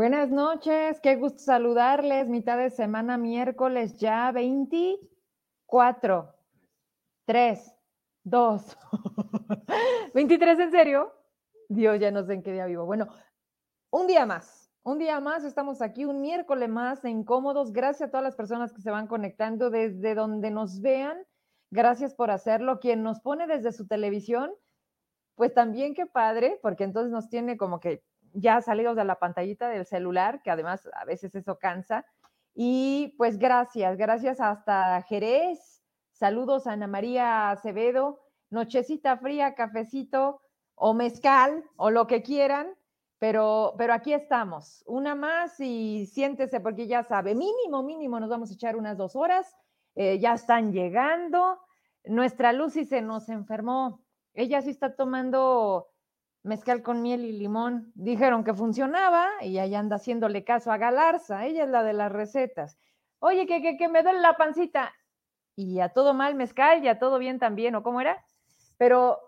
Buenas noches, qué gusto saludarles. Mitad de semana, miércoles ya 24, 3, 2, 23, ¿en serio? Dios, ya no sé en qué día vivo. Bueno, un día más, un día más, estamos aquí, un miércoles más de incómodos. Gracias a todas las personas que se van conectando desde donde nos vean. Gracias por hacerlo. Quien nos pone desde su televisión, pues también qué padre, porque entonces nos tiene como que ya salidos de la pantallita del celular, que además a veces eso cansa. Y pues gracias, gracias hasta Jerez. Saludos a Ana María Acevedo. Nochecita fría, cafecito o mezcal o lo que quieran, pero, pero aquí estamos. Una más y siéntese porque ya sabe, mínimo, mínimo nos vamos a echar unas dos horas. Eh, ya están llegando. Nuestra Lucy se nos enfermó. Ella sí está tomando mezcal con miel y limón. Dijeron que funcionaba y ahí anda haciéndole caso a Galarza, ella es la de las recetas. Oye, que, que, que me duele la pancita. Y a todo mal mezcal y a todo bien también, ¿o cómo era? Pero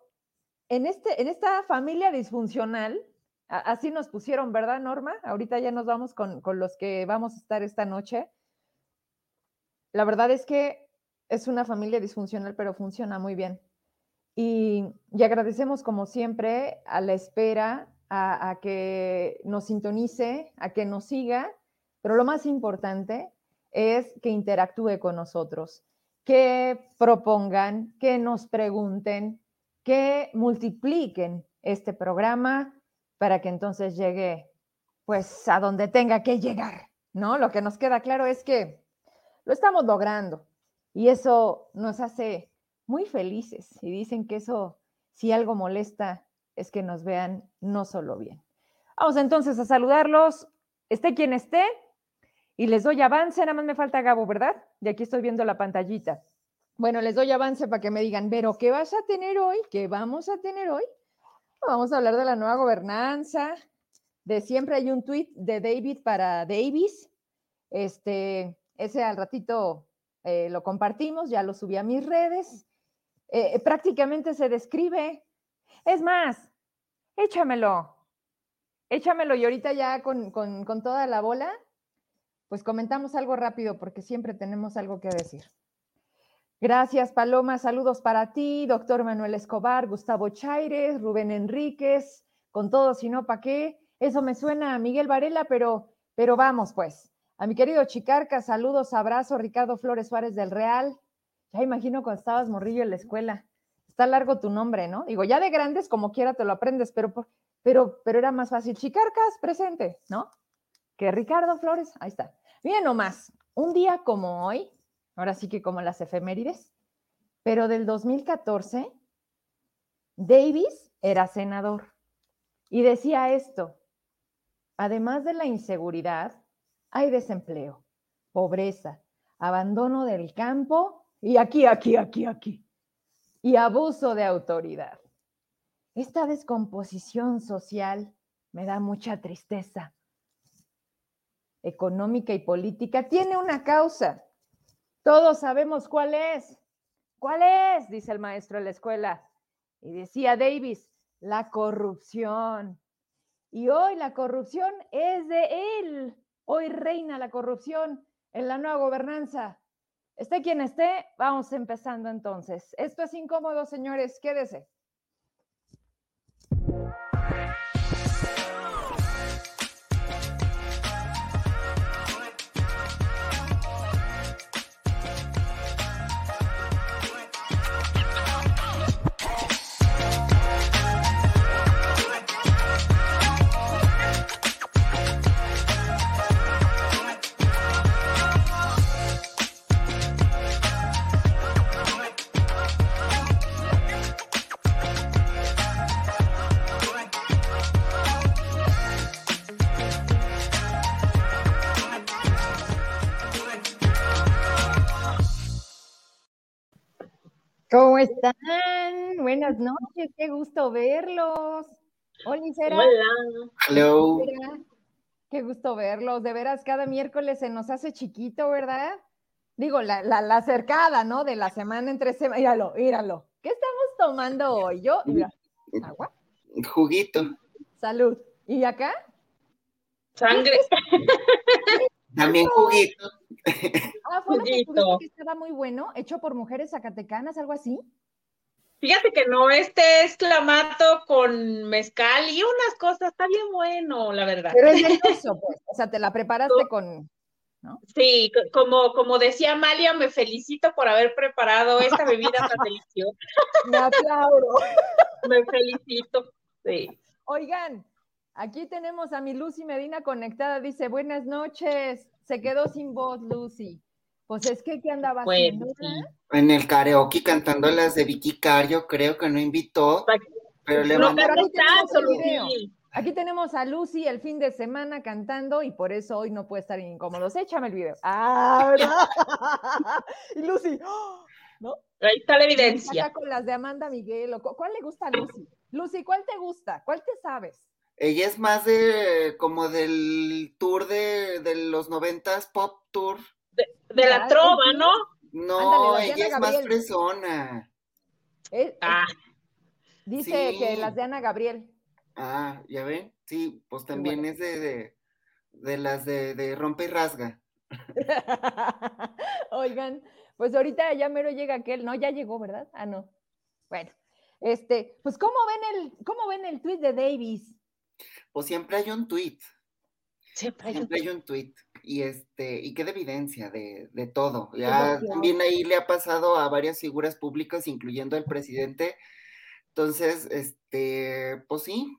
en, este, en esta familia disfuncional, así nos pusieron, ¿verdad, Norma? Ahorita ya nos vamos con, con los que vamos a estar esta noche. La verdad es que es una familia disfuncional, pero funciona muy bien. Y, agradecemos como siempre a la espera, a, que nos sintonice, a que nos siga, pero lo más importante es que interactúe con nosotros, que propongan, que nos pregunten, que multipliquen este programa para que entonces llegue pues a donde tenga que llegar, ¿no? Lo que nos queda claro es que lo estamos logrando y eso nos hace muy felices y dicen que eso, si algo molesta, es que nos vean no solo bien. Vamos entonces a saludarlos, esté quien esté, y les doy avance, nada más me falta Gabo, ¿verdad? Y aquí estoy viendo la pantallita. Bueno, les doy avance para que me digan, pero ¿qué vas a tener hoy? ¿Qué vamos a tener hoy? Vamos a hablar de la nueva gobernanza, de siempre hay un tweet de David para Davis. Este, ese al ratito eh, lo compartimos, ya lo subí a mis redes. Eh, prácticamente se describe. Es más, échamelo, échamelo y ahorita ya con, con toda la bola, pues comentamos algo rápido porque siempre tenemos algo que decir. Gracias, Paloma. Saludos para ti, doctor Manuel Escobar, Gustavo Chaires, Rubén Enríquez, con todo, si no, ¿para qué? Eso me suena a Miguel Varela, pero, pero vamos, pues. A mi querido Chicarca, saludos, abrazo, Ricardo Flores Suárez del Real, ya imagino cuando estabas morrillo en la escuela. Está largo tu nombre, ¿no? Digo, ya de grandes como quiera te lo aprendes, pero, pero, pero era más fácil. Chicarcas, presente, ¿no? Que Ricardo Flores, ahí está. Bien nomás, un día como hoy, ahora sí que como las efemérides, pero del 2014, Davis era senador y decía esto, además de la inseguridad, hay desempleo, pobreza, abandono del campo y aquí, aquí, aquí, aquí. Y abuso de autoridad. Esta descomposición social me da mucha tristeza. Económica y política tiene una causa. Todos sabemos cuál es. ¿Cuál es? Dice el maestro de la escuela. Y decía Davis, la corrupción. Y hoy la corrupción es de él. Hoy reina la corrupción en la nueva gobernanza. Esté quien esté, vamos empezando entonces. Esto es incómodo, señores, quédese. ¿Cómo están? Buenas noches, qué gusto verlos. Hola, Isera. Hola. Hello. Qué gusto verlos. De veras, cada miércoles se nos hace chiquito, ¿verdad? Digo, la, la, la cercada, ¿no? De la semana entre semana. Míralo, míralo. ¿Qué estamos tomando hoy? Yo, mira, agua. Juguito. Salud. ¿Y acá? Sangre. También juguito. Ah, fue lo que que estaba muy bueno, hecho por mujeres zacatecanas, algo así. Fíjate que no, este es clamato con mezcal y unas cosas, está bien bueno, la verdad. Pero es delicioso, pues, o sea, te la preparaste con, ¿no? Sí, como, como decía Amalia, me felicito por haber preparado esta bebida tan deliciosa. Me aplaudo. me felicito, sí. Oigan, aquí tenemos a mi Lucy Medina conectada, dice, buenas noches, se quedó sin voz Lucy. Pues es que, ¿qué andaba pues, haciendo? En el karaoke cantando las de Vicky Cario, creo que no invitó. Pero le no, mandó. pero aquí tenemos. Aquí tenemos a Lucy el fin de semana cantando y por eso hoy no puede estar incómodos. Échame el video. Ah, ¿verdad? y Lucy, ¡oh! ¿no? Ahí está la Acá evidencia. con las de Amanda Miguel. ¿Cuál le gusta a Lucy? Lucy, ¿cuál te gusta? ¿Cuál te sabes? Ella es más de como del tour de, de los noventas, pop tour. De la Ay, trova. ¿no? No, Ándale, la ella es más Gabriel. fresona. Eh, Ah, dice sí. que las de Ana Gabriel. Ah, ¿ya ven? Sí, pues también es de, de, de las de, de rompe y rasga. Oigan, pues ahorita ya mero llega aquel, no, ya llegó, ¿verdad? Ah, no. Bueno, este, pues ¿cómo ven el, cómo ven el tweet de Davis? Pues siempre hay un tweet, siempre hay un- siempre hay un tweet. Y este, y queda evidencia de, de todo. Ya también ahí le ha pasado a varias figuras públicas, incluyendo al presidente. Entonces, este, pues sí,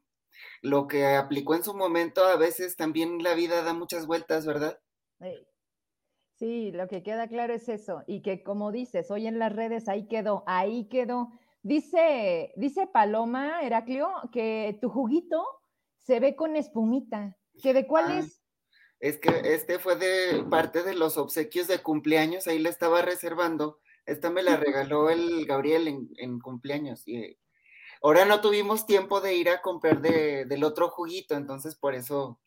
lo que aplicó en su momento, a veces también la vida da muchas vueltas, ¿verdad? Sí, lo que queda claro es eso. Y que como dices, hoy en las redes ahí quedó, ahí quedó. Dice, dice Paloma Heraclio que tu juguito se ve con espumita. ¿Que de cuál Ah. es? Es que este fue de parte de los obsequios de cumpleaños, ahí la estaba reservando. Esta me la regaló el Gabriel en, en cumpleaños. Y ahora no tuvimos tiempo de ir a comprar de, del otro juguito, entonces por eso,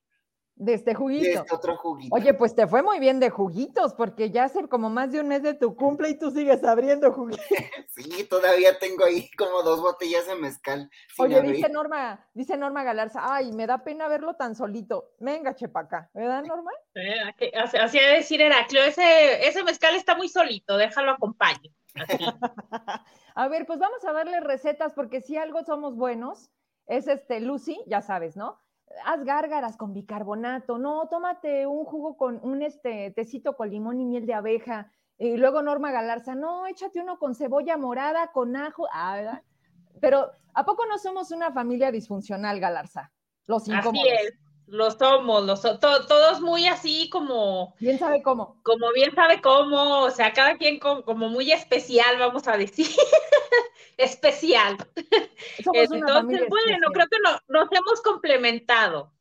De este de juguito. este otro juguito. Oye, pues te fue muy bien de juguitos, porque ya hace como más de un mes de tu cumple y tú sigues abriendo juguitos. Sí, todavía tengo ahí como dos botellas de mezcal. Oye, abrir. dice Norma, dice Norma Galarza, ay, me da pena verlo tan solito. Venga, chepaca, ¿verdad, Norma? Eh, que- así- Así de decir Heraclio, ese, ese mezcal está muy solito, déjalo acompañe. A ver, pues vamos a darle recetas, porque si algo somos buenos, es este, Lucy, ya sabes, ¿no? Haz gárgaras con bicarbonato, no, tómate un jugo con un este tecito con limón y miel de abeja. Y luego Norma Galarza, no, échate uno con cebolla morada, con ajo. Ah, ¿verdad? Pero, ¿a poco no somos una familia disfuncional, Galarza? Los Así incómodos. es, lo somos, lo so- to- todos muy así como, ¿Quién sabe cómo? como bien sabe cómo, o sea, cada quien co- como, muy especial, vamos a decir, especial. Somos Entonces, bueno, especial. creo que no- nos hemos complementado.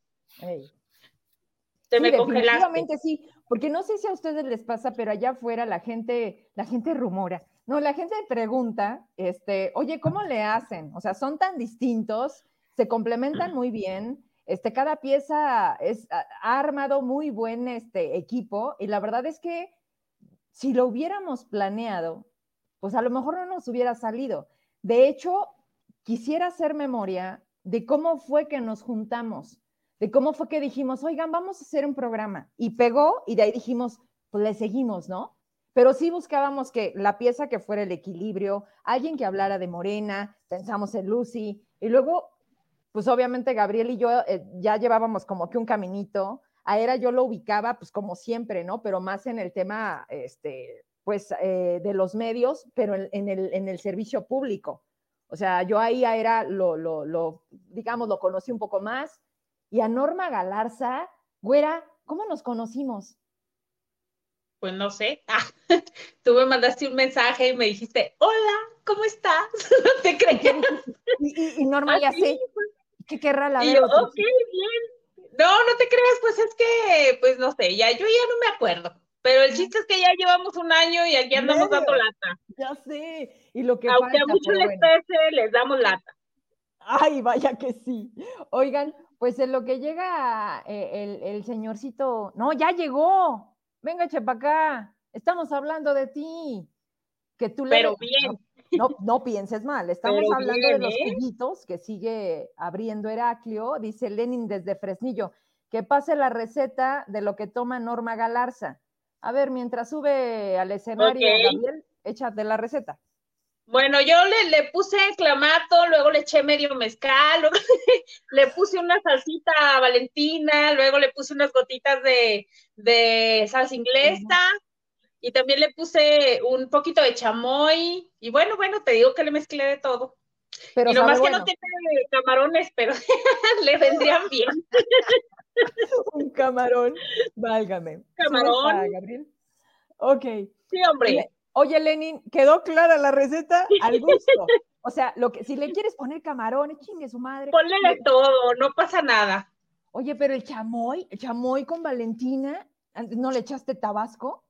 Te Sí, me congelaste. definitivamente sí, porque no sé si a ustedes les pasa, pero allá afuera la gente, la gente rumora. No, la gente pregunta, este, oye, ¿cómo le hacen? O sea, son tan distintos, se complementan muy bien. Este, cada pieza es ha ha armado muy buen este equipo y la verdad es que si lo hubiéramos planeado, pues a lo mejor no nos hubiera salido. De hecho, quisiera hacer memoria de cómo fue que nos juntamos, de cómo fue que dijimos, oigan, vamos a hacer un programa. Y pegó y de ahí dijimos, pues le seguimos, ¿no? Pero sí buscábamos que la pieza que fuera el equilibrio, alguien que hablara de Morena, pensamos en Lucy, y luego, pues obviamente Gabriel y yo eh, ya llevábamos como que un caminito, a Era yo lo ubicaba, pues como siempre, ¿no? Pero más en el tema, este, pues, eh, de los medios, pero en, en el, en el servicio público. O sea, yo ahí a Era lo, lo, lo, digamos, lo conocí un poco más. Y a Norma Galarza, güera, ¿cómo nos conocimos? Pues no sé. Ah, tú me mandaste un mensaje y me dijiste, hola, ¿cómo estás? No te creas. Y, y- y Norma ya Así, sé, ¿qué querrá la Y yo, ok, bien. No, no te creas, pues es que, pues no sé, ya, yo ya no me acuerdo. Pero el chiste es que ya llevamos un año y aquí andamos dando lata. Ya sé. Y lo que Aunque a muchos les bueno. pese, les damos lata. Ay, vaya que sí. Oigan, pues en lo que llega eh, el, el señorcito, no, ya llegó. Venga, chepa acá. Estamos hablando de ti. Que tú le Pero bien. No, no pienses mal, estamos Pero hablando bien, de los juguitos que sigue abriendo Heraclio, dice Lenin desde Fresnillo. que pase la receta de lo que toma Norma Galarza. A ver, mientras sube al escenario, Ok. Gabriel, échate la receta. Bueno, yo le, le puse clamato, luego le eché medio mezcal, luego le puse una salsita valentina, luego le puse unas gotitas de, de salsa inglesa y también le puse un poquito de chamoy y bueno, bueno, te digo que le mezclé de todo. Pero y nomás sabe que no tiene camarones, pero le vendrían bien. un camarón, válgame. Camarón. ¿Subes a Gabriel? Ok. Sí, hombre. Oye, Lenin, ¿quedó clara la receta? Al gusto. O sea, lo que, si le quieres poner camarones, chingue su madre. Ponle de todo, no pasa nada. Oye, pero el chamoy, el chamoy con Valentina, ¿no le echaste tabasco?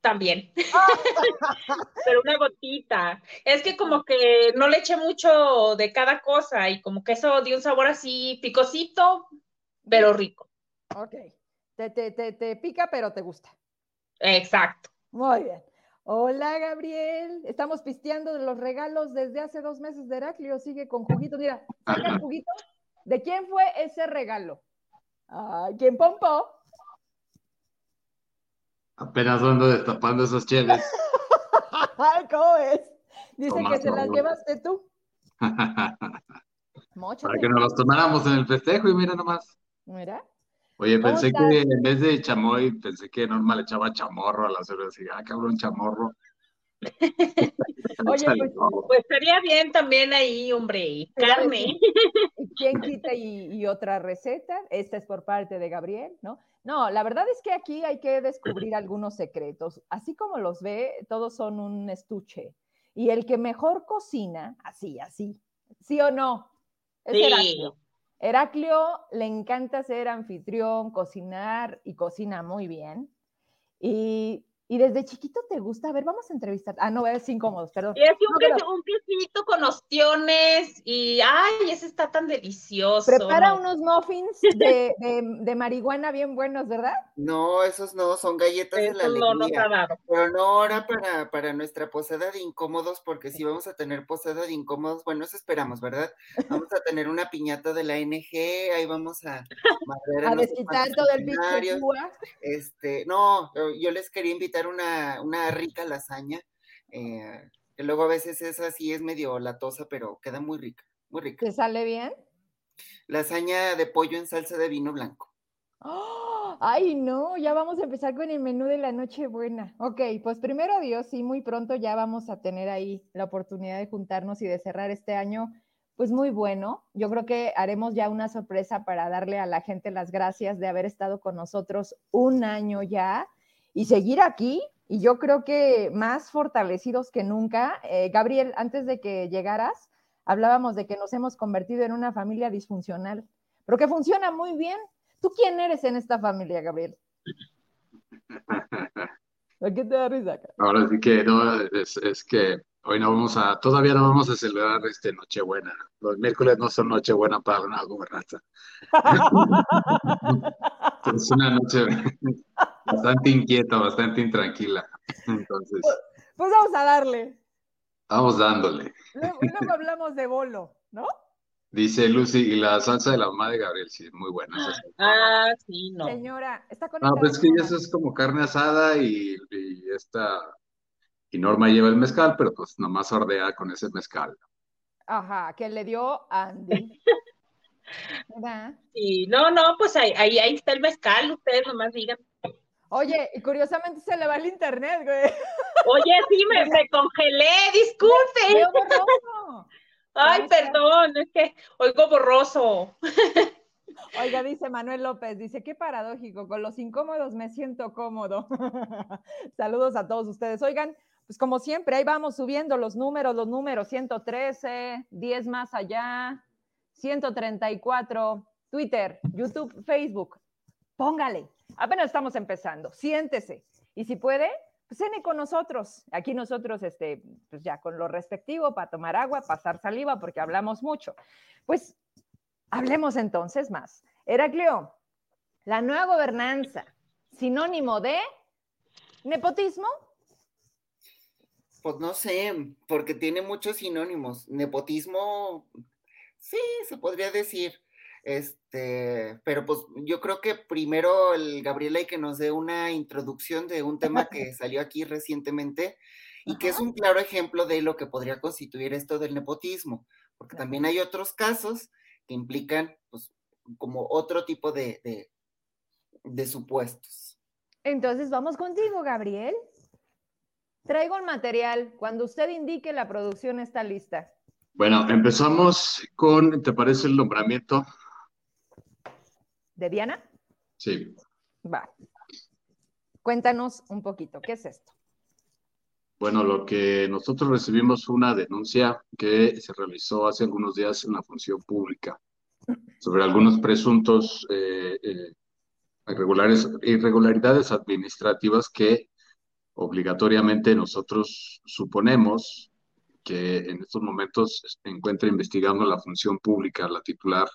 También. Pero una gotita. Es que como que no le eché mucho de cada cosa y como que eso dio un sabor así picosito, pero rico. Ok. Te, te, te, te pica, pero te gusta. Exacto. Muy bien. Hola, Gabriel. Estamos pisteando de los regalos desde hace dos meses de Heraclio. Sigue con juguito. Mira, saca el juguito. ¿De quién fue ese regalo? Ay, ¿quién pompó? Apenas ando destapando esas cheves. ¿cómo es? Dice que se las llevaste tú. Para que nos las tomáramos en el festejo y mira nomás. Mira. Oye, ¿Cómo pensé estás? que en vez de chamoy, pensé que Norma le echaba chamorro a la cerveza. Y, ah, cabrón, chamorro. Oye, pues, Pues estaría bien también ahí, hombre, iba a carne. ¿Quién quita y, y otra receta? Esta es por parte de Gabriel, ¿no? No, la verdad es que aquí hay que descubrir algunos secretos. Así como los ve, todos son un estuche. Y el que mejor cocina, así, así, ¿sí o no? Es Sí. Heraclio. Heraclio le encanta ser anfitrión, cocinar y cocina muy bien. Y, y desde chiquito te gusta, a ver, vamos a entrevistar. Ah, no, es incómodos, perdón. Y así un, No, pero- queso- un quesito con ostiones y, ay, ese está tan delicioso. Prepara ¿no? unos muffins de, de- de marihuana bien buenos, ¿verdad? No, esos no, son galletas de la no alegría. ha dado. Pero no ahora para, para nuestra posada de incómodos, porque si vamos a tener posada de incómodos, bueno, eso esperamos, ¿verdad? Vamos a tener una piñata de la NG, ahí vamos a madrear A no sé desquitar todo el púa. Este, no, yo les quería invitar una, una rica lasaña, eh, que luego a veces es así, es medio latosa, pero queda muy rica, muy rica. ¿Te sale bien? Lasaña de pollo en salsa de vino blanco. ¡Oh! Ay, no, ya vamos a empezar con el menú de la noche buena. Ok, pues primero Dios, sí, muy pronto ya vamos a tener ahí la oportunidad de juntarnos y de cerrar este año, pues muy bueno. Yo creo que haremos ya una sorpresa para darle a la gente las gracias de haber estado con nosotros un año ya y seguir aquí. Y yo creo que más fortalecidos que nunca. Eh, Gabriel, antes de que llegaras, hablábamos de que nos hemos convertido en una familia disfuncional, pero que funciona muy bien. ¿Tú quién eres en esta familia, Gabriel? ¿A qué te da risa? Ahora sí que no, es, es que hoy no vamos a, todavía no vamos a celebrar este Nochebuena. Los miércoles no son Nochebuena para una gobernanza. Es una noche bastante inquieta, bastante intranquila. Entonces, Pues vamos a darle. vamos dándole. Luego, luego hablamos de bolo, ¿no? Dice Lucy, y la salsa de la mamá de Gabriel, sí, es muy buena. esa. Ah, sí, no. Señora, está No, conectada. pues es que eso es como carne asada y, y esta, y Norma lleva el mezcal, pero pues nomás ordea con ese mezcal. Ajá, que le dio Andy. ¿Verdad? Sí, no, no, pues ahí, ahí, ahí está el mezcal, ustedes nomás digan. Oye, y curiosamente se le va el internet, güey. Oye, sí, me, me congelé, disculpe. Ay, perdón, es que oigo borroso. Oiga, dice Manuel López, dice, qué paradójico, con los incómodos me siento cómodo. Saludos a todos ustedes. Oigan, pues como siempre, ahí vamos subiendo los números, los números 113, 10 más allá, 134, Twitter, YouTube, Facebook. Póngale, apenas estamos empezando, siéntese. Y si puede, pues cene con nosotros. Aquí nosotros, este, pues ya con lo respectivo, para tomar agua, pasar saliva, porque hablamos mucho. Pues Hablemos entonces más. Heraclio, la nueva gobernanza, sinónimo de nepotismo. Pues no sé, porque tiene muchos sinónimos. Nepotismo, sí, se podría decir. Este, pero pues yo creo que primero el Gabriela y que nos dé una introducción de un tema que salió aquí recientemente y que es un claro ejemplo de lo que podría constituir esto del nepotismo, porque también hay otros casos que implican pues como otro tipo de, de, de supuestos. Entonces vamos contigo, Gabriel. Traigo el material. Cuando usted indique la producción está lista. Bueno, empezamos con, ¿te parece el nombramiento? ¿De Diana? Sí. Va. Cuéntanos un poquito, ¿qué es esto? Bueno, lo que nosotros recibimos fue una denuncia que se realizó hace algunos días en la función pública sobre algunos presuntos eh, eh, irregularidades administrativas que obligatoriamente nosotros suponemos que en estos momentos se encuentra investigando la función pública, la titular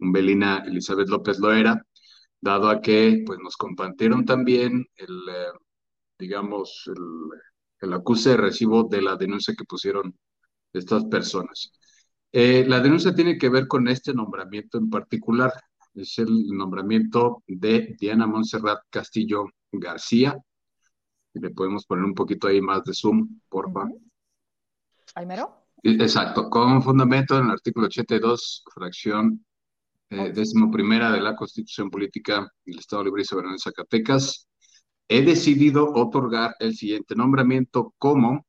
Umbelina Elizabeth López Loera, dado a que pues, nos compartieron también el, eh, digamos, el, el, acuse de recibo de la denuncia que pusieron estas personas. Eh, la denuncia tiene que ver con este nombramiento en particular. Es el nombramiento de Diana Montserrat Castillo García, le podemos poner un poquito ahí más de zoom, por favor. Exacto, con fundamento en el artículo 82, fracción eh, décimo primera de la Constitución Política del Estado Libre y Soberano de Zacatecas, he decidido otorgar el siguiente nombramiento como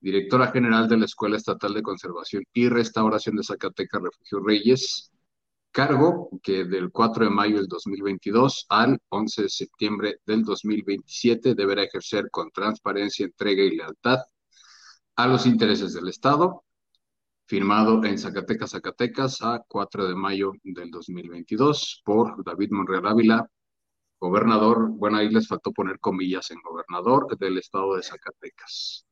directora general de la Escuela Estatal de Conservación y Restauración de Zacatecas Refugio Reyes, cargo que del 4 de mayo del 2022 al 11 de septiembre del 2027 deberá ejercer con transparencia, entrega y lealtad a los intereses del Estado, firmado en Zacatecas, Zacatecas, a 4 de mayo del 2022 por David Monreal Ávila, gobernador, bueno, ahí les faltó poner comillas en gobernador del Estado de Zacatecas.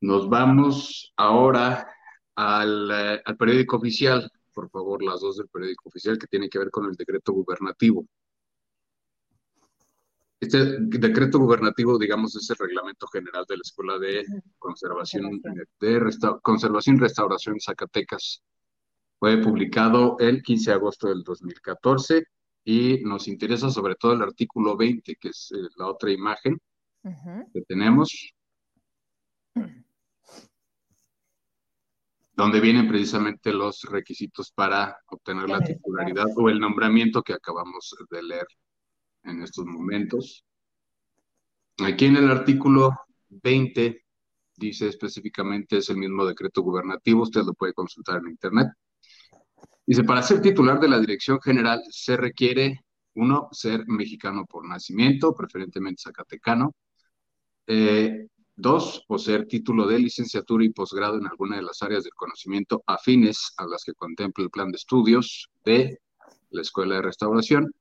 Nos vamos ahora al, eh, al periódico oficial por favor, las dos del periódico oficial que tiene que ver con el decreto gubernativo. Este decreto gubernativo, digamos, es el reglamento general de la Escuela de Conservación, de Conservación y Restauración Zacatecas. Fue publicado el 15 de agosto del 2014 y nos interesa sobre todo el artículo 20, que es eh, la otra imagen que tenemos. donde vienen precisamente los requisitos para obtener la titularidad o el nombramiento que acabamos de leer en estos momentos. Aquí en el artículo 20 dice específicamente, es el mismo decreto gubernativo, usted lo puede consultar en internet. Dice, para ser titular de la dirección general se requiere, uno, ser mexicano por nacimiento, preferentemente zacatecano, eh, Dos, poseer título de licenciatura y posgrado en alguna de las áreas del conocimiento afines a las que contempla el plan de estudios de la Escuela de Restauración.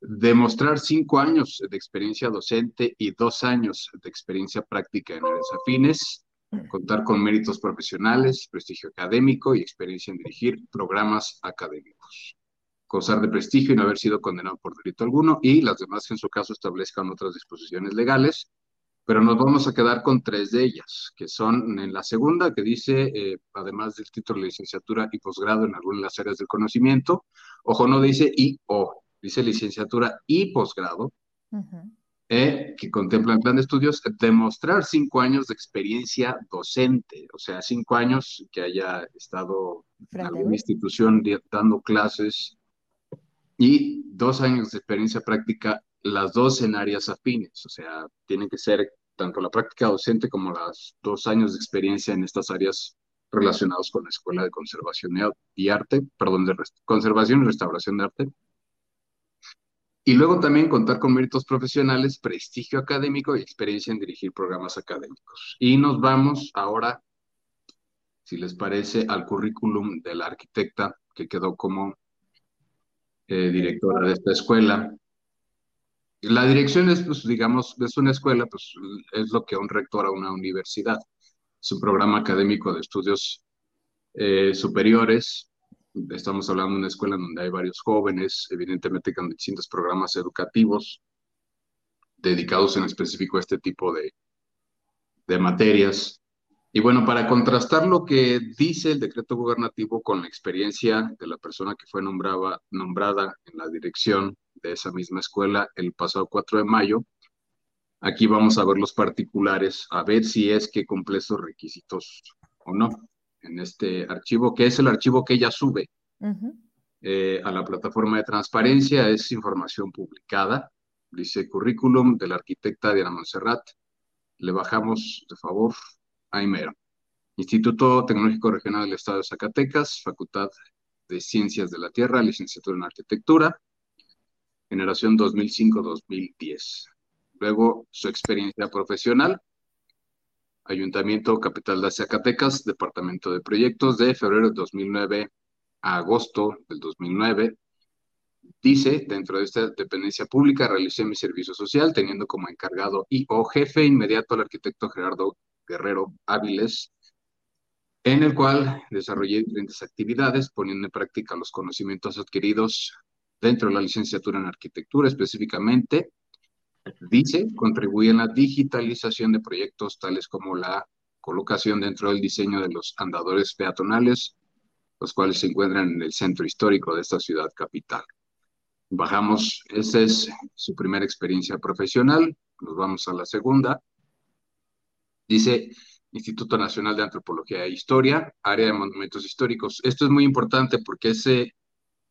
Demostrar cinco años de experiencia docente y dos años de experiencia práctica en áreas afines. Contar con méritos profesionales, prestigio académico y experiencia en dirigir programas académicos. Gozar de prestigio y no haber sido condenado por delito alguno y las demás que en su caso establezcan otras disposiciones legales pero nos vamos a quedar con tres de ellas, que son en la segunda, que dice, eh, además del título de licenciatura y posgrado en algunas de las áreas del conocimiento, ojo, no dice y o, dice licenciatura y posgrado, eh, que contempla el plan de estudios, demostrar cinco años de experiencia docente, o sea, cinco años que haya estado en alguna institución dando clases y dos años de experiencia práctica las dos en áreas afines, o sea, tienen que ser tanto la práctica docente como los dos años de experiencia en estas áreas relacionados con la Escuela de Conservación y Arte, perdón, de Conservación y Restauración de Arte. Y luego también contar con méritos profesionales, prestigio académico y experiencia en dirigir programas académicos. Y nos vamos ahora, si les parece, al currículum de la arquitecta que quedó como eh, directora de esta escuela, la dirección es, pues, digamos, es una escuela, pues es lo que un rector a una universidad. Es un programa académico de estudios eh, superiores. Estamos hablando de una escuela donde hay varios jóvenes, evidentemente con distintos programas educativos dedicados en específico a este tipo de, de materias. Y bueno, para contrastar lo que dice el decreto gubernativo con la experiencia de la persona que fue nombrada, nombrada en la dirección de esa misma escuela el pasado 4 de mayo, aquí vamos a ver los particulares, a ver si es que cumple esos requisitos o no en este archivo, que es el archivo que ella sube eh, a la plataforma de transparencia, es información publicada, dice currículum de la arquitecta Diana Monserrat, le bajamos de favor Aimero. Instituto Tecnológico Regional del Estado de Zacatecas, Facultad de Ciencias de la Tierra, licenciatura en Arquitectura, generación 2005-2010. Luego, su experiencia profesional, Ayuntamiento Capital de Zacatecas, Departamento de Proyectos, de febrero de 2009 a agosto del 2009. Dice, dentro de esta dependencia pública, realicé mi servicio social, teniendo como encargado y o jefe inmediato al arquitecto Gerardo Guerrero Áviles, en el cual desarrollé diferentes actividades poniendo en práctica los conocimientos adquiridos dentro de la licenciatura en arquitectura específicamente. Dice, contribuye en la digitalización de proyectos tales como la colocación dentro del diseño de los andadores peatonales, los cuales se encuentran en el centro histórico de esta ciudad capital. Bajamos, esa es su primera experiencia profesional, nos vamos a la segunda. Dice Instituto Nacional de Antropología e Historia, área de monumentos históricos. Esto es muy importante porque ese,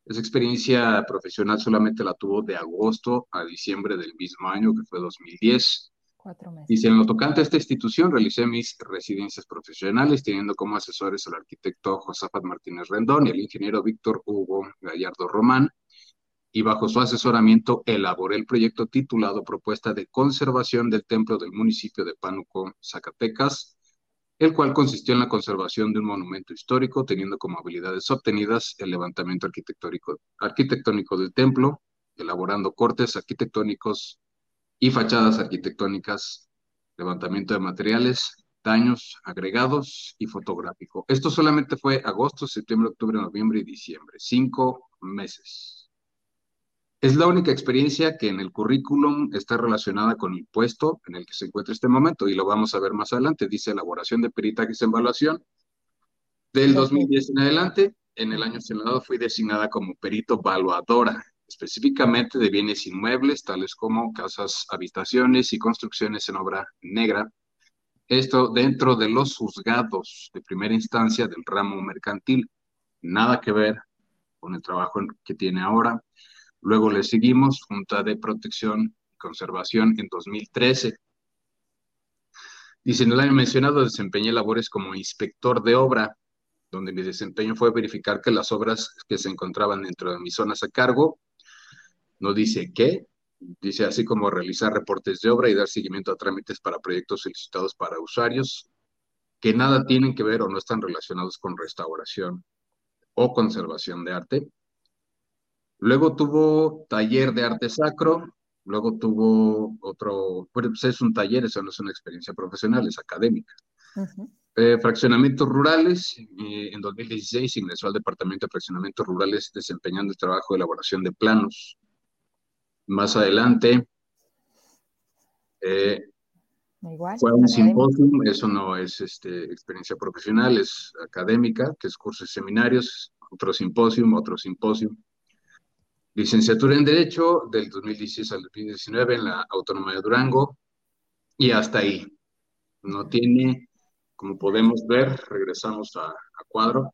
esa experiencia profesional solamente la tuvo de agosto a diciembre del mismo año, que fue 2010. Cuatro meses. Dice, en lo tocante a esta institución, realicé mis residencias profesionales, teniendo como asesores al arquitecto Josafat Martínez Rendón y el ingeniero Víctor Hugo Gallardo Román, y bajo su asesoramiento elaboré el proyecto titulado Propuesta de Conservación del Templo del municipio de Pánuco, Zacatecas, el cual consistió en la conservación de un monumento histórico, teniendo como habilidades obtenidas el levantamiento arquitectónico, del templo, elaborando cortes arquitectónicos y fachadas arquitectónicas, levantamiento de materiales, daños agregados y fotográfico. Esto solamente fue agosto, septiembre, octubre, noviembre y diciembre, cinco meses. Es la única experiencia que en el currículum está relacionada con el puesto en el que se encuentra este momento y lo vamos a ver más adelante. Dice elaboración de peritajes en evaluación. Del 2010 en adelante, en el año señalado fui designada como perito evaluadora, específicamente de bienes inmuebles, tales como casas, habitaciones y construcciones en obra negra. Esto dentro de los juzgados de primera instancia del ramo mercantil. Nada que ver con el trabajo que tiene ahora. Luego le seguimos Junta de Protección y Conservación en 2013. Dice, en el año mencionado desempeñé labores como inspector de obra, donde mi desempeño fue verificar que las obras que se encontraban dentro de mis zonas a cargo, no dice qué, dice así como realizar reportes de obra y dar seguimiento a trámites para proyectos solicitados para usuarios que nada tienen que ver o no están relacionados con restauración o conservación de arte. Luego tuvo taller de arte sacro, luego tuvo otro, pues es un taller, eso no es una experiencia profesional, es académica. Eh, fraccionamientos rurales, eh, en 2016 ingresó al Departamento de Fraccionamientos Rurales desempeñando el trabajo de elaboración de planos. Más adelante eh, fue un simposio, eso no es este, experiencia profesional, es académica, que es cursos y seminarios, otro simposio, otro simposio licenciatura en Derecho del 2016 al 2019 en la Autónoma de Durango y hasta ahí. No tiene, como podemos ver, regresamos a, cuadro,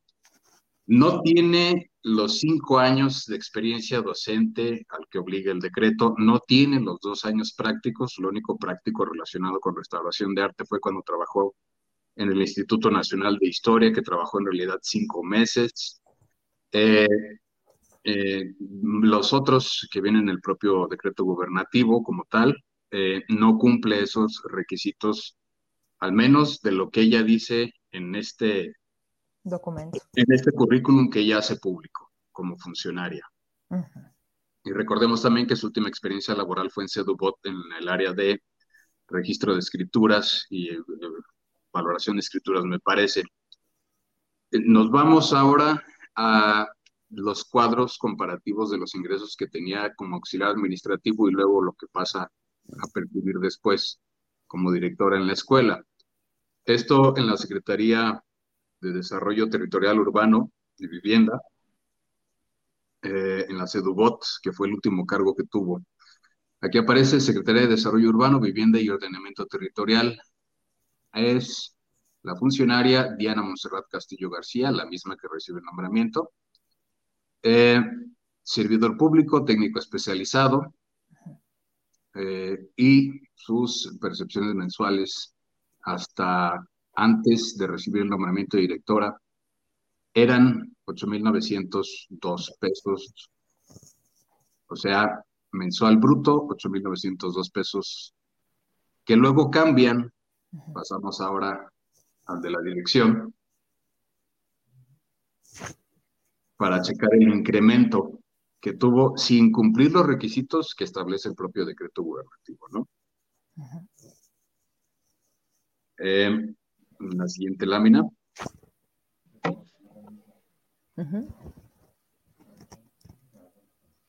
no tiene los cinco años de experiencia docente al que obliga el decreto, no tiene los dos años prácticos, lo único práctico relacionado con restauración de arte fue cuando trabajó en el Instituto Nacional de Historia, que trabajó en realidad cinco meses. Eh, eh, los otros que vienen en el propio decreto gubernativo como tal, eh, no cumple esos requisitos, al menos de lo que ella dice en este documento, en este currículum que ella hace público como funcionaria. Y recordemos también que su última experiencia laboral fue en Cedubot en el área de registro de escrituras y eh, valoración de escrituras, me parece. Nos vamos ahora a los cuadros comparativos de los ingresos que tenía como auxiliar administrativo y luego lo que pasa a percibir después como directora en la escuela. Esto en la Secretaría de Desarrollo Territorial Urbano y Vivienda, eh, en la CEDUBOT, que fue el último cargo que tuvo. Aquí aparece Secretaría de Desarrollo Urbano, Vivienda y Ordenamiento Territorial. Es la funcionaria Diana Monserrat Castillo García, la misma que recibe el nombramiento. Eh, servidor público, técnico especializado, eh, y sus percepciones mensuales hasta antes de recibir el nombramiento de directora eran 8.902 pesos, o sea, mensual bruto, 8.902 pesos, que luego cambian, pasamos ahora al de la dirección, para checar el incremento que tuvo sin cumplir los requisitos que establece el propio decreto gubernativo, ¿no? Eh, la siguiente lámina.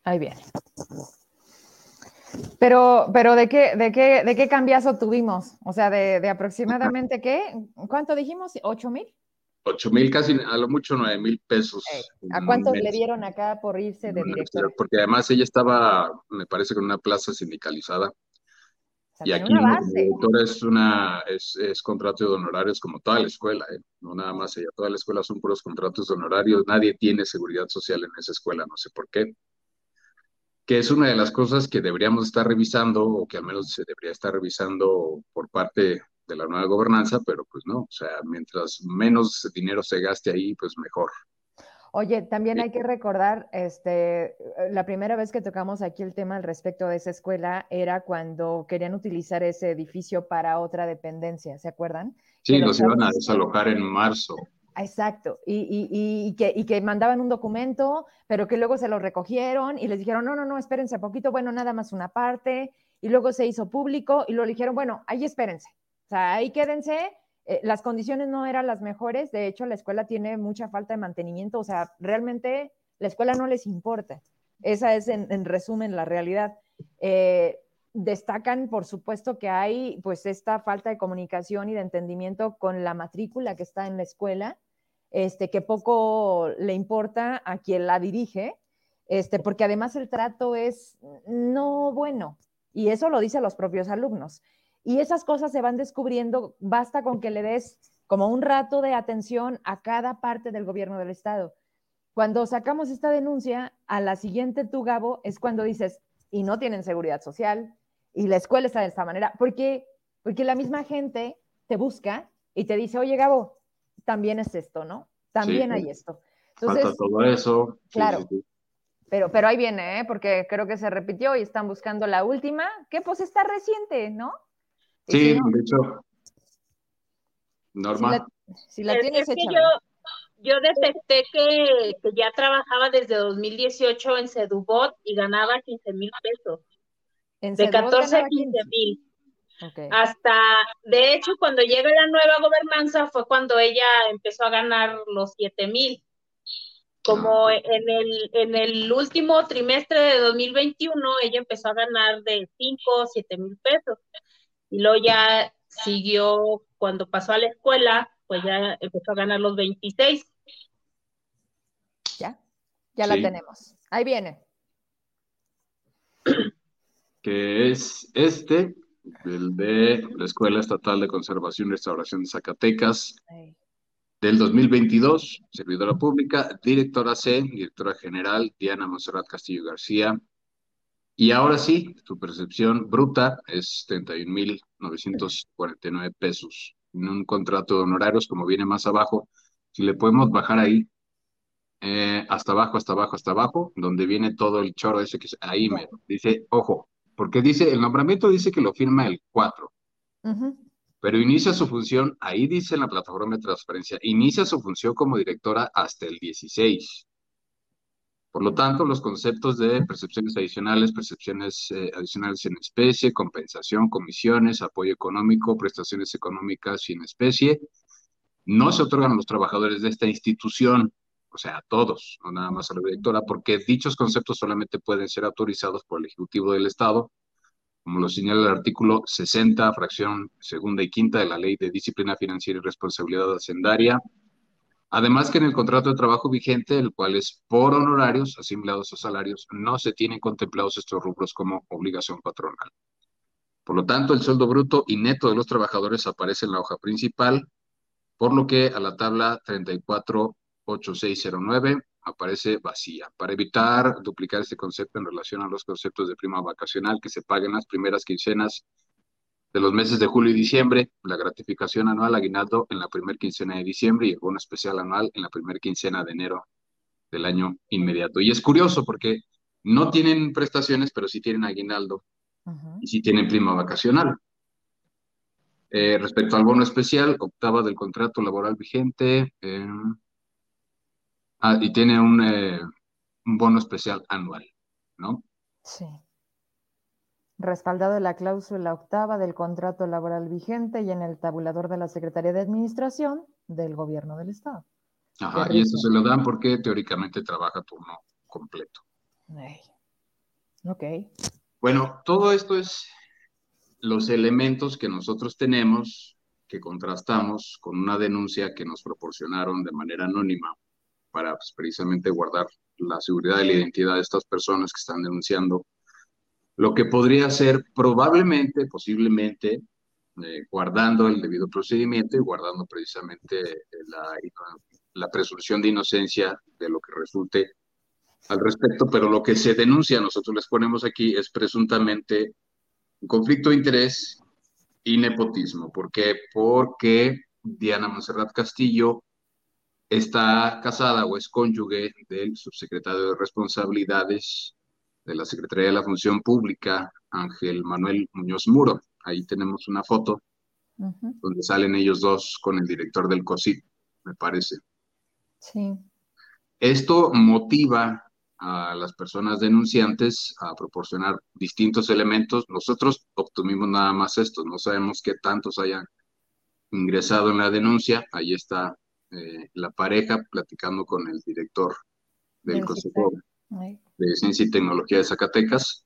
Ahí viene. Pero, pero ¿de qué, de qué, de qué cambiazo tuvimos? O sea, de, aproximadamente qué? ¿Cuánto dijimos? ¿Ocho mil? Ocho mil, casi a lo mucho nueve mil pesos. ¿A cuánto le dieron acá por irse de director? Porque además ella estaba, me parece, con una plaza sindicalizada y aquí la directora es, una, es, es, contrato de honorarios como toda la escuela, ¿eh? no nada más ella, toda la escuela son puros contratos de honorarios, nadie tiene seguridad social en esa escuela, no sé por qué. Que es una de las cosas que deberíamos estar revisando, o que al menos se debería estar revisando por parte de la nueva gobernanza, pero pues no, o sea, mientras menos dinero se gaste ahí, pues mejor. Oye, también hay que recordar, este, la primera vez que tocamos aquí el tema al respecto de esa escuela era cuando querían utilizar ese edificio para otra dependencia, ¿se acuerdan? Sí, los iban a desalojar en marzo. Exacto, y, y, que, y, que, mandaban un documento, pero que luego se lo recogieron y les dijeron, no, no, no, espérense poquito, bueno, nada más una parte, y luego se hizo público y lo dijeron, bueno, ahí espérense, sea, ahí quédense eh, las condiciones no eran las mejores, de hecho la escuela tiene mucha falta de mantenimiento, o sea, realmente la escuela no les importa. Esa es en, resumen la realidad. Eh, destacan, por supuesto, que hay pues esta falta de comunicación y de entendimiento con la matrícula que está en la escuela, este, que poco le importa a quien la dirige, este, porque además el trato es no bueno, y eso lo dicen los propios alumnos. Y esas cosas se van descubriendo, basta con que le des como un rato de atención a cada parte del gobierno del Estado. Cuando sacamos esta denuncia, a la siguiente tú, Gabo, es cuando dices, y no tienen seguridad social, y la escuela está de esta manera, porque, porque la misma gente te busca y te dice, oye, Gabo, también es esto, ¿no? También hay esto. Entonces, falta todo eso. Claro. pero, pero ahí viene, ¿eh? porque creo que se repitió y están buscando la última, que pues está reciente, ¿no? Sí, de hecho. Normal. Si la, tienes es que yo, yo detecté que, ya trabajaba desde 2018 en Sedubot y ganaba 15 mil pesos. de 14 a 15 mil. Hasta, de hecho, cuando llega la nueva gobernanza fue cuando ella empezó a ganar los 7 mil. Como ah. en el, en el último trimestre de 2021, ella empezó a ganar de 5 o 7 mil pesos. Y luego ya siguió, cuando pasó a la escuela, pues ya empezó a ganar los 26. Ya, ya la tenemos. Ahí viene. Que es este, el de la Escuela Estatal de Conservación y Restauración de Zacatecas, del 2022, servidora pública, directora C, directora general, Diana Monserrat Castillo García, y ahora sí, tu percepción bruta es 31.949 pesos. En un contrato de honorarios, como viene más abajo, si le podemos bajar ahí, eh, hasta abajo, hasta abajo, hasta abajo, donde viene todo el choro ese que ahí me dice, ojo, porque dice, el nombramiento dice que lo firma el 4, pero inicia su función, ahí dice en la plataforma de transparencia, inicia su función como directora hasta el 16. Por lo tanto, los conceptos de percepciones adicionales, percepciones eh, adicionales en especie, compensación, comisiones, apoyo económico, prestaciones económicas y en especie, no se otorgan a los trabajadores de esta institución, o sea, a todos, no nada más a la directora, porque dichos conceptos solamente pueden ser autorizados por el Ejecutivo del Estado como lo señala el artículo 60, fracción segunda y quinta de la Ley de Disciplina Financiera y Responsabilidad Hacendaria. Además que en el contrato de trabajo vigente, el cual es por honorarios asimilados a salarios, no se tienen contemplados estos rubros como obligación patronal. Por lo tanto, el sueldo bruto y neto de los trabajadores aparece en la hoja principal, por lo que a la tabla 348609 aparece vacía. Para evitar duplicar este concepto en relación a los conceptos de prima vacacional que se paguen las primeras quincenas de los meses de julio y diciembre, la gratificación anual aguinaldo en la primera quincena de diciembre y el bono especial anual en la primera quincena de enero del año inmediato. Y es curioso porque no tienen prestaciones, pero sí tienen aguinaldo y sí tienen prima vacacional. Eh, respecto al bono especial, octava del contrato laboral vigente, eh, Ah, y tiene eh, un, bono especial anual, ¿no? Sí. Respaldado en la cláusula octava del contrato laboral vigente y en el tabulador de la Secretaría de Administración del Gobierno del Estado. Ajá, y eso se lo dan porque teóricamente trabaja turno completo. Ok. Bueno, todo esto es los elementos que nosotros tenemos, que contrastamos con una denuncia que nos proporcionaron de manera anónima para pues, precisamente guardar la seguridad y la identidad de estas personas que están denunciando lo que podría ser probablemente, posiblemente, eh, guardando el debido procedimiento y guardando precisamente eh, la, la, presunción de inocencia de lo que resulte al respecto, pero lo que se denuncia, nosotros les ponemos aquí, es presuntamente un conflicto de interés y nepotismo. ¿Por qué? Porque Diana Monserrat Castillo está casada o es cónyuge del subsecretario de Responsabilidades de la Secretaría de la Función Pública, Ángel Manuel Muñoz Muro. Ahí tenemos una foto donde salen ellos dos con el director del COSIT, me parece. Sí. Esto motiva a las personas denunciantes a proporcionar distintos elementos. Nosotros obtuvimos nada más esto, no sabemos qué tantos hayan ingresado en la denuncia. Ahí está eh, la pareja platicando con el director del Consejo de Ciencia y Tecnología de Zacatecas.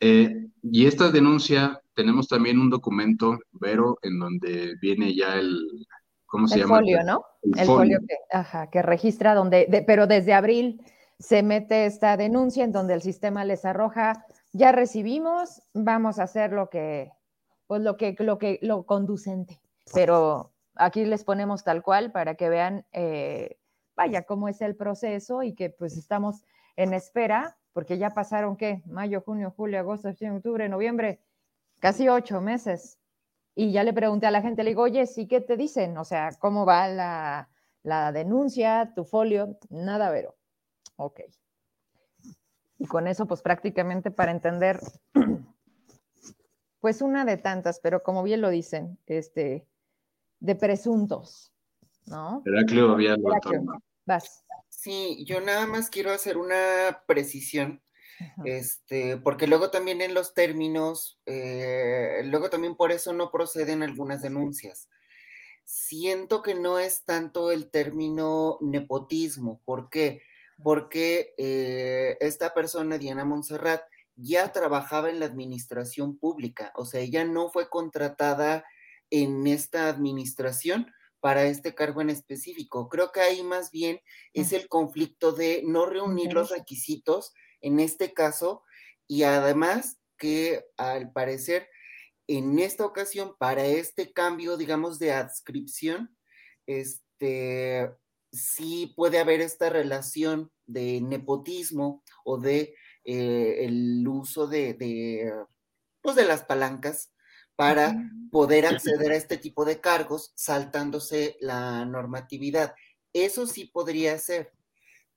Eh, y esta denuncia, tenemos también un documento, Vero, en donde viene ya el, ¿cómo se el llama? Folio, ¿no? El, folio, que, ajá, que registra donde, pero desde abril se mete esta denuncia en donde el sistema les arroja, ya recibimos, vamos a hacer lo que, pues lo que, lo que, lo conducente. Pero aquí les ponemos tal cual para que vean, eh, vaya, cómo es el proceso y que pues estamos en espera, porque ya pasaron, ¿qué? Mayo, junio, julio, agosto, septiembre, octubre, noviembre, casi ocho meses. Y ya le pregunté a la gente, le digo, oye, ¿sí qué te dicen? O sea, ¿cómo va la, la denuncia, tu folio? Nada, Vero. Ok. Y con eso, pues prácticamente para entender, pues una de tantas, pero como bien lo dicen, este, de presuntos, ¿no? Heraclio había Vas. Sí, yo nada más quiero hacer una precisión, este, porque luego también en los términos, eh, luego también por eso no proceden algunas denuncias. Siento que no es tanto el término nepotismo. ¿Por qué? Porque eh, esta persona, Diana Montserrat, ya trabajaba en la administración pública, o sea, ella no fue contratada en esta administración para este cargo en específico. Creo que ahí más bien es el conflicto de no reunir los requisitos en este caso y además que al parecer en esta ocasión para este cambio, digamos, de adscripción, este, sí puede haber esta relación de nepotismo o de eh, el uso de, de, pues de las palancas para poder acceder a este tipo de cargos saltándose la normatividad. Eso sí podría ser,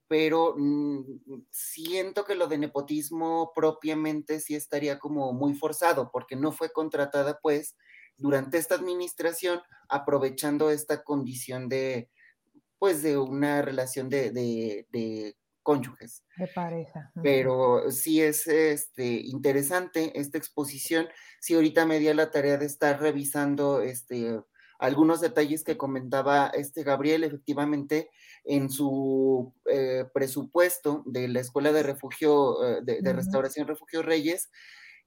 pero mm, siento que lo de nepotismo propiamente sí estaría como muy forzado, porque no fue contratada pues durante esta administración aprovechando esta condición de pues de una relación de, de cónyuges. De pareja. Pero sí es este, interesante esta exposición. Sí, ahorita me di la tarea de estar revisando este, algunos detalles que comentaba este Gabriel, efectivamente, en su eh, presupuesto de la Escuela de Refugio, eh, de, Restauración Refugio Reyes,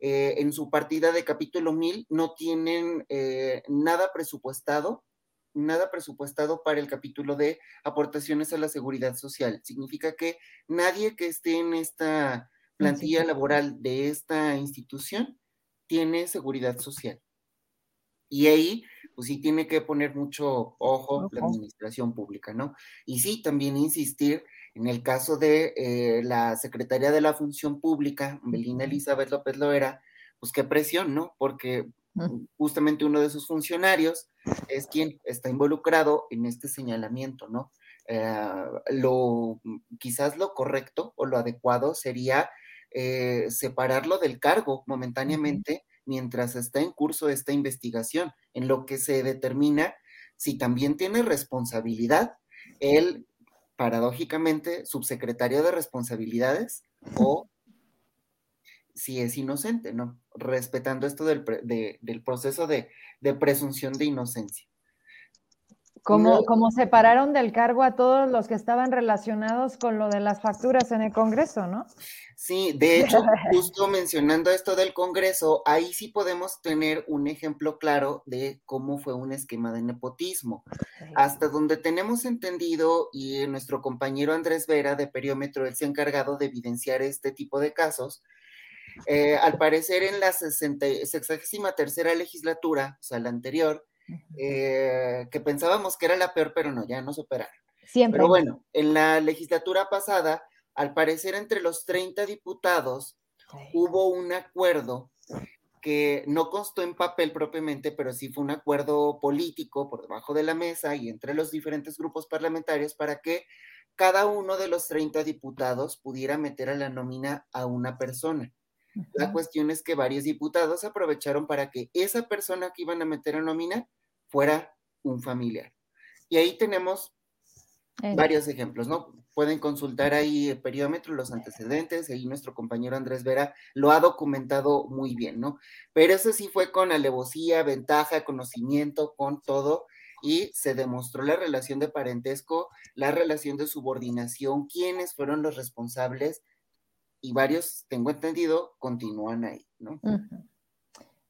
eh, en su partida de capítulo 1000 no tienen eh, nada presupuestado, nada presupuestado para el capítulo de aportaciones a la seguridad social. Significa que nadie que esté en esta plantilla laboral de esta institución tiene seguridad social. Y ahí, pues sí tiene que poner mucho ojo la administración pública, ¿no? Y sí, también insistir en el caso de eh, la Secretaría de la Función Pública, Belina Elizabeth López Loera, pues qué presión, ¿no? Porque justamente uno de sus funcionarios es quien está involucrado en este señalamiento, ¿no? Eh, lo, quizás lo correcto o lo adecuado sería eh, separarlo del cargo momentáneamente mientras está en curso esta investigación, en lo que se determina si también tiene responsabilidad el, paradójicamente, subsecretario de responsabilidades o si es inocente, ¿no? Respetando esto del, del proceso de, de presunción de inocencia. Como, como separaron del cargo a todos los que estaban relacionados con lo de las facturas en el Congreso, ¿no? Sí, de hecho, justo mencionando esto del Congreso, ahí sí podemos tener un ejemplo claro de cómo fue un esquema de nepotismo. Hasta donde tenemos entendido, y nuestro compañero Andrés Vera de Periómetro, él se ha encargado de evidenciar este tipo de casos, eh, al parecer en la 63 tercera legislatura, o sea, la anterior, eh, que pensábamos que era la peor, pero no, ya no superaron. Siempre. Pero bueno, en la legislatura pasada, al parecer entre los 30 diputados hubo un acuerdo que no constó en papel propiamente, pero sí fue un acuerdo político por debajo de la mesa y entre los diferentes grupos parlamentarios para que cada uno de los 30 diputados pudiera meter a la nómina a una persona. La cuestión es que varios diputados aprovecharon para que esa persona que iban a meter a nómina fuera un familiar. Y ahí tenemos varios ejemplos, ¿no? Pueden consultar ahí el periómetro, los antecedentes, ahí nuestro compañero Andrés Vera lo ha documentado muy bien, ¿no? Pero eso sí fue con alevosía, ventaja, conocimiento, con todo, y se demostró la relación de parentesco, la relación de subordinación, quiénes fueron los responsables, y varios, tengo entendido, continúan ahí, ¿no?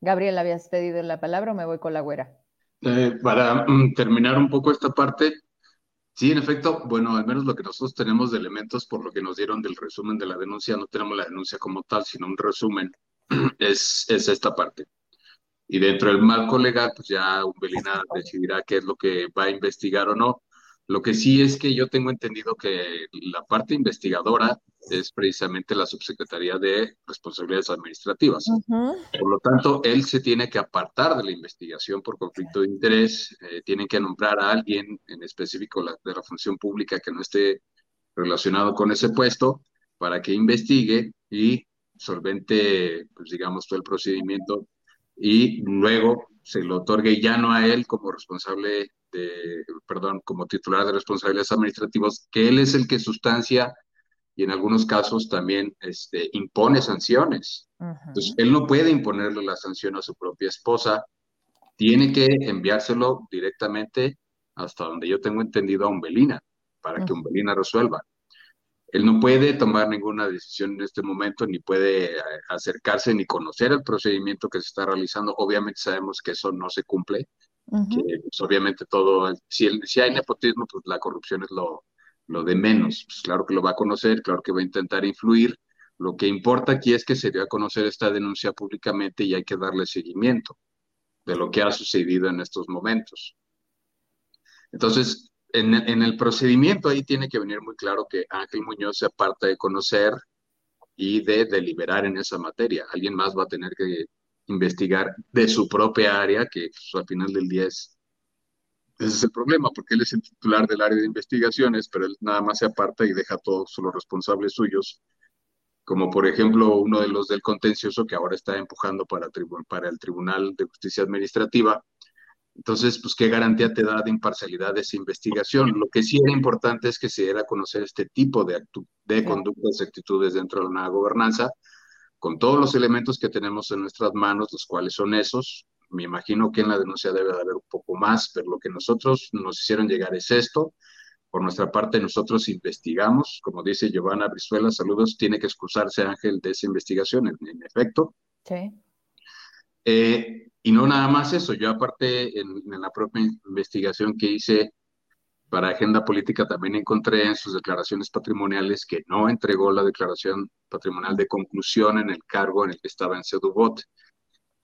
Gabriel, ¿habías pedido la palabra o me voy con la güera? Eh, para mm, terminar un poco esta parte, sí, en efecto, bueno, al menos lo que nosotros tenemos de elementos por lo que nos dieron del resumen de la denuncia, no tenemos la denuncia como tal, sino un resumen, es, es esta parte. Y dentro del marco legal, pues ya Umbelina decidirá qué es lo que va a investigar o no. Lo que sí es que yo tengo entendido que la parte investigadora es precisamente la subsecretaría de responsabilidades administrativas. Por lo tanto, él se tiene que apartar de la investigación por conflicto de interés, eh, tiene que nombrar a alguien en específico de la función pública que no esté relacionado con ese puesto para que investigue y solvente, pues digamos, todo el procedimiento y luego se lo otorgue ya no a él como responsable de, perdón, como titular de responsabilidades administrativas, que él es el que sustancia y en algunos casos también este, impone sanciones. Entonces, él no puede imponerle la sanción a su propia esposa, tiene que enviárselo directamente hasta donde yo tengo entendido a Umbelina, para que Umbelina resuelva. Él no puede tomar ninguna decisión en este momento, ni puede eh, acercarse ni conocer el procedimiento que se está realizando. Obviamente sabemos que eso no se cumple, que pues, obviamente todo, si, si hay nepotismo, pues la corrupción es lo, lo de menos. Pues claro que lo va a conocer, claro que va a intentar influir. Lo que importa aquí es que se dio a conocer esta denuncia públicamente y hay que darle seguimiento de lo que ha sucedido en estos momentos. Entonces, en, el procedimiento ahí tiene que venir muy claro que Ángel Muñoz se aparta de conocer y de deliberar en esa materia. Alguien más va a tener que investigar de su propia área, que pues, al final del día es, ese es el problema, porque él es el titular del área de investigaciones, pero él nada más se aparta y deja a todos los responsables suyos, como por ejemplo uno de los del contencioso que ahora está empujando para, para el Tribunal de Justicia Administrativa. Entonces, pues, ¿qué garantía te da de imparcialidad esa investigación? Lo que sí era importante es que se diera a conocer este tipo de, de conductas y actitudes dentro de una gobernanza, con todos los elementos que tenemos en nuestras manos, los cuales son esos. Me imagino que en la denuncia debe de haber un poco más, pero lo que nosotros nos hicieron llegar es esto. Por nuestra parte, nosotros investigamos, como dice Giovanna Brizuela, saludos, tiene que excusarse Ángel de esa investigación, en, efecto. Sí. Eh, y no nada más eso, yo aparte en, la propia investigación que hice para Agenda Política también encontré en sus declaraciones patrimoniales que no entregó la declaración patrimonial de conclusión en el cargo en el que estaba en Sedubot.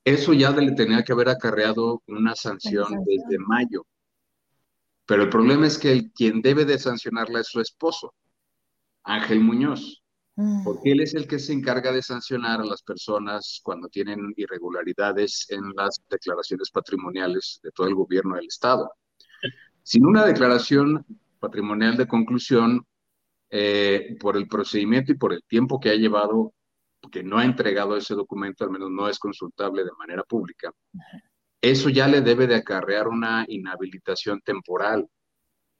Eso ya le tenía que haber acarreado una sanción desde mayo. Pero el problema es que el, quien debe de sancionarla es su esposo, Ángel Muñoz. Porque él es el que se encarga de sancionar a las personas cuando tienen irregularidades en las declaraciones patrimoniales de todo el gobierno del Estado. Sin una declaración patrimonial de conclusión, eh, por el procedimiento y por el tiempo que ha llevado, que no ha entregado ese documento, al menos no es consultable de manera pública, eso ya le debe de acarrear una inhabilitación temporal.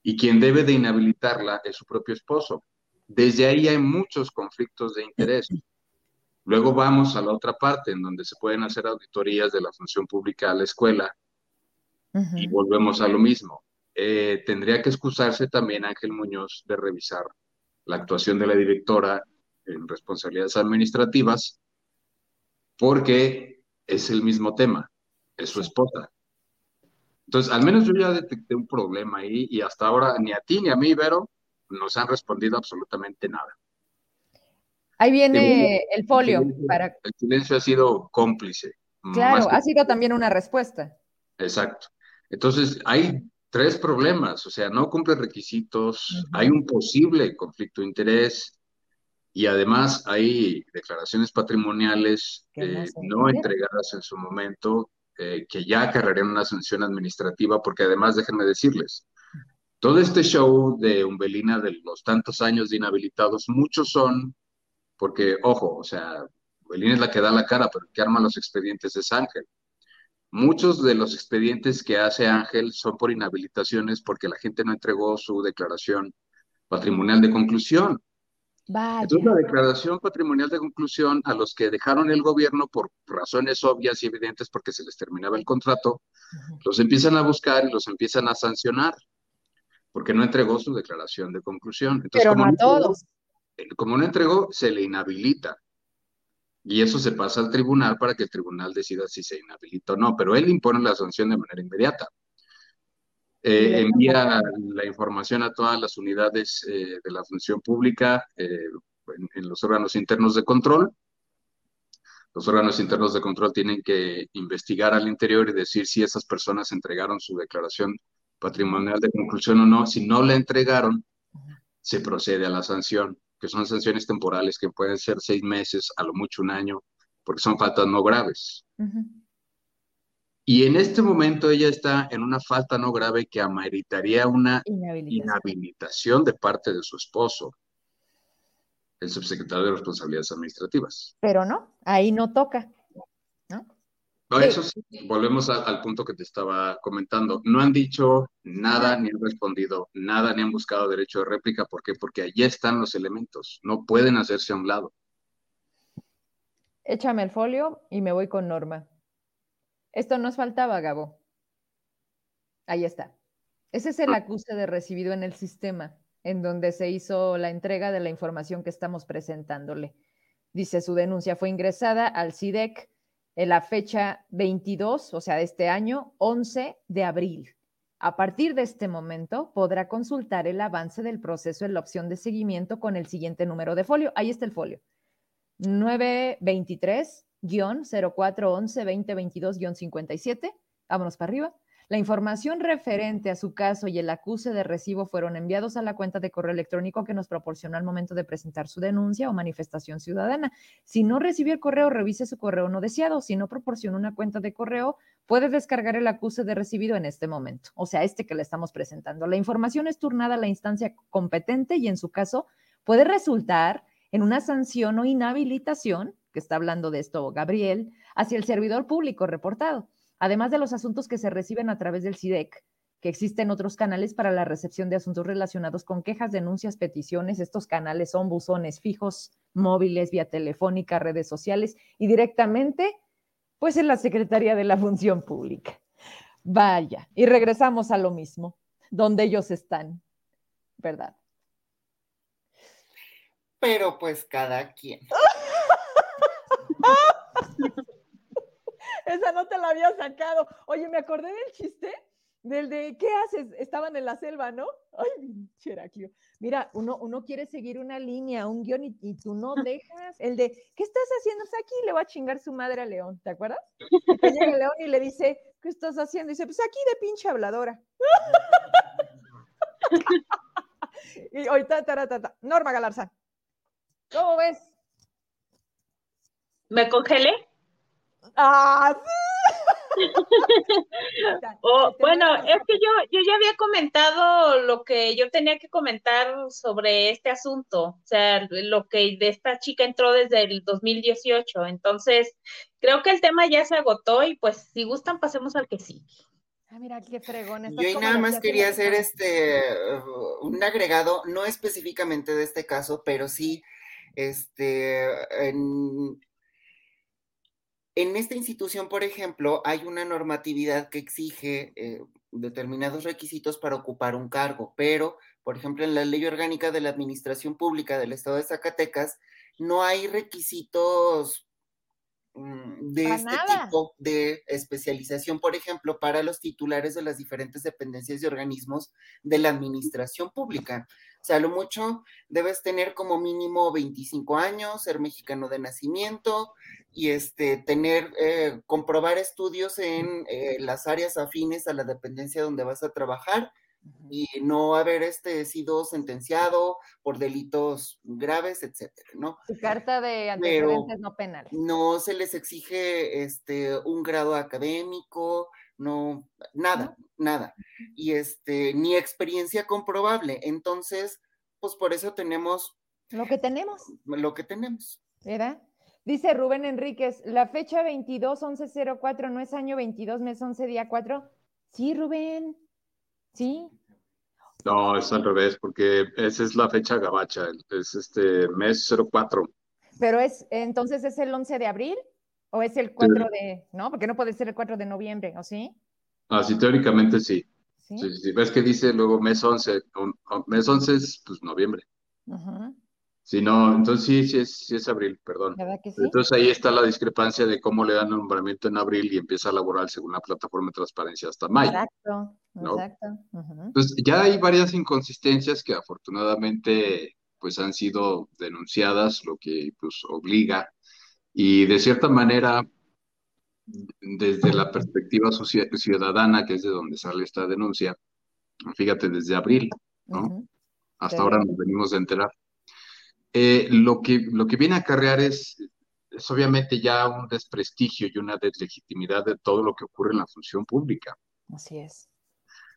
Y quien debe de inhabilitarla es su propio esposo. Desde ahí hay muchos conflictos de interés. Luego vamos a la otra parte, en donde se pueden hacer auditorías de la función pública a la escuela y volvemos a lo mismo. Eh, tendría que excusarse también Ángel Muñoz de revisar la actuación de la directora en responsabilidades administrativas, porque es el mismo tema es su esposa. Entonces, al menos yo ya detecté un problema ahí y hasta ahora ni a ti ni a mí, Vero, nos han respondido absolutamente nada. Ahí viene el, folio. El para... el silencio ha sido cómplice. Claro, ha sido también una respuesta. Exacto. Entonces, hay tres problemas, o sea, no cumple requisitos, hay un posible conflicto de interés y además hay declaraciones patrimoniales no entregadas en su momento eh, que ya acarrearían una sanción administrativa, porque además déjenme decirles, todo este show de Umbelina de los tantos años de inhabilitados, muchos son, porque, ojo, o sea, Umbelina es la que da la cara, pero el que arma los expedientes es Ángel. Muchos de los expedientes que hace Ángel son por inhabilitaciones porque la gente no entregó su declaración patrimonial de conclusión. Entonces, la declaración patrimonial de conclusión a los que dejaron el gobierno por razones obvias y evidentes porque se les terminaba el contrato, los empiezan a buscar y los empiezan a sancionar porque no entregó su declaración de conclusión. Entonces, Pero no a todos. Como no entregó, se le inhabilita. Y eso se pasa al tribunal para que el tribunal decida si se inhabilita o no, pero él impone la sanción de manera inmediata. Eh, envía la información a todas las unidades eh, de la función pública eh, en, los órganos internos de control. Los órganos internos de control tienen que investigar al interior y decir si esas personas entregaron su declaración patrimonial de conclusión o no. Si no la entregaron, se procede a la sanción, que son sanciones temporales que pueden ser seis meses, a lo mucho un año, porque son faltas no graves. Y en este momento ella está en una falta no grave que ameritaría una inhabilitación, de parte de su esposo, el subsecretario de Responsabilidades Administrativas. Pero no, ahí no toca. ¿No? eso sí, volvemos al punto que te estaba comentando. No han dicho nada, ni han respondido nada, ni han buscado derecho de réplica. ¿Por qué? Porque allí están los elementos. No pueden hacerse a un lado. Échame el folio y me voy con Norma. Esto nos faltaba, Gabo. Ahí está. Ese es el ah. acuse de recibido en el sistema, en donde se hizo la entrega de la información que estamos presentándole. Dice, su denuncia fue ingresada al CIDEC en la fecha 22, o sea, de este año, 11 de abril. A partir de este momento, podrá consultar el avance del proceso en la opción de seguimiento con el siguiente número de folio. Ahí está el folio. 923 0411-2022-57. Vámonos para arriba. La información referente a su caso y el acuse de recibo fueron enviados a la cuenta de correo electrónico que nos proporcionó al momento de presentar su denuncia o manifestación ciudadana. Si no recibió el correo, revise su correo no deseado. Si no proporciona una cuenta de correo, puede descargar el acuse de recibido en este momento, o sea, este que le estamos presentando. La información es turnada a la instancia competente y en su caso puede resultar en una sanción o inhabilitación que está hablando de esto Gabriel, hacia el servidor público reportado, además de los asuntos que se reciben a través del CIDEC, que existen otros canales para la recepción de asuntos relacionados con quejas, denuncias, peticiones. Estos canales son buzones fijos, móviles, vía telefónica, redes sociales y directamente, pues en la Secretaría de la Función Pública. Vaya, y regresamos a lo mismo, donde ellos están, ¿verdad? Pero pues cada quien. Esa no te la había sacado. Oye, me acordé del chiste del de, ¿qué haces? Estaban en la selva, ¿no? Ay, Cheraquio. Mira, uno, uno quiere seguir una línea, un guion, y, tú no dejas. El de, ¿qué estás haciendo? Está aquí le va a chingar su madre a León, ¿te acuerdas? Y llega León y le dice, ¿qué estás haciendo? Y dice, pues aquí de pinche habladora. y ahorita, ta, Norma Galarza, ¿cómo ves? ¿Me congelé? ¡Ah, oh, bueno, es que yo, yo ya había comentado lo que yo tenía que comentar sobre este asunto, o sea, lo que de esta chica entró desde el 2018, entonces creo que el tema ya se agotó y pues si gustan pasemos al que sí. Ah, mira qué fregón. Yo nada más quería hacer este un agregado, no específicamente de este caso, pero sí, este, en, en esta institución, por ejemplo, hay una normatividad que exige eh, determinados requisitos para ocupar un cargo, pero, por ejemplo, en la Ley Orgánica de la Administración Pública del Estado de Zacatecas, no hay requisitos mm, de este tipo de especialización, por ejemplo, para los titulares de las diferentes dependencias y organismos de la administración pública. O sea, lo mucho debes tener como mínimo 25 años, ser mexicano de nacimiento, y este, tener, eh, comprobar estudios en eh, las áreas afines a la dependencia donde vas a trabajar y no haber este, sido sentenciado por delitos graves, etcétera, ¿no? Su carta de antecedentes no penales. No se les exige este, un grado académico, no, nada, nada. Y este, ni experiencia comprobable. Entonces, pues por eso tenemos. Lo que tenemos. Lo que tenemos. ¿Verdad? Dice Rubén Enríquez, la fecha 22 11 04 no es año 22, mes 11, día 4. Sí, Rubén. Sí. No, es al revés, porque esa es la fecha gabacha, es este mes 04. Pero es, entonces es el 11 de abril o es el 4 de, no, porque no puede ser el 4 de noviembre, ¿o sí? Ah, sí, teóricamente sí. Sí, sí, ves que dice luego mes 11, mes 11 es pues noviembre. Ajá. Sí, no, entonces sí, sí es, sí es abril, perdón. Entonces ahí está la discrepancia de cómo le dan el nombramiento en abril y empieza a laborar según la plataforma de transparencia hasta mayo. Exacto, exacto. Entonces ya hay varias inconsistencias que afortunadamente pues han sido denunciadas, lo que pues obliga y de cierta manera desde la perspectiva ciudadana, que es de donde sale esta denuncia, fíjate, desde abril, ¿no? Hasta ahora nos venimos a enterar. Eh, lo, que, lo que viene a acarrear es, es obviamente ya un desprestigio y una deslegitimidad de todo lo que ocurre en la función pública. Así es.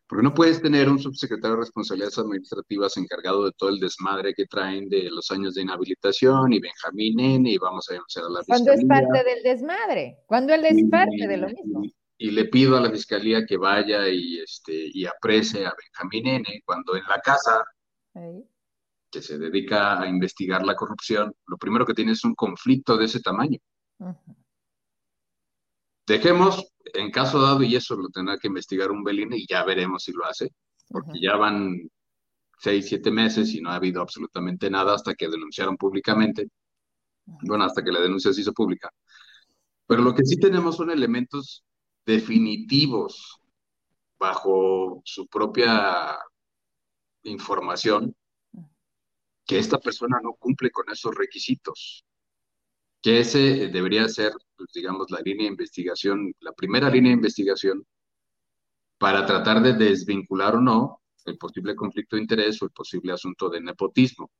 Porque no puedes tener un subsecretario de responsabilidades administrativas encargado de todo el desmadre que traen de los años de inhabilitación y Benjamín N. y vamos a denunciar a la fiscalía. Cuando es parte del desmadre, cuando él es parte de lo mismo. Y, le pido a la fiscalía que vaya y, este, y aprese a Benjamín N. cuando en la casa que se dedica a investigar la corrupción, lo primero que tiene es un conflicto de ese tamaño. Dejemos, en caso dado, y eso lo tendrá que investigar un Belín y ya veremos si lo hace, porque ya van seis, siete meses y no ha habido absolutamente nada hasta que denunciaron públicamente. Bueno, hasta que la denuncia se hizo pública. Pero lo que sí tenemos son elementos definitivos bajo su propia información que esta persona no cumple con esos requisitos, que ese debería ser, pues, digamos, la línea de investigación, la primera línea de investigación para tratar de desvincular o no el posible conflicto de interés o el posible asunto de nepotismo.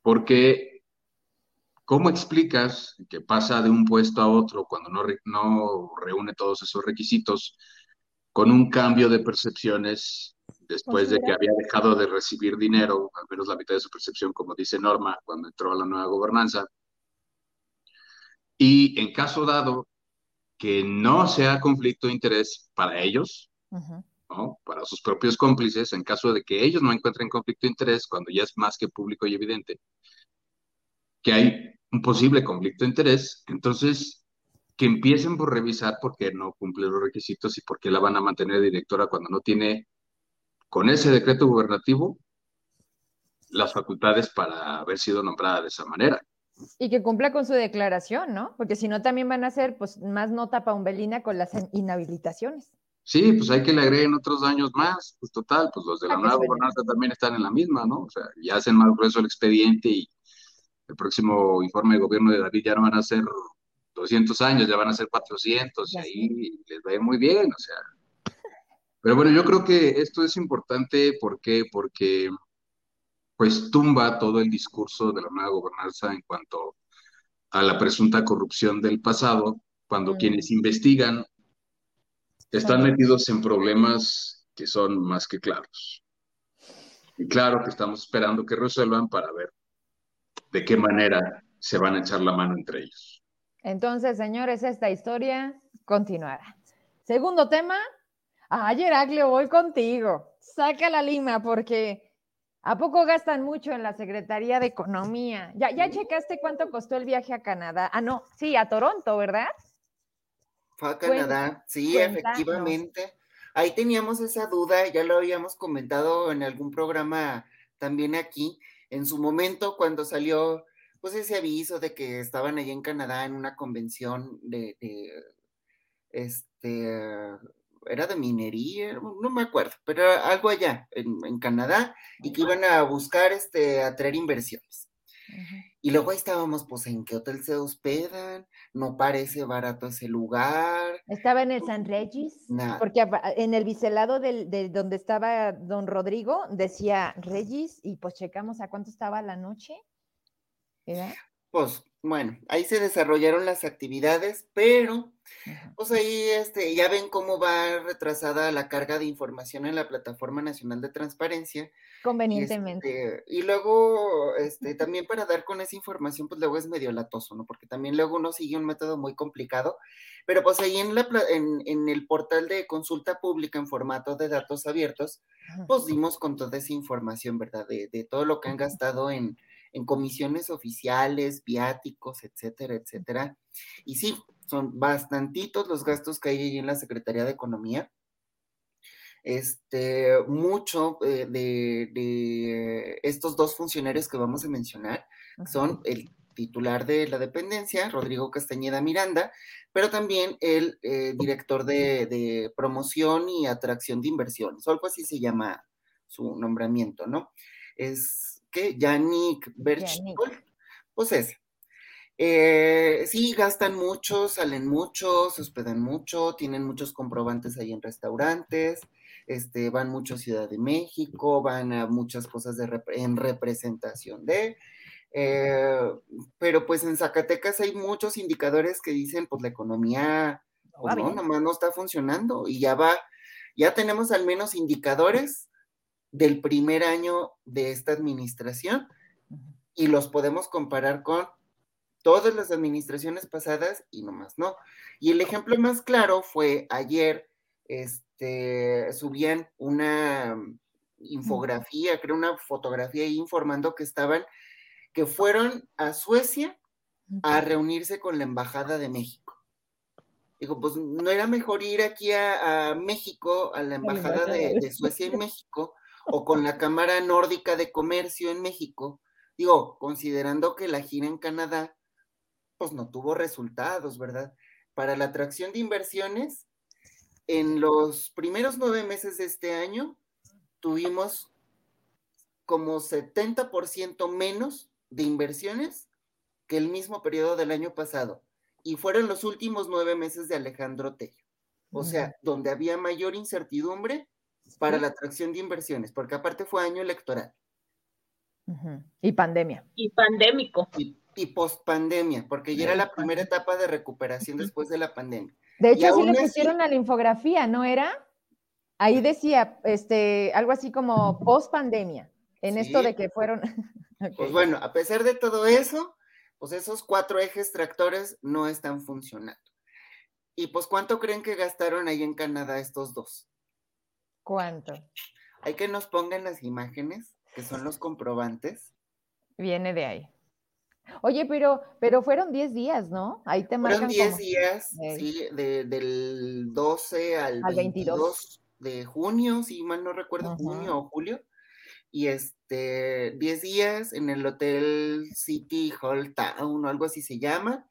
Porque, ¿cómo explicas que pasa de un puesto a otro cuando no, no reúne todos esos requisitos con un cambio de percepciones después de que había dejado de recibir dinero, al menos la mitad de su percepción, como dice Norma, cuando entró a la nueva gobernanza. Y en caso dado que no sea conflicto de interés para ellos, ¿no? para sus propios cómplices, en caso de que ellos no encuentren conflicto de interés, cuando ya es más que público y evidente que hay un posible conflicto de interés, entonces que empiecen por revisar por qué no cumple los requisitos y por qué la van a mantener directora cuando no tiene con ese decreto gubernativo las facultades para haber sido nombrada de esa manera. Y que cumpla con su declaración, ¿no? Porque si no, también van a hacer pues, más nota paumbelina con las inhabilitaciones. Sí, pues hay que le agreguen otros daños más, pues total, pues los de la nueva gobernanza también están en la misma, ¿no? O sea, ya hacen más grueso el expediente y el próximo informe de gobierno de David ya no van a ser 200 años, ya van a ser 400 y ahí les va a ir muy bien, o sea. Pero bueno, yo creo que esto es importante, ¿por qué? Porque pues tumba todo el discurso de la nueva gobernanza en cuanto a la presunta corrupción del pasado, cuando quienes investigan están metidos en problemas que son más que claros. Y claro que estamos esperando que resuelvan para ver de qué manera se van a echar la mano entre ellos. Entonces, señores, esta historia continuará. Segundo tema. Ayer, Heraglio, voy contigo. Saca la lima porque ¿a poco gastan mucho en la Secretaría de Economía? ¿Ya, ya checaste cuánto costó el viaje a Canadá? Ah, no, sí, a Toronto, ¿verdad? Fue a Canadá, sí, efectivamente. Ahí teníamos esa duda, ya lo habíamos comentado en algún programa también aquí, en su momento cuando salió pues ese aviso de que estaban allí en Canadá en una convención de, este, era de minería, no me acuerdo, pero algo allá en, Canadá y que iban a buscar este, atraer inversiones. Y luego ahí estábamos, pues, ¿en qué hotel se hospedan? No parece barato ese lugar. Estaba en el San Regis, porque en el biselado de donde estaba don Rodrigo decía Regis y pues checamos a cuánto estaba la noche. Pues bueno, ahí se desarrollaron las actividades, pero pues ahí este, ya ven cómo va retrasada la carga de información en la Plataforma Nacional de Transparencia. Convenientemente. Este, y luego, este, también para dar con esa información, pues luego es medio latoso, ¿no? Porque también luego uno sigue un método muy complicado, pero pues ahí en, la, en, el portal de consulta pública en formato de datos abiertos, pues dimos con toda esa información, ¿verdad? De, de todo lo que han gastado en en comisiones oficiales, viáticos, etcétera, etcétera. Y sí, son bastantitos los gastos que hay ahí en la Secretaría de Economía. Este, mucho eh, de, estos dos funcionarios que vamos a mencionar son el titular de la dependencia, Rodrigo Castañeda Miranda, pero también el eh, director de, promoción y atracción de inversiones, o algo así se llama su nombramiento, ¿no? Es ¿qué? Yannick Berchtold, pues ese. Eh, sí, gastan mucho, salen mucho, se hospedan mucho, tienen muchos comprobantes ahí en restaurantes, este, van mucho a Ciudad de México, van a muchas cosas de en representación de, eh, pero pues en Zacatecas hay muchos indicadores que dicen, pues la economía, pues no, nomás no está funcionando y ya va, ya tenemos al menos indicadores del primer año de esta administración y los podemos comparar con todas las administraciones pasadas y no más, no. Y el ejemplo más claro fue ayer, este, subían una infografía, creo una fotografía informando que estaban, que fueron a Suecia a reunirse con la Embajada de México. Digo, pues no era mejor ir aquí a, México, a la Embajada de, de Suecia en México, o con la Cámara Nórdica de Comercio en México, digo, considerando que la gira en Canadá, pues no tuvo resultados, ¿verdad? Para la atracción de inversiones, en los primeros nueve meses de este año, tuvimos como 70% menos de inversiones que el mismo periodo del año pasado. Y fueron los últimos nueve meses de Alejandro Tello. O sea, donde había mayor incertidumbre para la atracción de inversiones, porque aparte fue año electoral. Y pandemia. Y pandémico. Y, y post pandemia, porque ya era la primera etapa de recuperación después de la pandemia. De hecho, sí le pusieron a la infografía, ¿no era? Ahí decía este, algo así como post pandemia, en esto de que fueron. Pues bueno, a pesar de todo eso, pues esos cuatro ejes tractores no están funcionando. Y pues, ¿cuánto creen que gastaron ahí en Canadá estos dos? ¿Cuánto? Hay que nos pongan las imágenes, que son los comprobantes. Viene de ahí. Oye, pero, pero fueron 10 días, ¿no? Ahí te marcan Fueron 10 días, sí, del 12 al, 22. de junio, si mal no recuerdo, junio o julio. y este 10 días en el Hotel City Hall Town o algo así se llama.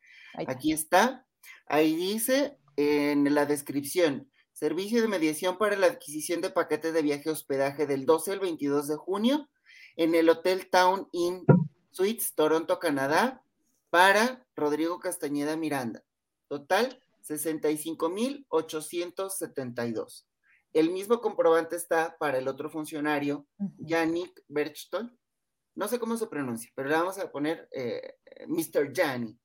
Aquí está. Ahí dice en la descripción, servicio de mediación para la adquisición de paquetes de viaje hospedaje del 12 al 22 de junio en el Hotel Town Inn Suites, Toronto, Canadá, para Rodrigo Castañeda Miranda. Total, 65,872. El mismo comprobante está para el otro funcionario, Yannick Berchton. No sé cómo se pronuncia, pero le vamos a poner eh, Mr. Yanni.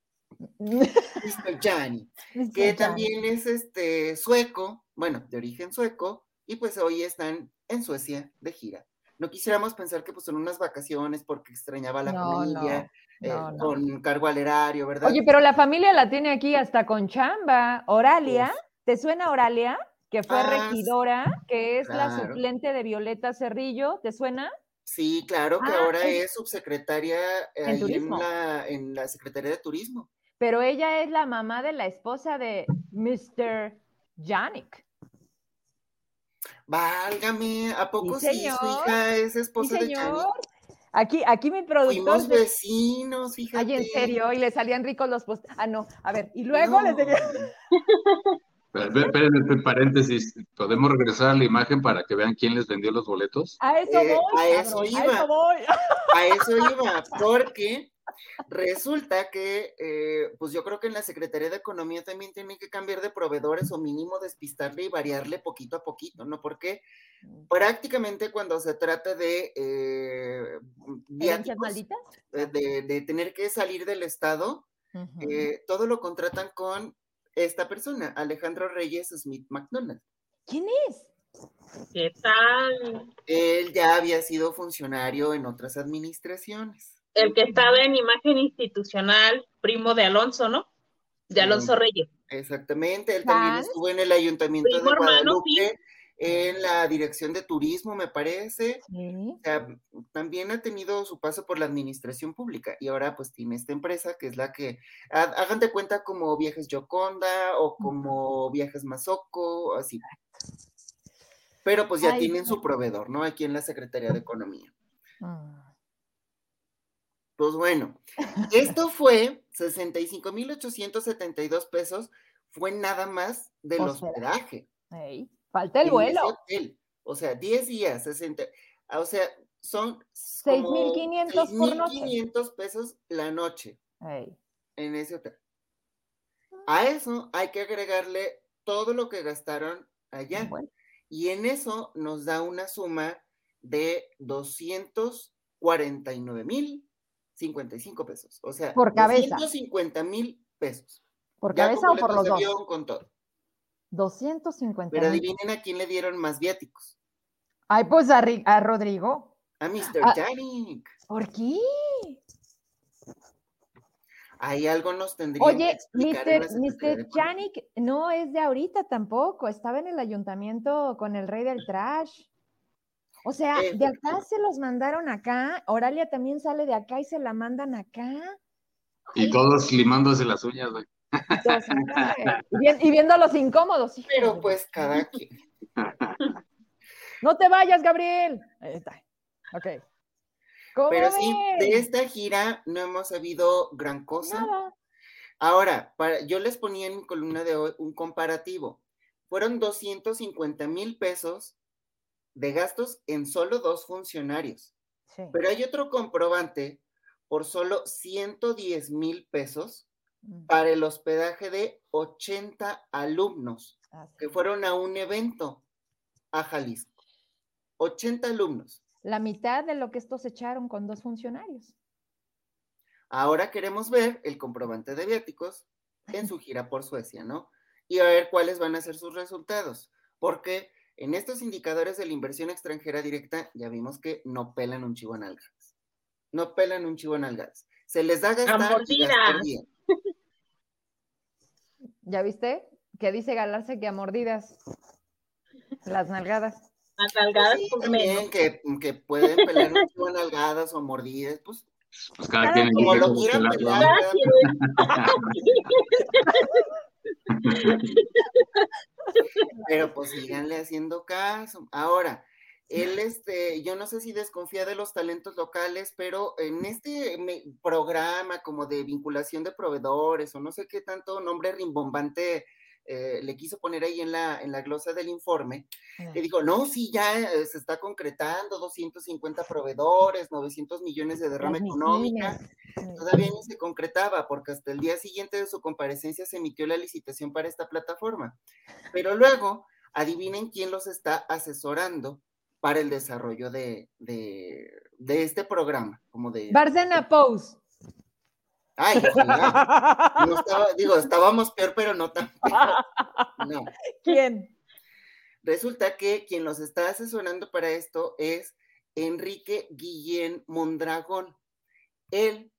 Mr. Yanni, que también es este sueco, bueno, de origen sueco, y pues hoy están en Suecia de gira. No quisiéramos pensar que pues son unas vacaciones porque extrañaba a la familia, eh, con cargo al erario, ¿verdad? Oye, pero la familia la tiene aquí hasta con chamba. Oralia, ¿te suena Oralia? Que fue ah, regidora, que es la suplente de Violeta Cerrillo, ¿te suena? Sí, claro que ah, ahora es, subsecretaria en, la, en la Secretaría de Turismo. Pero ella es la mamá de la esposa de Mr. Yannick. Válgame, ¿a poco sí, su hija es esposa de Yannick? Aquí, aquí mi productor. Fuimos vecinos, fíjate. Ay, en serio, y le salían ricos los post. Ah, no, a ver, y luego les decía. Esperen, paréntesis, ¿podemos regresar a la imagen para que vean quién les vendió los boletos? A eso eh, voy. a eso iba. A eso voy. A eso iba, porque Resulta que, eh, pues yo creo que en la Secretaría de Economía también tienen que cambiar de proveedores o mínimo despistarle y variarle poquito a poquito, ¿no? Porque mm. prácticamente cuando se trata de eh, eh, de, de, tener que salir del Estado, todo lo contratan con esta persona, Alejandro Reyes Smith McDonald. ¿Quién es? ¿Qué tal? Él ya había sido funcionario en otras administraciones el que estaba en imagen institucional, primo de Alonso, ¿no? De Alonso Reyes. Exactamente, él también estuvo en el ayuntamiento de Guadalupe, en la dirección de turismo, me parece. O sea, también ha tenido su paso por la administración pública y ahora pues tiene esta empresa que es la que, hagan de cuenta como Viajes Yoconda o como Viajes Mazoco, así. Pero pues ya tienen su proveedor, ¿no? Aquí en la Secretaría de Economía. Ah. Pues bueno, esto fue 65,872 pesos, fue nada más del hospedaje. falta el vuelo. O sea, 10 días, 60, o sea, son 6,500 por noche. 6,500 pesos la noche en ese hotel. A eso hay que agregarle todo lo que gastaron allá. Y en eso nos da una suma de 249 mil 55 pesos. O sea, por cabeza. 250 mil pesos. ¿Por cabeza o por los dos? Con todo. 250 Pero adivinen a quién le dieron más viáticos. Ay, pues a, a Rodrigo. A Mr. Ah, ¿Por qué? Ahí algo nos tendría Oye, Mr. Mr. Janik no es de ahorita tampoco. Estaba en el ayuntamiento con el rey del trash. O sea, de acá se los mandaron acá, Oralia también sale de acá y se la mandan acá. Y todos limándose las uñas, güey. y, viendo los incómodos. Pero pues cada quien. No te vayas, Gabriel. Ahí está. Ok. Pero sí, de esta gira no hemos sabido gran cosa. Ahora, para, yo les ponía en mi columna de hoy un comparativo. Fueron 250 mil pesos de gastos en solo dos funcionarios. Pero hay otro comprobante por solo 110 mil pesos para el hospedaje de 80 alumnos que fueron a un evento a Jalisco. 80 alumnos. La mitad de lo que estos echaron con dos funcionarios. Ahora queremos ver el comprobante de viáticos en su gira por Suecia, ¿no? Y a ver cuáles van a ser sus resultados. Porque en estos indicadores de la inversión extranjera directa, ya vimos que no pelan un chivo en algas. No pelan un chivo en algas. Se les da gastar y gastar bien. ¿Ya viste? Que dice Galarse que a mordidas. Las nalgadas. Las nalgadas pues también, que, que, pueden pelar un chivo en algadas o mordidas, pues. Pues cada, quien como lo quieran pelar. Pero pues síganle haciendo caso. Ahora, él, este, yo no sé si desconfía de los talentos locales, pero en este programa como de vinculación de proveedores o no sé qué tanto nombre rimbombante eh, le quiso poner ahí en la, en la glosa del informe, le dijo, no, sí, ya eh, se está concretando 250 proveedores, 900 millones de derrama económica, todavía ni se concretaba porque hasta el día siguiente de su comparecencia se emitió la licitación para esta plataforma. Pero luego, adivinen quién los está asesorando para el desarrollo de, este programa. Como de, Barcena Pous. Ay, digo, estábamos peor, pero no tan peor. No. ¿Quién? Resulta que quien los está asesorando para esto es Enrique Guillén Mondragón. Él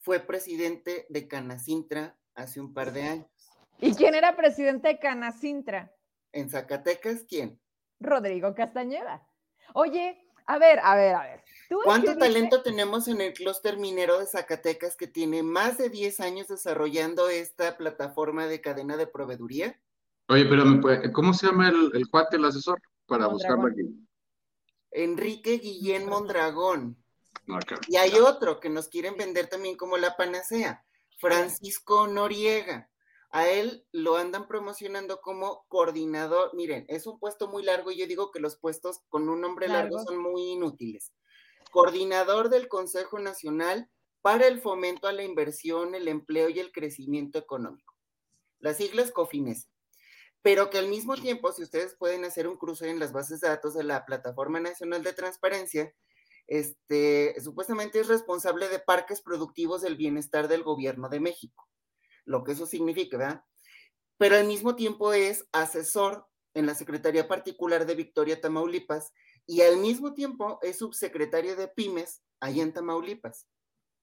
fue presidente de Canacintra hace un par de años. ¿Y quién era presidente de Canacintra? En Zacatecas, ¿quién? Rodrigo Castañeda. Oye, a ver, a ver, a ver. ¿Cuánto talento tenemos en el clúster minero de Zacatecas que tiene más de 10 años desarrollando esta plataforma de cadena de proveeduría? Oye, pero ¿cómo se llama el, cuate, el asesor? Para buscarlo aquí. Enrique Guillén Mondragón. Y hay otro que nos quieren vender también como la panacea, Francisco Noriega a él lo andan promocionando como coordinador. Miren, es un puesto muy largo y yo digo que los puestos con un nombre largo, son muy inútiles. Coordinador del Consejo Nacional para el fomento a la inversión, el empleo y el crecimiento económico. Las siglas COFINES. Pero que al mismo tiempo, si ustedes pueden hacer un cruce en las bases de datos de la Plataforma Nacional de Transparencia, este, supuestamente es responsable de parques productivos del bienestar del gobierno de México lo que eso significa, ¿verdad? Pero al mismo tiempo es asesor en la Secretaría Particular de Victoria, Tamaulipas, y al mismo tiempo es subsecretario de Pymes allá en Tamaulipas.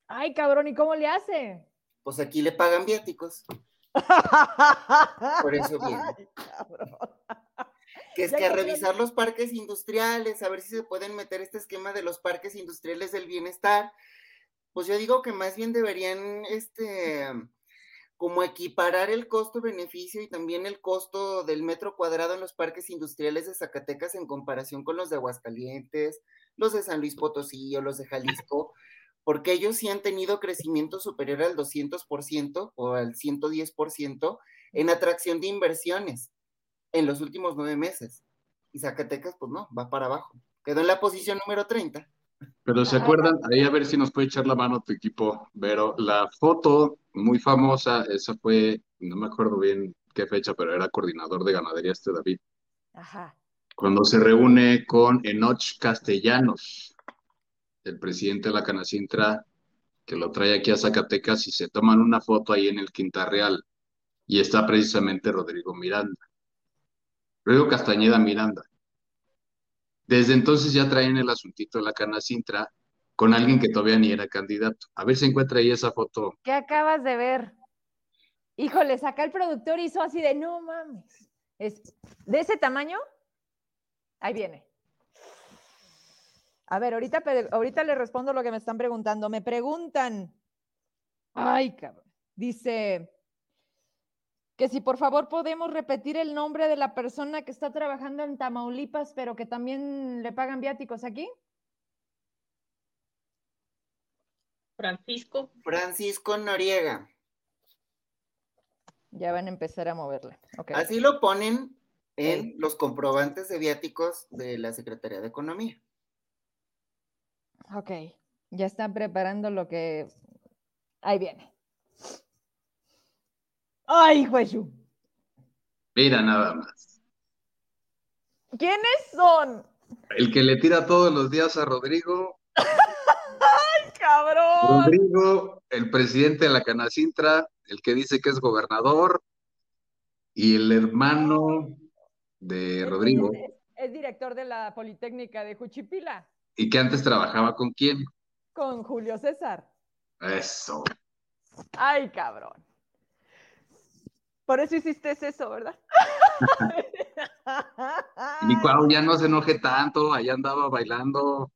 Ay, cabrón, ¿y cómo le hace? Pues aquí le pagan viáticos. Por eso viene. Que es que a revisar los parques industriales, a ver si se pueden meter este esquema de los parques industriales del bienestar. Pues yo digo que más bien deberían, este, como equiparar el costo-beneficio y también el costo del metro cuadrado en los parques industriales de Zacatecas en comparación con los de Aguascalientes, los de San Luis Potosí o los de Jalisco, porque ellos sí han tenido crecimiento superior al 200% o al 110% en atracción de inversiones en los últimos nueve meses. Y Zacatecas, pues no, va para abajo. Quedó en la posición número 30. Pero se acuerdan, ahí a ver si nos puede echar la mano tu equipo, pero la foto muy famosa, esa fue, no me acuerdo bien qué fecha, pero era coordinador de ganadería este David. Ajá. Cuando se reúne con Enoch Castellanos, el presidente de la Canacintra, que lo trae aquí a Zacatecas y se toman una foto ahí en el Quinta Real y está precisamente Rodrigo Miranda. Rodrigo Castañeda Miranda. Desde entonces ya traen el asuntito de la Canacintra con alguien que todavía ni era candidato. A ver si encuentra ahí esa foto. ¿Qué acabas de ver? Híjole, saca el productor hizo así de no mames. Es de ese tamaño. Ahí viene. A ver, ahorita, ahorita le respondo lo que me están preguntando. Me preguntan. Ay, cabrón. Dice, que si por favor podemos repetir el nombre de la persona que está trabajando en Tamaulipas, pero que también le pagan viáticos aquí. Francisco. Francisco Noriega. Ya van a empezar a moverle. Así lo ponen en los comprobantes de viáticos de la Secretaría de Economía. Ok, ya están preparando lo que... Ahí viene. Ay, güey. Mira nada más. ¿Quiénes son? El que le tira todos los días a Rodrigo. ¡Ay, cabrón! Rodrigo, el presidente de la Canacintra, el que dice que es gobernador, y el hermano de Rodrigo. Es, director de la Politécnica de Juchipila. ¿Y que antes trabajaba con quién? Con Julio César. Eso. Ay, cabrón. Por eso hiciste eso, ¿verdad? Mi cuau ya no se enoje tanto, allá andaba bailando.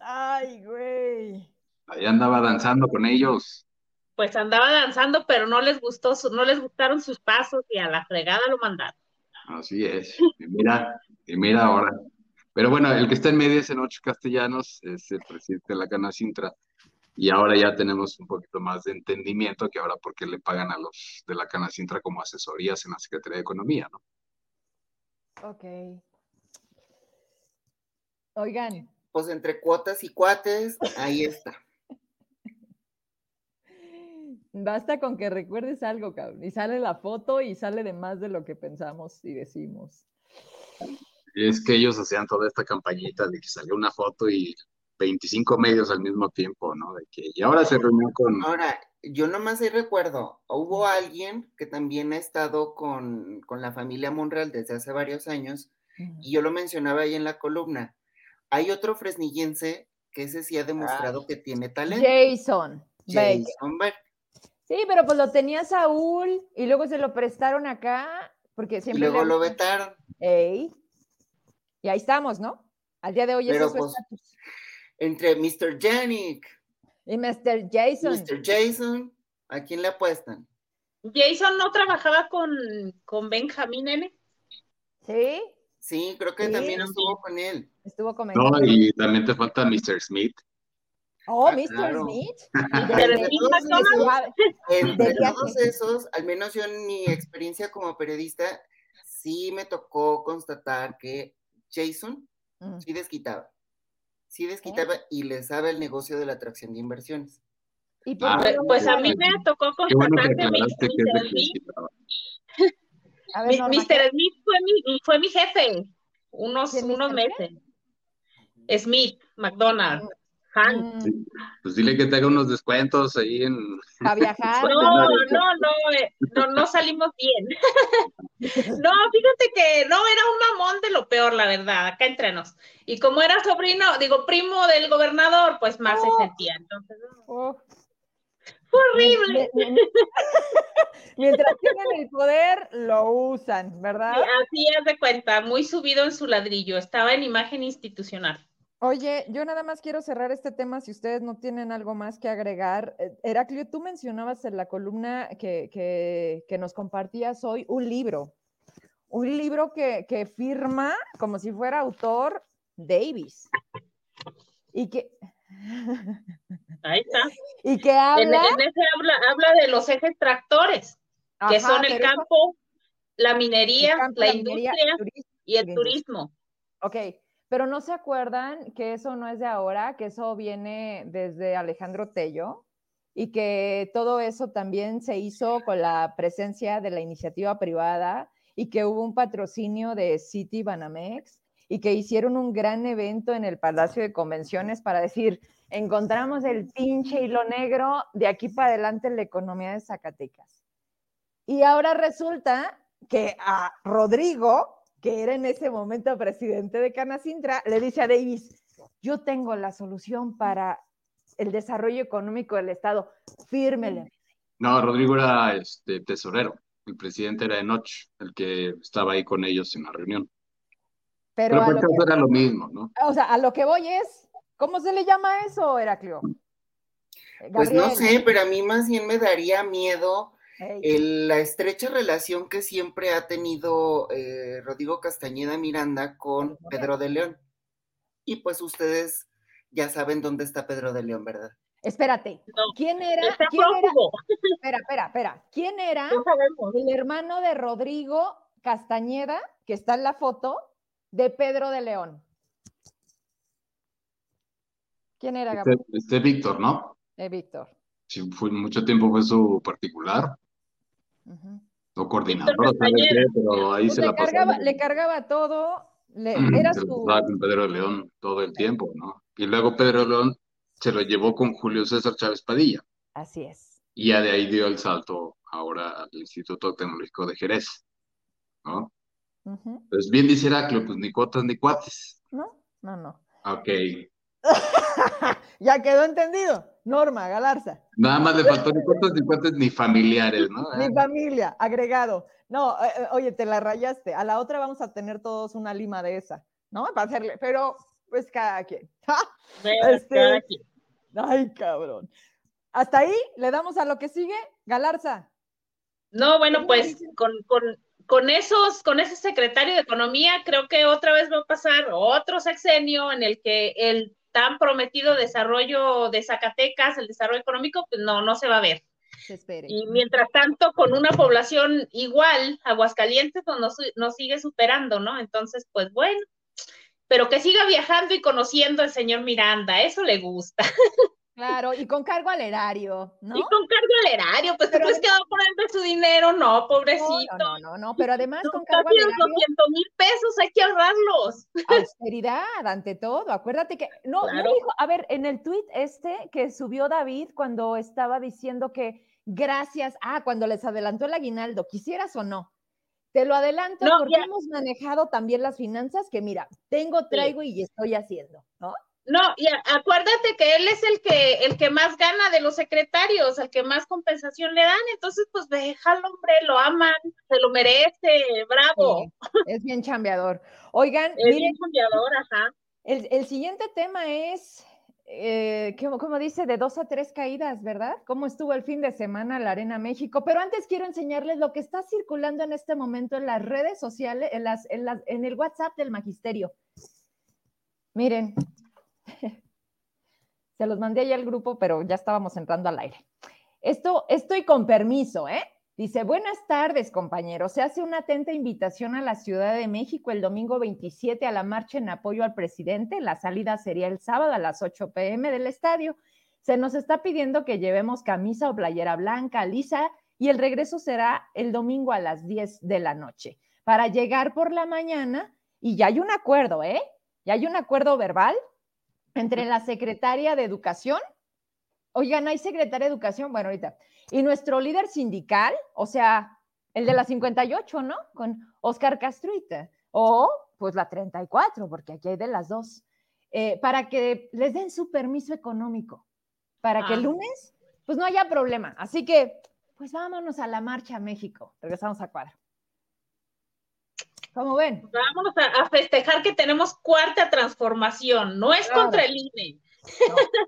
Ay, güey. Allá andaba danzando con ellos. Pues andaba danzando, pero no les gustó, no les gustaron sus pasos y a la fregada lo mandaron. Así es. Y mira, y mira ahora. Pero bueno, el que está en medio es en ocho castellanos, es el presidente de la Cana Sintra. Y ahora ya tenemos un poquito más de entendimiento que ahora porque le pagan a los de la Cana Sintra como asesorías en la Secretaría de Economía, ¿no? Ok. Oigan, Pues entre cuotas y cuates, ahí está. basta con que recuerdes algo, cabrón. Y sale la foto y sale de más de lo que pensamos y decimos. Y es que ellos hacían toda esta campañita de que salió una foto y 25 medios al mismo tiempo, ¿no? De que, y ahora se reunió con... Ahora, yo nomás ahí recuerdo, hubo alguien que también ha estado con, con la familia Monreal desde hace varios años, y yo lo mencionaba ahí en la columna. Hay otro fresnillense que ese sí ha demostrado que tiene talento. Jason. Jason Beck. Sí, pero pues lo tenía Saúl y luego se lo prestaron acá porque Y siempre. luego le- lo vetaron. Ey. Y ahí estamos, ¿no? Al día de hoy ese Pero es su pues, estatus. Entre Mr. Yannick, Y Mr. Jason. Mr. Jason, ¿a quién le apuestan? Jason no trabajaba con, con Benjamín N. Sí, Sí, creo que Sí. también estuvo con él. estuvo comentando. No, y también te falta Mr. Smith. Oh, Ah, Mr. claro. Smith. Big todos Entre todos esos, al menos yo en mi experiencia como periodista, sí me tocó constatar que Jason Mm. sí desquitaba. Sí desquitaba y le sabe el negocio de la atracción de inversiones. ¿Y por Ah, Pues, pues a mí me tocó bueno constatar que de Mr. Smith, Mr. Smith fue mi, fue mi jefe unos, ¿Quién, unos meses. Smith, McDonald, Han. Pues dile que te haga unos descuentos ahí en... para viajar. No, ¿no? no, no, eh, no, no salimos bien. No, fíjate que no, era un mamón de lo peor, la verdad, acá entre nos. Y como era sobrino, digo, primo del gobernador, pues más Oh. se sentía. Entonces, Oh. fue horrible. Mi- Mientras tienen el poder, lo usan, ¿verdad? Sí, Así es de cuenta, muy subido en su ladrillo, estaba en imagen institucional. Oye, yo nada más quiero cerrar este tema si ustedes no tienen algo más que agregar. Eh, Heraclio, tú mencionabas en la columna que, que- que nos compartías hoy un libro, un libro que, que firma como si fuera autor Davis y que, Ahí está. y que En, habla... en ese habla, habla de los ejes tractores, que son el eso- campo, la el minería, campo, la minería, industria turismo. y el industria. turismo. Ok, pero no se acuerdan que eso no es de ahora, que eso viene desde Alejandro Tello y que todo eso también se hizo con la presencia de la iniciativa privada y que hubo un patrocinio de City Banamex y que hicieron un gran evento en el Palacio de Convenciones para decir, encontramos el pinche hilo negro de aquí para adelante en la economía de Zacatecas. Y ahora resulta que a Rodrigo, que era en ese momento presidente de Canacintra, le dice a Davis, yo tengo la solución para el desarrollo económico del Estado, fírmele. No, Rodrigo era este tesorero. El presidente era Enoch, el que estaba ahí con ellos en la reunión. Pero Pero por lo, caso que, era lo mismo, ¿no? o sea, a lo que voy es, ¿cómo se le llama eso, Heraclio? Pues no sé, pero a mí más bien me daría miedo el- la estrecha relación que siempre ha tenido eh, Rodrigo Castañeda Miranda con Pedro de León. Y pues ustedes ya saben dónde está Pedro de León, ¿verdad? espérate, No, ¿quién era? Está ¿Quién era? Espera, espera, espera. ¿Quién era no el hermano de Rodrigo Castañeda, que está en la foto, de Pedro de León? ¿Quién era, Este, Gabriel? este Víctor, ¿no? Eh, Víctor. Sí, fue, mucho tiempo fue su particular, Ujú. o coordinador, Víctor o sabe Castañeda. qué, pero ahí Pues se le, la cargaba, le cargaba todo, le- era Se su... con Pedro León todo el tiempo, ¿no? Y luego Pedro León se lo llevó con Julio César Chávez Padilla. Así es. Y ya de ahí dio el salto ahora al Instituto Tecnológico de Jerez, ¿no? Ujú. Pues bien dice Heraclio, pues ni cuotas ni cuates. No, no, no. Ok. ya quedó entendido. Norma, Galarza. Nada más le faltó ni cuotas ni cuates ni familiares, ¿no? Mi familia, agregado. No, eh, eh, oye, te la rayaste. A la otra vamos a tener todos una lima de esa, ¿no? Para hacerle, pero pues cada quien. ¡Ja! Bueno, Este- cada quien. Ay, cabrón. Hasta ahí le damos a lo que sigue. Galarza. No, bueno, pues con, con, con esos, con ese secretario de Economía, creo que otra vez va a pasar otro sexenio en el que el tan prometido desarrollo de Zacatecas, el desarrollo económico, pues no, no se va a ver. Y mientras tanto, con una población igual, Aguascalientes pues nos, nos sigue superando, ¿no? Entonces, pues bueno, pero que siga viajando y conociendo al señor Miranda, eso le gusta. Claro, y con cargo al erario, ¿no? Y con cargo al erario, pues pero ¿tú crees que va a su dinero? No, pobrecito. No, no, no, pero además con cargo al erario. 200 mil pesos, hay que ahorrarlos. Austeridad, ante todo. Acuérdate que, no, no dijo, a ver, en el tweet este que subió David cuando estaba diciendo que gracias, ah, cuando les adelantó el aguinaldo, quisieras o no, te lo adelanto porque hemos manejado también las finanzas que mira, tengo, traigo y estoy haciendo, ¿no? No, y acuérdate que él es el que, el que más gana de los secretarios, el que más compensación le dan, entonces pues déjalo, hombre, lo aman, se lo merece, bravo. es bien chambeador. Oigan, es bien chambeador, ajá. El, el, siguiente tema es, eh, como dice, de dos a tres caídas, ¿verdad? ¿Cómo estuvo el fin de semana la Arena México? Pero antes quiero enseñarles lo que está circulando en este momento en las redes sociales, en, las, en, las, en el WhatsApp del Magisterio. Miren, Se los mandé ya al grupo, pero ya estábamos entrando al aire. Esto, estoy con permiso, ¿eh? Dice, buenas tardes, compañeros. Se hace una atenta invitación a la Ciudad de México el domingo 27 a la marcha en apoyo al presidente. La salida sería el sábado a las 8 pm del estadio. Se nos está pidiendo que llevemos camisa o playera blanca, lisa, y el regreso será el domingo a las 10 de la noche. Para llegar por la mañana, y ya hay un acuerdo, ¿eh? Ya hay un acuerdo verbal entre la secretaria de Educación, oigan, hay secretaria de Educación, bueno, ahorita, y nuestro líder sindical, o sea, el de la 58, ¿no? Con Oscar Castruita, o pues la 34, porque aquí hay de las dos, eh, para que les den su permiso económico, para que el ah. lunes, pues no haya problema. Así que, pues vámonos a la marcha a México. Regresamos a cuadro. ¿Cómo ven? Vamos a, festejar que tenemos cuarta transformación. No es contra el INE.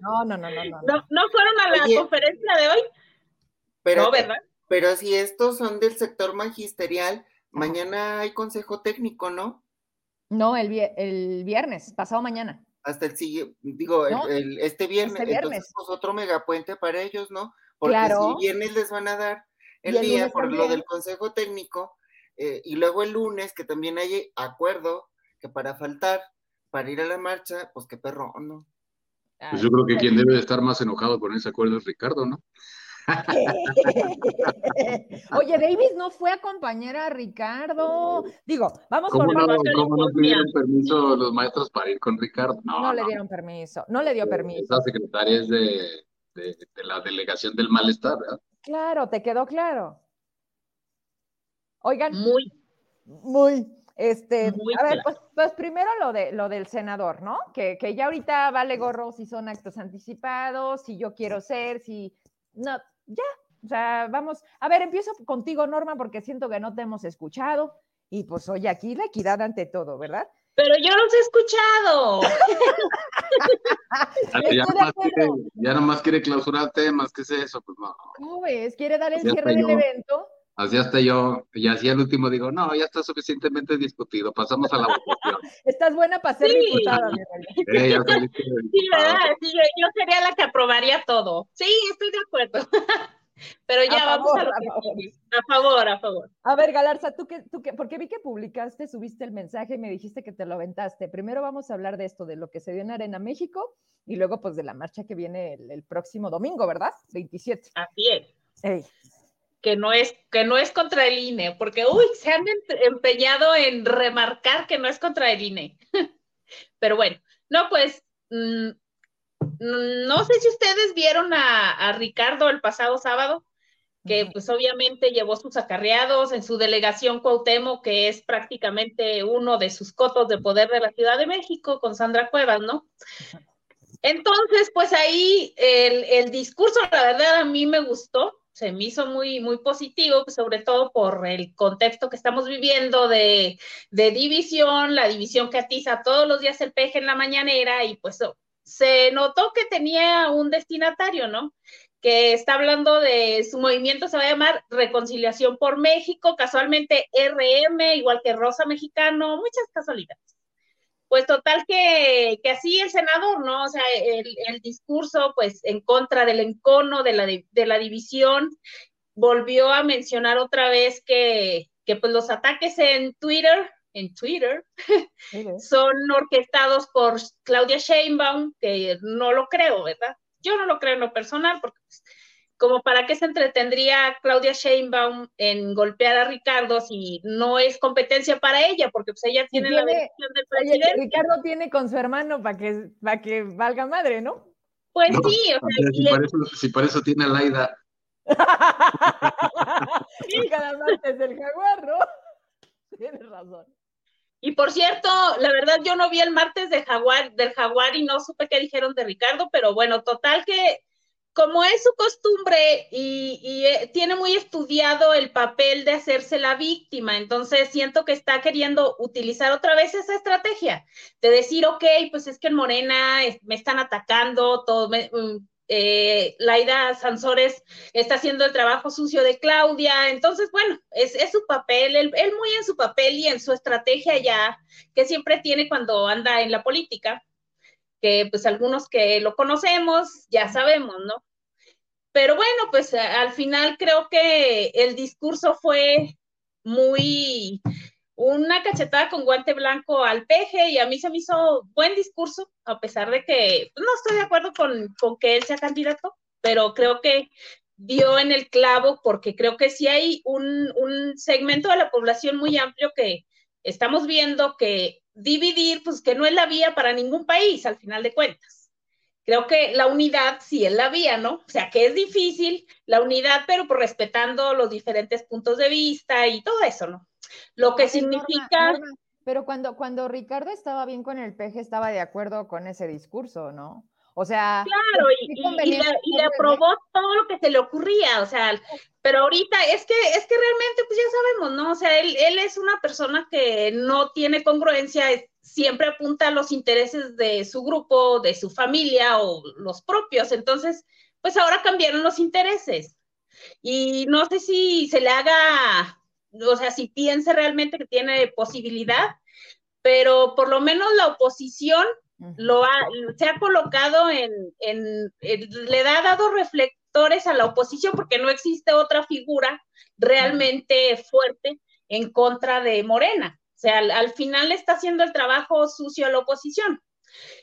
No, no, no, no. No, no, fueron a la conferencia de hoy? Pero, no, ¿verdad? Pero si estos son del sector magisterial, mañana hay consejo técnico, ¿no? No, el, el viernes, pasado mañana. Hasta el siguiente, digo, el, este viernes, este entonces pues, otro megapuente para ellos, ¿no? Porque claro. si viernes les van a dar el día por lo del consejo técnico, eh, y luego el lunes, que también hay acuerdo, que para faltar, para ir a la marcha, pues qué perro, ¿no? Pues yo creo que quien debe de estar más enojado con ese acuerdo es Ricardo, ¿no? Oye, Davis no fue a acompañar a Ricardo. Digo, vamos por no, ¿Cómo no pidieron permiso los maestros para ir con Ricardo? No, no, le dieron permiso, no le dio permiso. La secretaria es de, de, de la delegación del malestar, ¿verdad? Claro, te quedó claro. Oigan. Muy. Muy. Este, a ver, pues, pues, primero lo, de, lo del senador, ¿no? Que, que ya ahorita vale gorro si son actos anticipados, si yo quiero ser, si. No, ya. O sea, vamos. A ver, empiezo contigo, Norma, porque siento que no te hemos escuchado. Y pues, oye, aquí la equidad ante todo, ¿verdad? Pero yo los he escuchado. ya, nomás quiere, ya nomás quiere clausurar temas, ¿qué es eso? Pues no. ¿Cómo ves? ¿Quiere dar el cierre del evento? Así hasta yo, y así al último digo, no, ya está suficientemente discutido, pasamos a la votación. Estás buena para ser diputada, mi eh, Sí, ¿verdad? Sí, yo sería la que aprobaría todo. Sí, estoy de acuerdo. Pero ya vamos a lo que a favor, a favor. A ver, Galarza, tú qué, tú qué, porque vi que publicaste, subiste el mensaje y me dijiste que te lo aventaste. Primero vamos a hablar de esto, de lo que se dio en Arena México, y luego pues de la marcha que viene el, próximo domingo, ¿verdad? 27. Así es que no es, que no es contra el INE, porque, uy, se han empeñado en remarcar que no es contra el INE. Pero bueno, no, pues, mm, no sé si ustedes vieron a, Ricardo el pasado sábado, que pues obviamente llevó sus acarreados en su delegación Cuauhtémoc, que es prácticamente uno de sus cotos de poder de la Ciudad de México, con Sandra Cuevas, ¿no? Entonces, pues ahí el, el discurso, la verdad, a mí me gustó, se me hizo muy, muy positivo, pues, sobre todo por el contexto que estamos viviendo de, división, la división que atiza todos los días el peje en la mañanera y pues se notó que tenía un destinatario, ¿no? que está hablando de su movimiento, se va a llamar Reconciliación por México, casualmente RM, igual que Rosa Mexicano, muchas casualidades. Pues total que, que así el senador, ¿no? O sea, el, discurso, pues, en contra del encono, de la, de la división, volvió a mencionar otra vez que, que pues los ataques en Twitter, en Twitter, son orquestados por Claudia Sheinbaum, que no lo creo, ¿verdad? Yo no lo creo en lo personal, porque pues, como para qué se entretendría Claudia Sheinbaum en golpear a Ricardo si no es competencia para ella, porque pues ella tiene, la versión del presidente. Ricardo tiene con su hermano para que, para que valga madre, ¿no? Pues sí, o sea, si, para eso, si, para eso, tiene a Laida. sí, cada martes del jaguar, ¿no? Tienes razón. Y por cierto, la verdad yo no vi el martes de jaguar, del jaguar y no supe qué dijeron de Ricardo, pero bueno, total que como es su costumbre y, eh, tiene muy estudiado el papel de hacerse la víctima, entonces siento que está queriendo utilizar otra vez esa estrategia de decir, ok, pues es que en Morena me están atacando, todo, mm, eh, Laida Sansores está haciendo el trabajo sucio de Claudia, entonces, bueno, es, su papel, él, él, muy en su papel y en su estrategia ya, que siempre tiene cuando anda en la política, que pues algunos que lo conocemos ya sabemos, ¿no? Pero bueno, pues al final creo que el discurso fue muy una cachetada con guante blanco al peje y a mí se me hizo buen discurso, a pesar de que pues, no estoy de acuerdo con, con que él sea candidato, pero creo que dio en el clavo porque creo que sí hay un, un segmento de la población muy amplio que estamos viendo que dividir, pues que no es la vía para ningún país, al final de cuentas creo que la unidad sí es la vía, ¿no? O sea, que es difícil la unidad, pero por respetando los diferentes puntos de vista y todo eso, ¿no? Lo que significa... pero cuando, cuando Ricardo estaba bien con el peje, estaba de acuerdo con ese discurso, ¿no? O sea, claro, y, le, aprobó todo lo que se le ocurría, o sea, pero ahorita es que, es que realmente, pues ya sabemos, ¿no? O sea, él, él es una persona que no tiene congruencia, siempre apunta a los intereses de su grupo, de su familia o los propios, entonces, pues ahora cambiaron los intereses. Y no sé si se le haga, o sea, si piense realmente que tiene posibilidad, pero por lo menos la oposición lo ha, se ha colocado en, le ha dado reflectores a la oposición porque no existe otra figura realmente fuerte en contra de Morena. O sea, al, final le está haciendo el trabajo sucio a la oposición.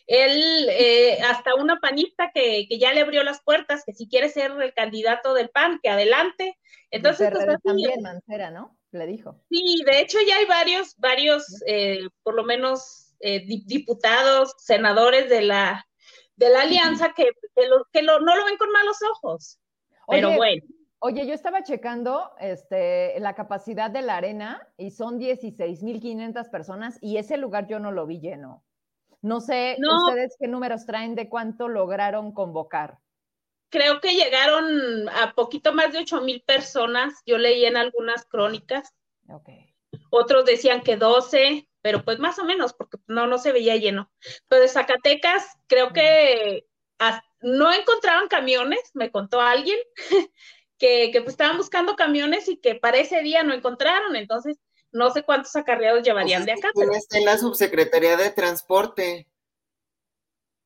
Él, eh, hasta una panista que, ya le abrió las puertas, que si quiere ser el candidato del PAN, que adelante. Entonces, pues, también Mancera, ¿no? Le dijo. Sí, de hecho ya hay varios, varios, eh, por lo menos eh, diputados, senadores de la, de la alianza que, que, no lo ven con malos ojos. Pero bueno. Oye, yo estaba checando este, la capacidad de la arena y son 16.500 personas y ese lugar yo no lo vi lleno. No sé ustedes qué números traen de cuánto lograron convocar. Creo que llegaron a poquito más de 8.000 personas. Yo leí en algunas crónicas. Okay. Otros decían que 12, pero pues más o menos, porque no, no se veía lleno. Pero de Zacatecas, creo que no encontraban camiones, me contó alguien, que, que pues, estaban buscando camiones y que para ese día no encontraron, entonces no sé cuántos acarreados llevarían de acá. Pero... Está en la subsecretaría de transporte.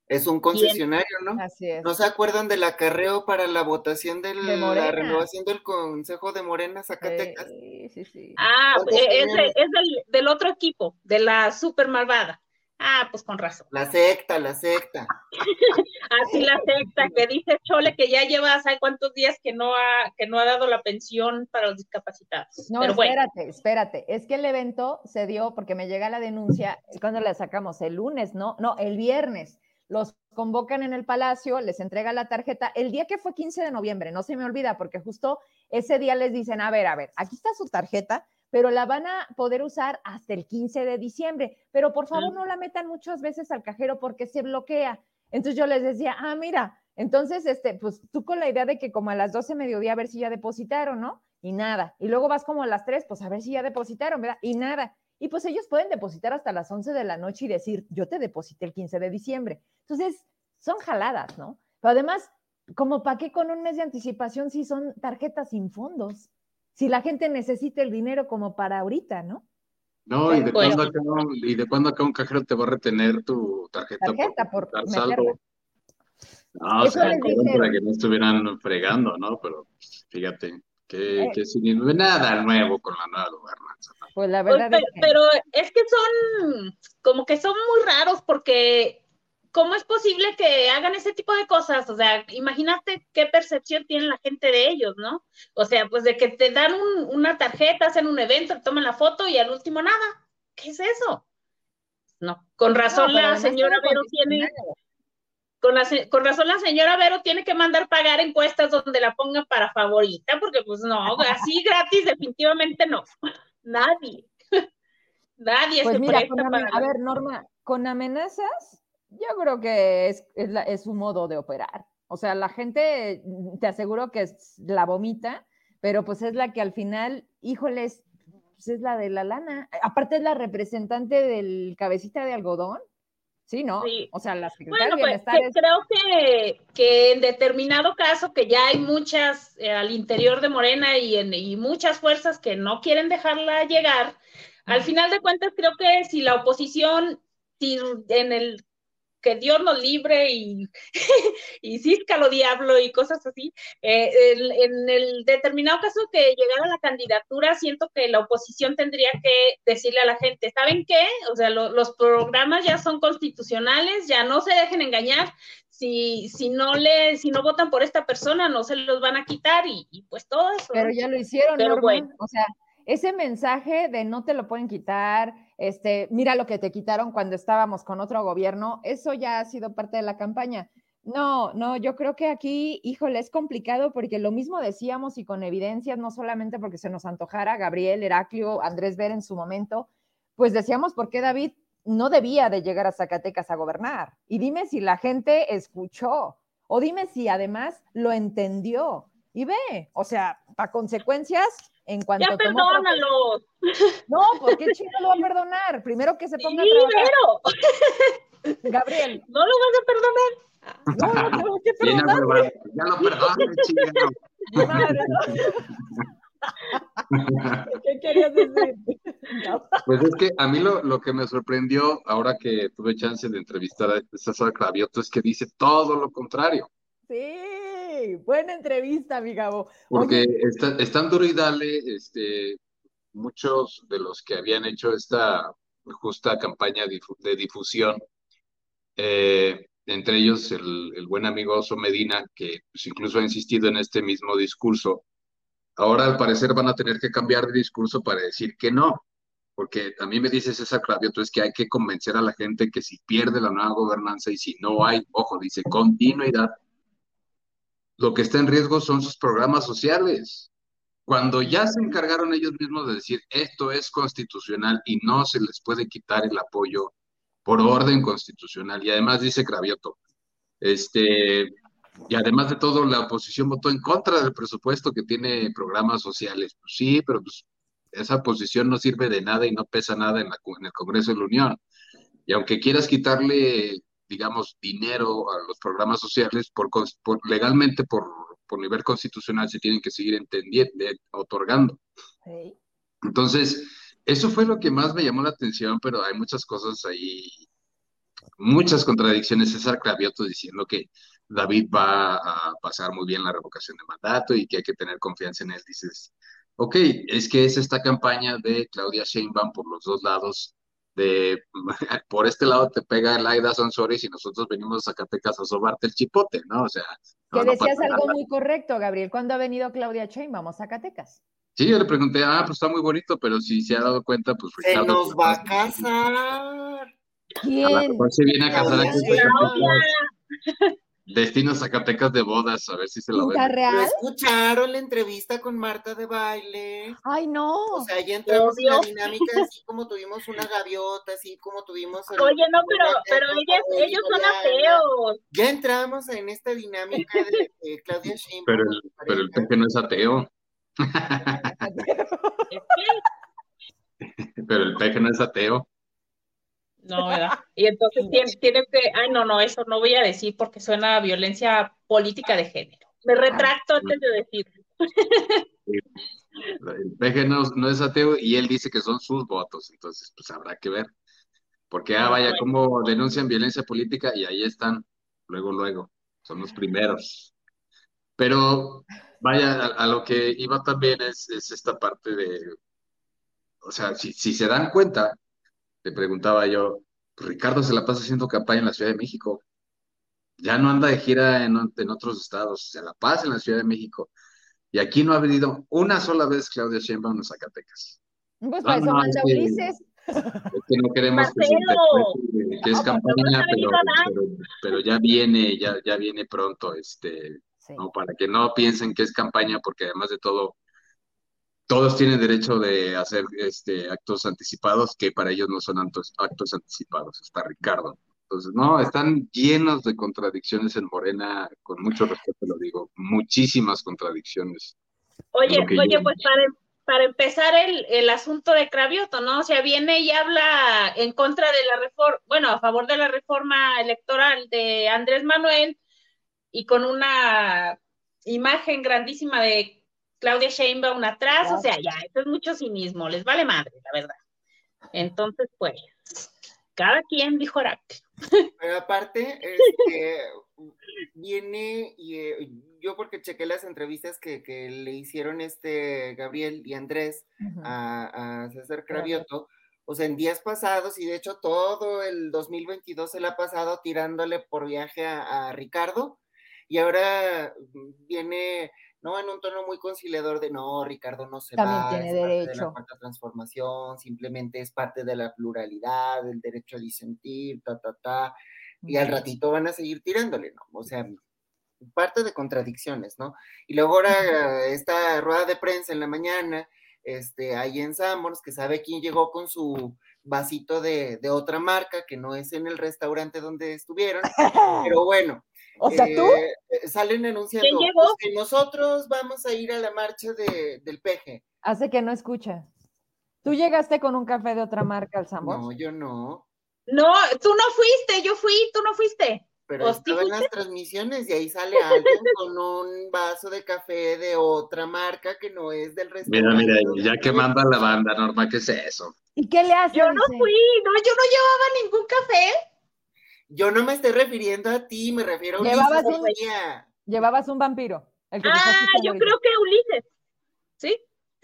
Es un concesionario, ¿no? Así es. ¿No se acuerdan del acarreo para la votación de la renovación del Consejo de Morena Zacatecas? Sí, sí, sí. Ah, eh, es, es del, otro equipo, de la super malvada. Ah, pues con razón. La secta, la secta. Así la secta, que dice Chole que ya lleva, ¿sabe cuántos días que no ha, que no ha dado la pensión para los discapacitados? No, espérate, espérate. Es que el evento se dio porque me llega la denuncia, cuando la sacamos? El lunes, ¿no? No, el viernes los convocan en el palacio, les entrega la tarjeta. El día que fue 15 de noviembre, no se me olvida, porque justo ese día les dicen, a ver, a ver, aquí está su tarjeta, pero la van a poder usar hasta el 15 de diciembre, pero por favor no la metan muchas veces al cajero porque se bloquea. Entonces yo les decía, ah, mira, entonces, este, pues tú con la idea de que como a las 12 mediodía a ver si ya depositaron, ¿no? Y nada. Y luego vas como a las 3, pues a ver si ya depositaron, ¿verdad? Y nada. Y pues ellos pueden depositar hasta las 11 de la noche y decir, yo te deposité el 15 de diciembre. Entonces, son jaladas, ¿no? Pero además, como para qué con un mes de anticipación si son tarjetas sin fondos, si la gente necesita el dinero como para ahorita, ¿no? No, ¿y de, cuándo acá, ¿y de cuándo acá un cajero te va a retener tu tarjeta, tarjeta por, por saldo? No, o sea, para que no estuvieran fregando, ¿no? Pero fíjate, que, eh. que sin nada nuevo con la nueva gobernanza. Pues la verdad es que... Pero es que son, como que son muy raros porque ¿cómo es posible que hagan ese tipo de cosas? O sea, imagínate qué percepción tiene la gente de ellos, ¿no? O sea, pues de que te dan una tarjeta, hacen un evento, te toman la foto y al último nada. ¿Qué es eso? No, con razón la señora Vero tiene... Con, con, razón la señora Vero tiene que mandar pagar encuestas donde la pongan para favorita, porque pues no, así gratis definitivamente no. Nadie. Nadie pues se mira, para... A ver, Norma, con amenazas yo creo que es, es, su modo de operar. O sea, la gente, te aseguro que es, la vomita, pero pues es la que al final, híjoles, pues es la de la lana. Aparte es la representante del cabecita de algodón. Sí, ¿no? O sea, la secretaria bueno, pues, Creo que, que, en determinado caso, que ya hay muchas eh, al interior de Morena y, en, y muchas fuerzas que no quieren dejarla llegar, al final de cuentas creo que si la oposición si en el que Dios nos libre y, y lo diablo y cosas así. Eh, en, el determinado caso que llegara la candidatura, siento que la oposición tendría que decirle a la gente, ¿saben qué? O sea, los programas ya son constitucionales, ya no se dejen engañar. Si, si no le, si no votan por esta persona, no se los van a quitar y, pues todo eso. Pero ya lo hicieron, Pero bueno. O sea, ese mensaje de no te lo pueden quitar, este, mira lo que te quitaron cuando estábamos con otro gobierno, eso ya ha sido parte de la campaña. No, no, yo creo que aquí, híjole, es complicado porque lo mismo decíamos y con evidencias, no solamente porque se nos antojara Gabriel, Heraclio, Andrés Ver en su momento, pues decíamos por qué David no debía de llegar a Zacatecas a gobernar. Y dime si la gente escuchó o dime si además lo entendió. Y ve, o sea, a consecuencias, en cuanto ya perdónalo. No, ¿por qué chico lo va a perdonar? Primero que se ponga sí, a Gabriel. ¿No lo vas a perdonar? No, no tengo que perdonar. Ya lo perdoné. Madre, ¿Qué querías decir? Pues es que a mí lo, lo, que me sorprendió ahora que tuve chance de entrevistar a César Clavioto es que dice todo lo contrario. Sí, buena entrevista, mi Gabo. Porque está, están duro y dale, este, muchos de los que habían hecho esta justa campaña de difusión, eh, entre ellos el, buen amigo Oso Medina, que pues, incluso ha insistido en este mismo discurso, ahora al parecer van a tener que cambiar de discurso para decir que no, porque a mí me dice César Clavioto, es que hay que convencer a la gente que si pierde la nueva gobernanza y si no hay, ojo, dice continuidad, lo que está en riesgo son sus programas sociales. Cuando ya se encargaron ellos mismos de decir esto es constitucional y no se les puede quitar el apoyo por orden constitucional, y además dice Cravioto, este, y además de todo, la oposición votó en contra del presupuesto que tiene programas sociales. Pues sí, pero pues, esa posición no sirve de nada y no pesa nada en, en el Congreso de la Unión. Y aunque quieras quitarle, digamos, dinero a los programas sociales, por, por legalmente, por por nivel constitucional se tienen que seguir entendiendo, otorgando. Entonces, eso fue lo que más me llamó la atención, pero hay muchas cosas ahí, muchas contradicciones. César Cravioto diciendo que David va a pasar muy bien la revocación de mandato y que hay que tener confianza en él. Dices, ok, es que es esta campaña de Claudia Sheinbaum por los dos lados de por este lado te pega el Aida Sonsoris y nosotros venimos a Zacatecas a sobarte el chipote, ¿no? O sea. que decías algo muy correcto, Gabriel. ¿Cuándo ha venido Claudia Vamos a Zacatecas? Sí, yo le pregunté, ah, pues está muy bonito, pero si se ha dado cuenta, pues Se nos va a casar. ¿Quién? A la se viene a casar aquí. Destino Zacatecas de bodas, a ver si se lo ven. escucharon la entrevista con Marta de baile? Ay, no. O sea, ya entramos en la dinámica así como tuvimos una gaviota, así como tuvimos... Oye, no, pero, pero ellos son ateos. Ya entramos en esta dinámica de, Claudia Sheinbaum. Pero el, pero el peje no es ateo. pero el peje no es ateo. No, ¿verdad? Y entonces tiene, tiene, que, ay, no, no, eso no voy a decir porque suena a violencia política de género. Me retracto antes de decirlo. El peje no, no, es ateo y él dice que son sus votos, entonces pues habrá que ver. Porque, ah, vaya, cómo denuncian violencia política y ahí están, luego, luego, son los primeros. Pero, vaya, a, lo que iba también es, es, esta parte de, o sea, si, si se dan cuenta, le preguntaba yo, pues, Ricardo se la pasa haciendo campaña en la Ciudad de México. Ya no anda de gira en, en otros estados, se la pasa en la Ciudad de México. Y aquí no ha venido una sola vez Claudia Sheinbaum en Zacatecas. Pues para eso manda Ulises. Es que no queremos que, se que es campaña, pero, pero, ya viene, ya, ya viene pronto, este, ¿no? para que no piensen que es campaña, porque además de todo, todos tienen derecho de hacer este, actos anticipados, que para ellos no son actos, actos anticipados, está Ricardo. Entonces, no, están llenos de contradicciones en Morena, con mucho respeto lo digo, muchísimas contradicciones. Oye, oye, pues para para empezar el, el, asunto de Cravioto, ¿no? O sea, viene y habla en contra de la reforma, bueno, a favor de la reforma electoral de Andrés Manuel y con una imagen grandísima de Claudia Sheinbaum atrás, o sea, ya, esto es mucho cinismo, les vale madre, la verdad. Entonces, pues, cada quien dijo Oracle. Pero aparte, este, viene y eh, yo porque chequé las entrevistas que, le hicieron este Gabriel y Andrés a, César Cravioto, o sea, en días pasados, y de hecho todo el 2022 se le ha pasado tirándole por viaje a, Ricardo, y ahora viene, ¿no? En un tono muy conciliador de, no, Ricardo no se También va, tiene es derecho. parte de la cuarta transformación, simplemente es parte de la pluralidad, del derecho a disentir, ta, ta, ta, y al ratito van a seguir tirándole, ¿no? O sea, parte de contradicciones, ¿no? Y luego ahora esta rueda de prensa en la mañana, este, ahí en Samos, que sabe quién llegó con su vasito de, otra marca, que no es en el restaurante donde estuvieron, pero bueno. O sea, tú. Eh, salen anunciando pues, que nosotros vamos a ir a la marcha del peje. Hace que no escucha. ¿Tú llegaste con un café de otra marca al Samos? No, yo no. No, tú no fuiste, yo fui, tú no fuiste. Pero estaba en las transmisiones y ahí sale alguien con un vaso de café de otra marca que no es del restaurante. Mira, mira, ya que manda la banda, Norma, ¿qué es eso? ¿Y qué le hace? Yo no fui, no, yo no llevaba ningún café. Yo no me estoy refiriendo a ti, me refiero a Llevabas un, Llevabas un vampiro. ah, yo creo que Ulises. ¿Sí?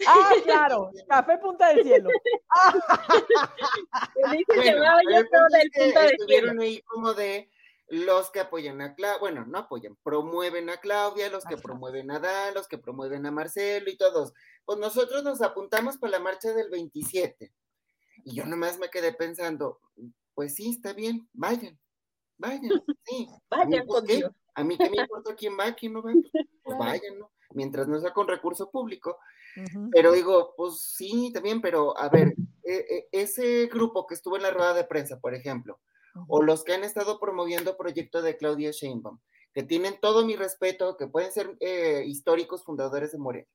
Ah, claro, café punta del cielo. Ulises llevaba yo todo del punta del cielo. Estuvieron ahí como de los que apoyan a Claudia, bueno, no apoyan, promueven a Claudia, los que promueven a Dan, los que promueven a Marcelo y todos. Pues nosotros nos apuntamos para la marcha del 27. Y yo nomás me quedé pensando, pues sí, está bien, vayan, vayan, sí. Vayan pues, A mí qué me importa quién va, quién no va, pues vayan, ¿no? Mientras no sea con recurso público. Pero digo, pues sí, también, pero a ver, e, e, ese grupo que estuvo en la rueda de prensa, por ejemplo, o los que han estado promoviendo proyectos de Claudia Sheinbaum, que tienen todo mi respeto, que pueden ser eh, históricos fundadores de Morena.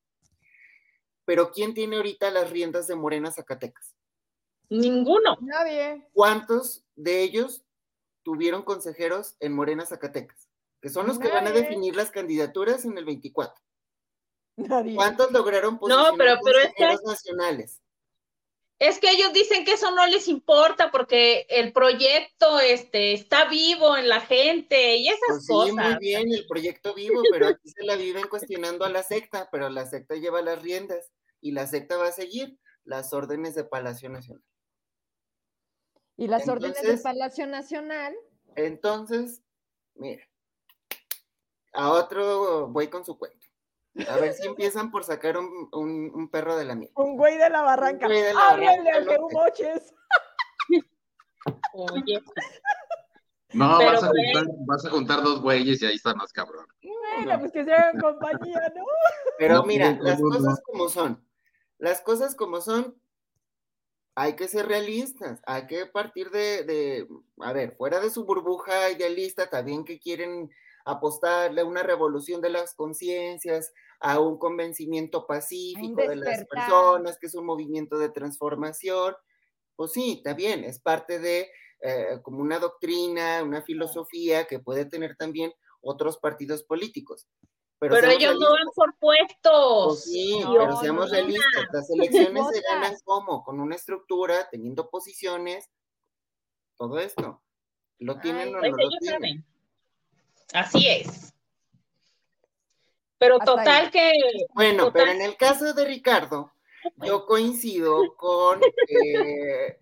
Pero ¿quién tiene ahorita las riendas de Morena Zacatecas? Ninguno. Nadie. ¿Cuántos de ellos tuvieron consejeros en Morena Zacatecas? Que son los que van a definir las candidaturas en el 24. Nadie. ¿Cuántos lograron posicionar no, pero, pero consejeros nacionales? Es que ellos dicen que eso no les importa porque el proyecto este, está vivo en la gente y esas pues sí, cosas. muy bien, el proyecto vivo, pero aquí se la viven cuestionando a la secta, pero la secta lleva las riendas y la secta va a seguir las órdenes de Palacio Nacional. ¿Y las órdenes de Palacio Nacional? Entonces, mira, a otro voy con su cuento. A ver si empiezan por sacar un, un, perro de la miel. Un güey de la barranca. Un güey de la barranca. No moches! Oye. No, vas a, juntar, vas a, juntar, dos güeyes y ahí está más cabrón. Bueno, pues que se hagan compañía, ¿no? Pero mira, las cosas como son. Las cosas como son, hay que ser realistas, hay que partir de, de, a ver, fuera de su burbuja idealista, también que quieren apostarle a una revolución de las conciencias, a un convencimiento pacífico de las personas, que es un movimiento de transformación. Pues sí, está bien, es parte de, eh, como una doctrina, una filosofía que puede tener también otros partidos políticos. Pero, ellos no van por puestos. Pues sí, pero seamos realistas. Las elecciones se ganan como, con una estructura, teniendo posiciones, todo esto. ¿Lo tienen o pues no lo tienen? Así es. Pero total que. Bueno, pero en el caso de Ricardo, yo coincido con eh,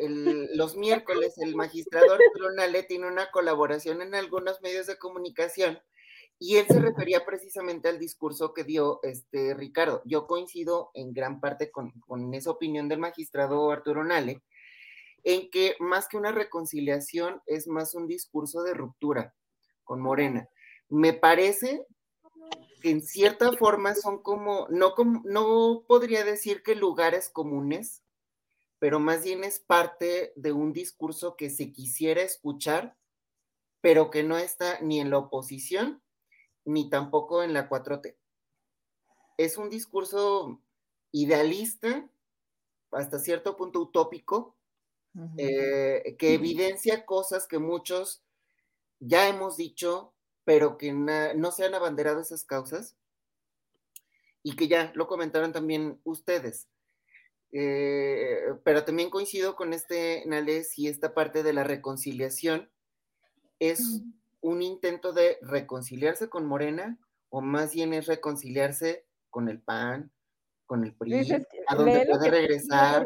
los miércoles el magistrado Arturo Nale tiene una colaboración en algunos medios de comunicación y él se refería precisamente al discurso que dio este Ricardo. Yo coincido en gran parte con, con esa opinión del magistrado Arturo Nale, en que más que una reconciliación es más un discurso de ruptura con Morena. Me parece que en cierta forma son como, no, como, no podría decir que lugares comunes, pero más bien es parte de un discurso que se quisiera escuchar, pero que no está ni en la oposición ni tampoco en la 4T. Es un discurso idealista, hasta cierto punto utópico, eh, que evidencia cosas que muchos ya hemos dicho, pero que no se han abanderado esas causas y que ya lo comentaron también ustedes. Eh, pero también coincido con este Nales y esta parte de la reconciliación es un intento de reconciliarse con Morena o más bien es reconciliarse con el PAN, con el PRI, a donde puede regresar,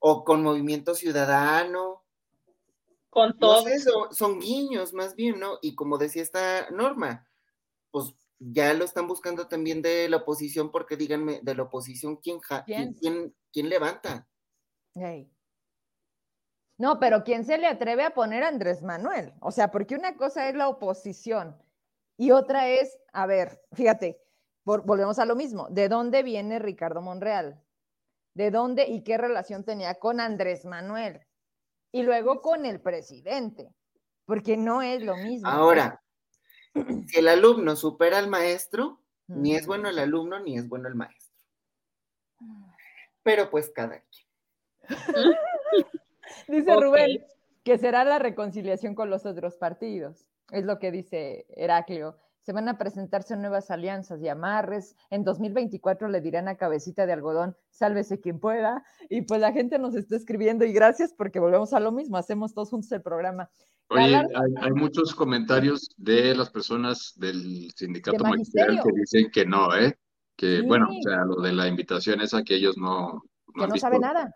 o con Movimiento Ciudadano. Con todo. son guiños más bien, ¿no? Y como decía esta norma, pues ya lo están buscando también de la oposición, porque díganme, de la oposición, ¿quién, ¿quién? ¿quién, levanta? No, pero ¿quién se le atreve a poner a Andrés Manuel? O sea, porque una cosa es la oposición y otra es, a ver, fíjate, volvemos a lo mismo, ¿de dónde viene Ricardo Monreal? ¿De dónde y qué relación tenía con Andrés Manuel? Y luego con el presidente, porque no es lo mismo. Ahora, si el alumno supera al maestro, ni es bueno el alumno ni es bueno el maestro. Pero pues cada quien. Dice Rubén que será la reconciliación con los otros partidos. Es lo que dice Heraclio. Se van a presentarse nuevas alianzas y amarres. En 2024 le dirán a cabecita de algodón, sálvese quien pueda. Y pues la gente nos está escribiendo y gracias porque volvemos a lo mismo, hacemos todos juntos el programa. Oye, hay, muchos comentarios de las personas del sindicato magisterial que dicen que no, ¿eh? Que bueno, o sea, lo de la invitación es a que ellos no... no que no sabe nada.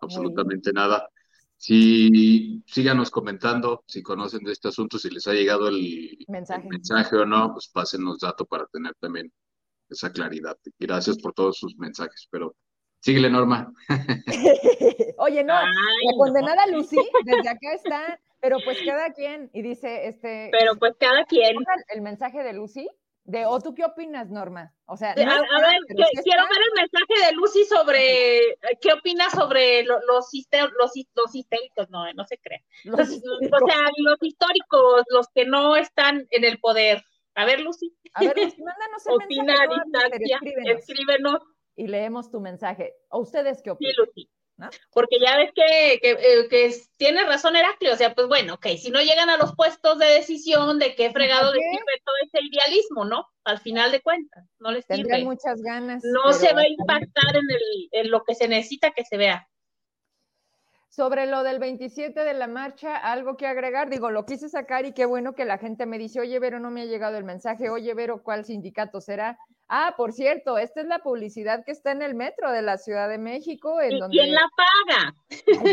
Absolutamente nada. Si síganos comentando si conocen de este asunto, si les ha llegado el mensaje, o no, pues pásenos datos para tener también esa claridad. Gracias por todos sus mensajes, pero síguele, Norma. Oye, no, la condenada Lucy, desde acá está, pero pues cada quien, y dice este. Pero pues cada quien. El mensaje de Lucy, de, ¿O tú qué opinas, Norma? O sea, a, ver, quiero ver el mensaje de Lucy sobre qué opinas sobre los, los, los, históricos, no, no se cree. o sea, los históricos, los que no están en el poder. A ver, Lucy. A ver, Lucy, mándanos el Opina mensaje. distancia, escríbenos. Y leemos tu mensaje. ¿O ustedes qué opinan? Sí, Lucy. Porque ya ves que, eh, que, tiene razón Heraclio, o sea, pues bueno, ok, si no llegan a los puestos de decisión, ¿de qué fregado les sirve todo ese idealismo, no? Al final de cuentas, no les Tendrían muchas ganas. No se va a impactar en, el, en lo que se necesita que se vea. Sobre lo del 27 de la marcha, algo que agregar, digo, lo quise sacar y qué bueno que la gente me dice, oye, Vero, no me ha llegado el mensaje, oye, Vero, ¿cuál sindicato será? Ah, por cierto, esta es la publicidad que está en el metro de la Ciudad de México. En ¿Y quién la paga?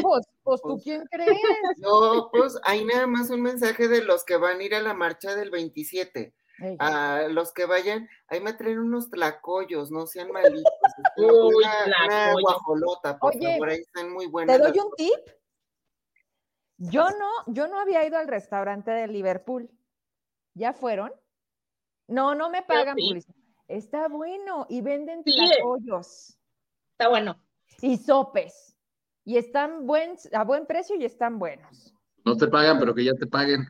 pues, pues, ¿tú quién crees? No, pues hay nada más un mensaje de los que van a ir a la marcha del 27. A los que vayan, ahí me traen unos tlacoyos, no sean malitos. Uy, una, guajolota, por Oye, ahí están muy buenas. ¿Te doy un tip? Yo no, yo no había ido al restaurante de Liverpool. ¿Ya fueron? No, no me pagan publicidad. Está bueno y venden tlacoyos. Está bueno. Y sopes. Y están buen, a buen precio y están buenos. No te pagan, pero que ya te paguen.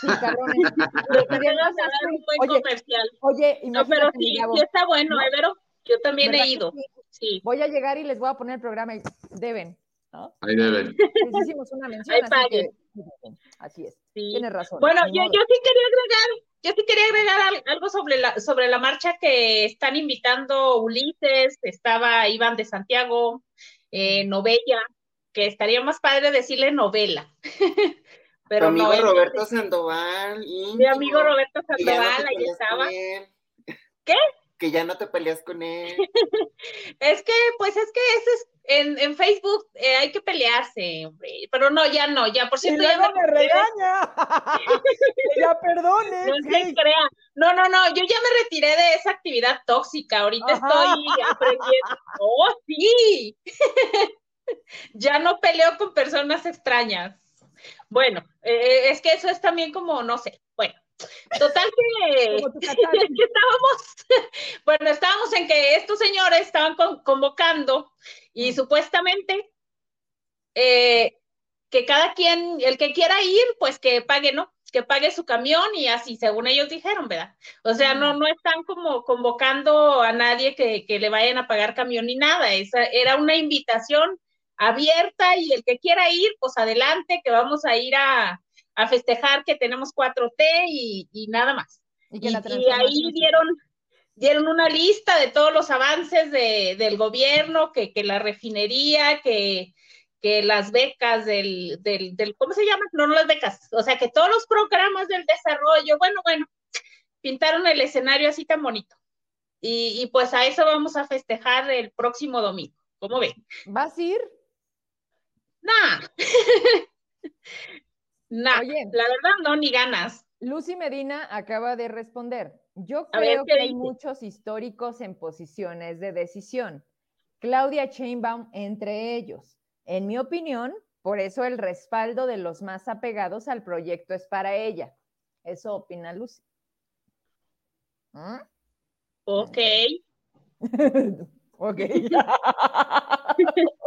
Sí, cabrones. un buen oye, comercial. Oye, no, pero sí, sí está bueno, ¿no? ¿eh, Yo también he ido. Sí? Voy a llegar y les voy a poner el programa y deben. Ahí deben. Les hicimos una mención, Ahí así, que- así es. Sí. Tienes razón. Bueno, yo, yo sí quería agregar, yo sí quería agregar al- algo sobre la, sobre la marcha que están invitando Ulises, estaba Iván de Santiago, eh, Novella, que estaría más padre decirle novela. Pero amigo no, Roberto Sandoval. mi amigo Roberto Sandoval, ahí estaba. ¿Qué? Que ya no te peleas con él. Es que, pues es que ese es, en, en Facebook eh, hay que pelearse, hombre. Pero no, ya no, ya, por Y cierto, ya luego me me regaña. Ya perdone. No se crea. No, no, no, yo ya me retiré de esa actividad tóxica. Ahorita Ajá. estoy aprendiendo. Oh, sí. ya no peleo con personas extrañas. Bueno, eh, es que eso es también como, no sé. Bueno, total que, que estábamos, bueno, estábamos en que estos señores estaban con- convocando y supuestamente eh, que cada quien, el que quiera ir, pues que pague, ¿no? Que pague su camión y así, según ellos dijeron, ¿verdad? O sea, no, no están como convocando a nadie que, que le vayan a pagar camión ni nada. Esa era una invitación abierta y el que quiera ir, pues adelante, que vamos a ir a, a festejar que tenemos 4T y, y nada más. Y, que Y, la y transformación ahí dieron, dieron una lista de todos los avances de, del gobierno, que, que la refinería, que, que las becas del, del, del, ¿cómo se llama? No, no las becas, o sea, que todos los programas del desarrollo, bueno, bueno, pintaron el escenario así tan bonito. Y, y pues a eso vamos a festejar el próximo domingo. ¿Cómo ven? ¿Vas a ir? Nah. nah, Oye. la verdad no, ni ganas. Lucy Medina acaba de responder. Yo ver, creo ¿qué que hay muchos históricos en posiciones de decisión. Claudia Sheinbaum entre ellos. En mi opinión, por eso el respaldo de los más apegados al proyecto es para ella. Eso opina Lucy. ¿Mm? Ok. ok.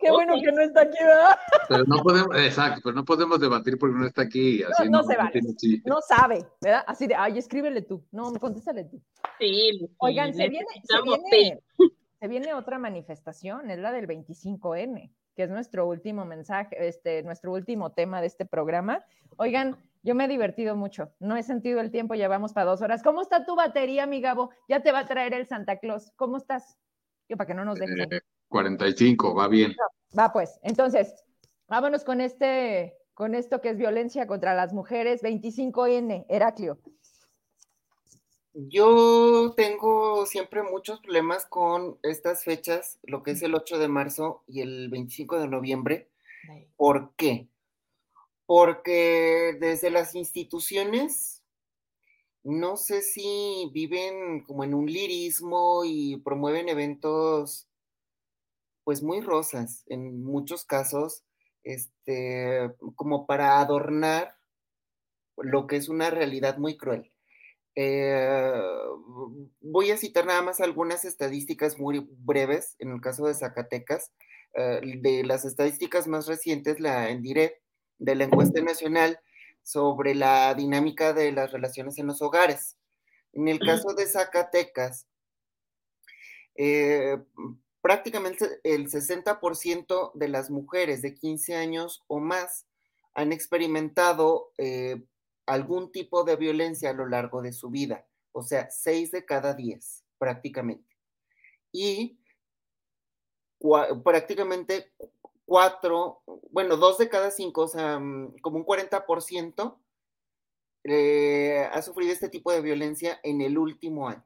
Qué bueno que no está aquí, ¿verdad? Pero no podemos, exacto, pero no podemos debatir porque no está aquí. Así no se vale. No sabe, ¿verdad? Así de, ay, escríbele tú. No, contéstale tú. Sí, Oigan, se viene, se viene, se viene otra manifestación, es la del 25N, que es nuestro último mensaje, este, nuestro último tema de este programa. Oigan, yo me he divertido mucho, no he sentido el tiempo, ya vamos para dos horas. ¿Cómo está tu batería, mi Gabo? Ya te va a traer el Santa Claus. ¿Cómo estás? Yo para que no nos dejes. Eh, 45, va bien. Va pues, entonces, vámonos con este, con esto que es violencia contra las mujeres, 25N, Heraclio. Yo tengo siempre muchos problemas con estas fechas, lo que es el 8 de marzo y el 25 de noviembre. ¿Por qué? Porque desde las instituciones, no sé si viven como en un lirismo y promueven eventos pues muy rosas en muchos casos, este, como para adornar lo que es una realidad muy cruel. Eh, voy a citar nada más algunas estadísticas muy breves en el caso de Zacatecas. Eh, de las estadísticas más recientes, la Endire, de la encuesta nacional sobre la dinámica de las relaciones en los hogares. En el caso de Zacatecas, eh, prácticamente el 60% de las mujeres de 15 años o más han experimentado eh, algún tipo de violencia a lo largo de su vida, o sea, 6 de cada 10 prácticamente. Y prácticamente 4, bueno, 2 de cada 5, o sea, mm, como un 40% eh, ha sufrido este tipo de violencia en el último año,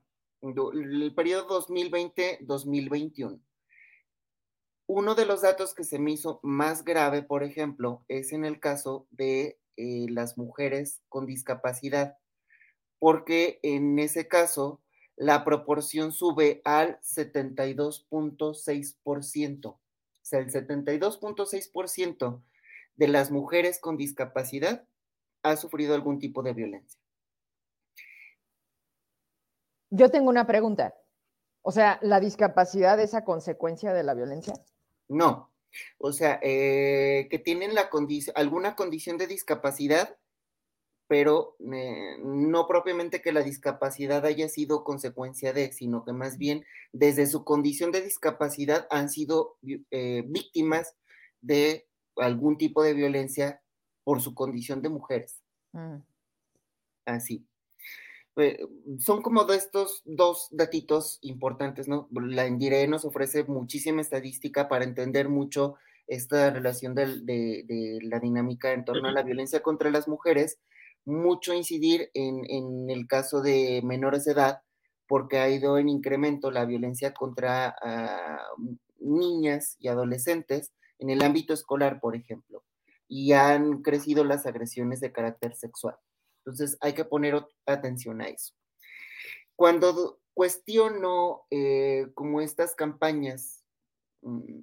el periodo 2020-2021. Uno de los datos que se me hizo más grave, por ejemplo, es en el caso de eh, las mujeres con discapacidad, porque en ese caso la proporción sube al 72.6%. O sea, el 72.6% de las mujeres con discapacidad ha sufrido algún tipo de violencia. Yo tengo una pregunta. O sea, ¿la discapacidad es a consecuencia de la violencia? No, o sea, eh, que tienen la alguna condición de discapacidad, pero eh, no propiamente que la discapacidad haya sido consecuencia de, sino que más bien desde su condición de discapacidad han sido eh, víctimas de algún tipo de violencia por su condición de mujeres. Mm. Así. Eh, son como de estos dos datitos importantes, ¿no? La Indire nos ofrece muchísima estadística para entender mucho esta relación de, la dinámica en torno a la violencia contra las mujeres, mucho incidir en, el caso de menores de edad, porque ha ido en incremento la violencia contra ah, niñas y adolescentes en el ámbito escolar, por ejemplo, y han crecido las agresiones de carácter sexual. Entonces hay que poner atención a eso. Cuando cuestiono eh, como estas campañas mm,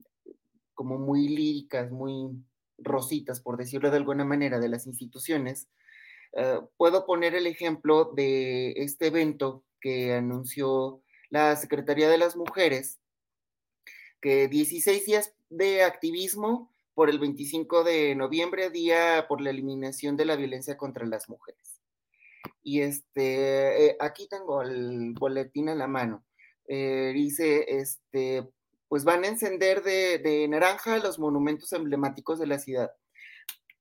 como muy líricas, muy rositas, por decirlo de alguna manera, de las instituciones, eh, puedo poner el ejemplo de este evento que anunció la Secretaría de las Mujeres, que 16 días de activismo por el 25 de noviembre, día por la eliminación de la violencia contra las mujeres. Y este, eh, aquí tengo el boletín en la mano. Eh, dice, este, pues van a encender de, naranja los monumentos emblemáticos de la ciudad.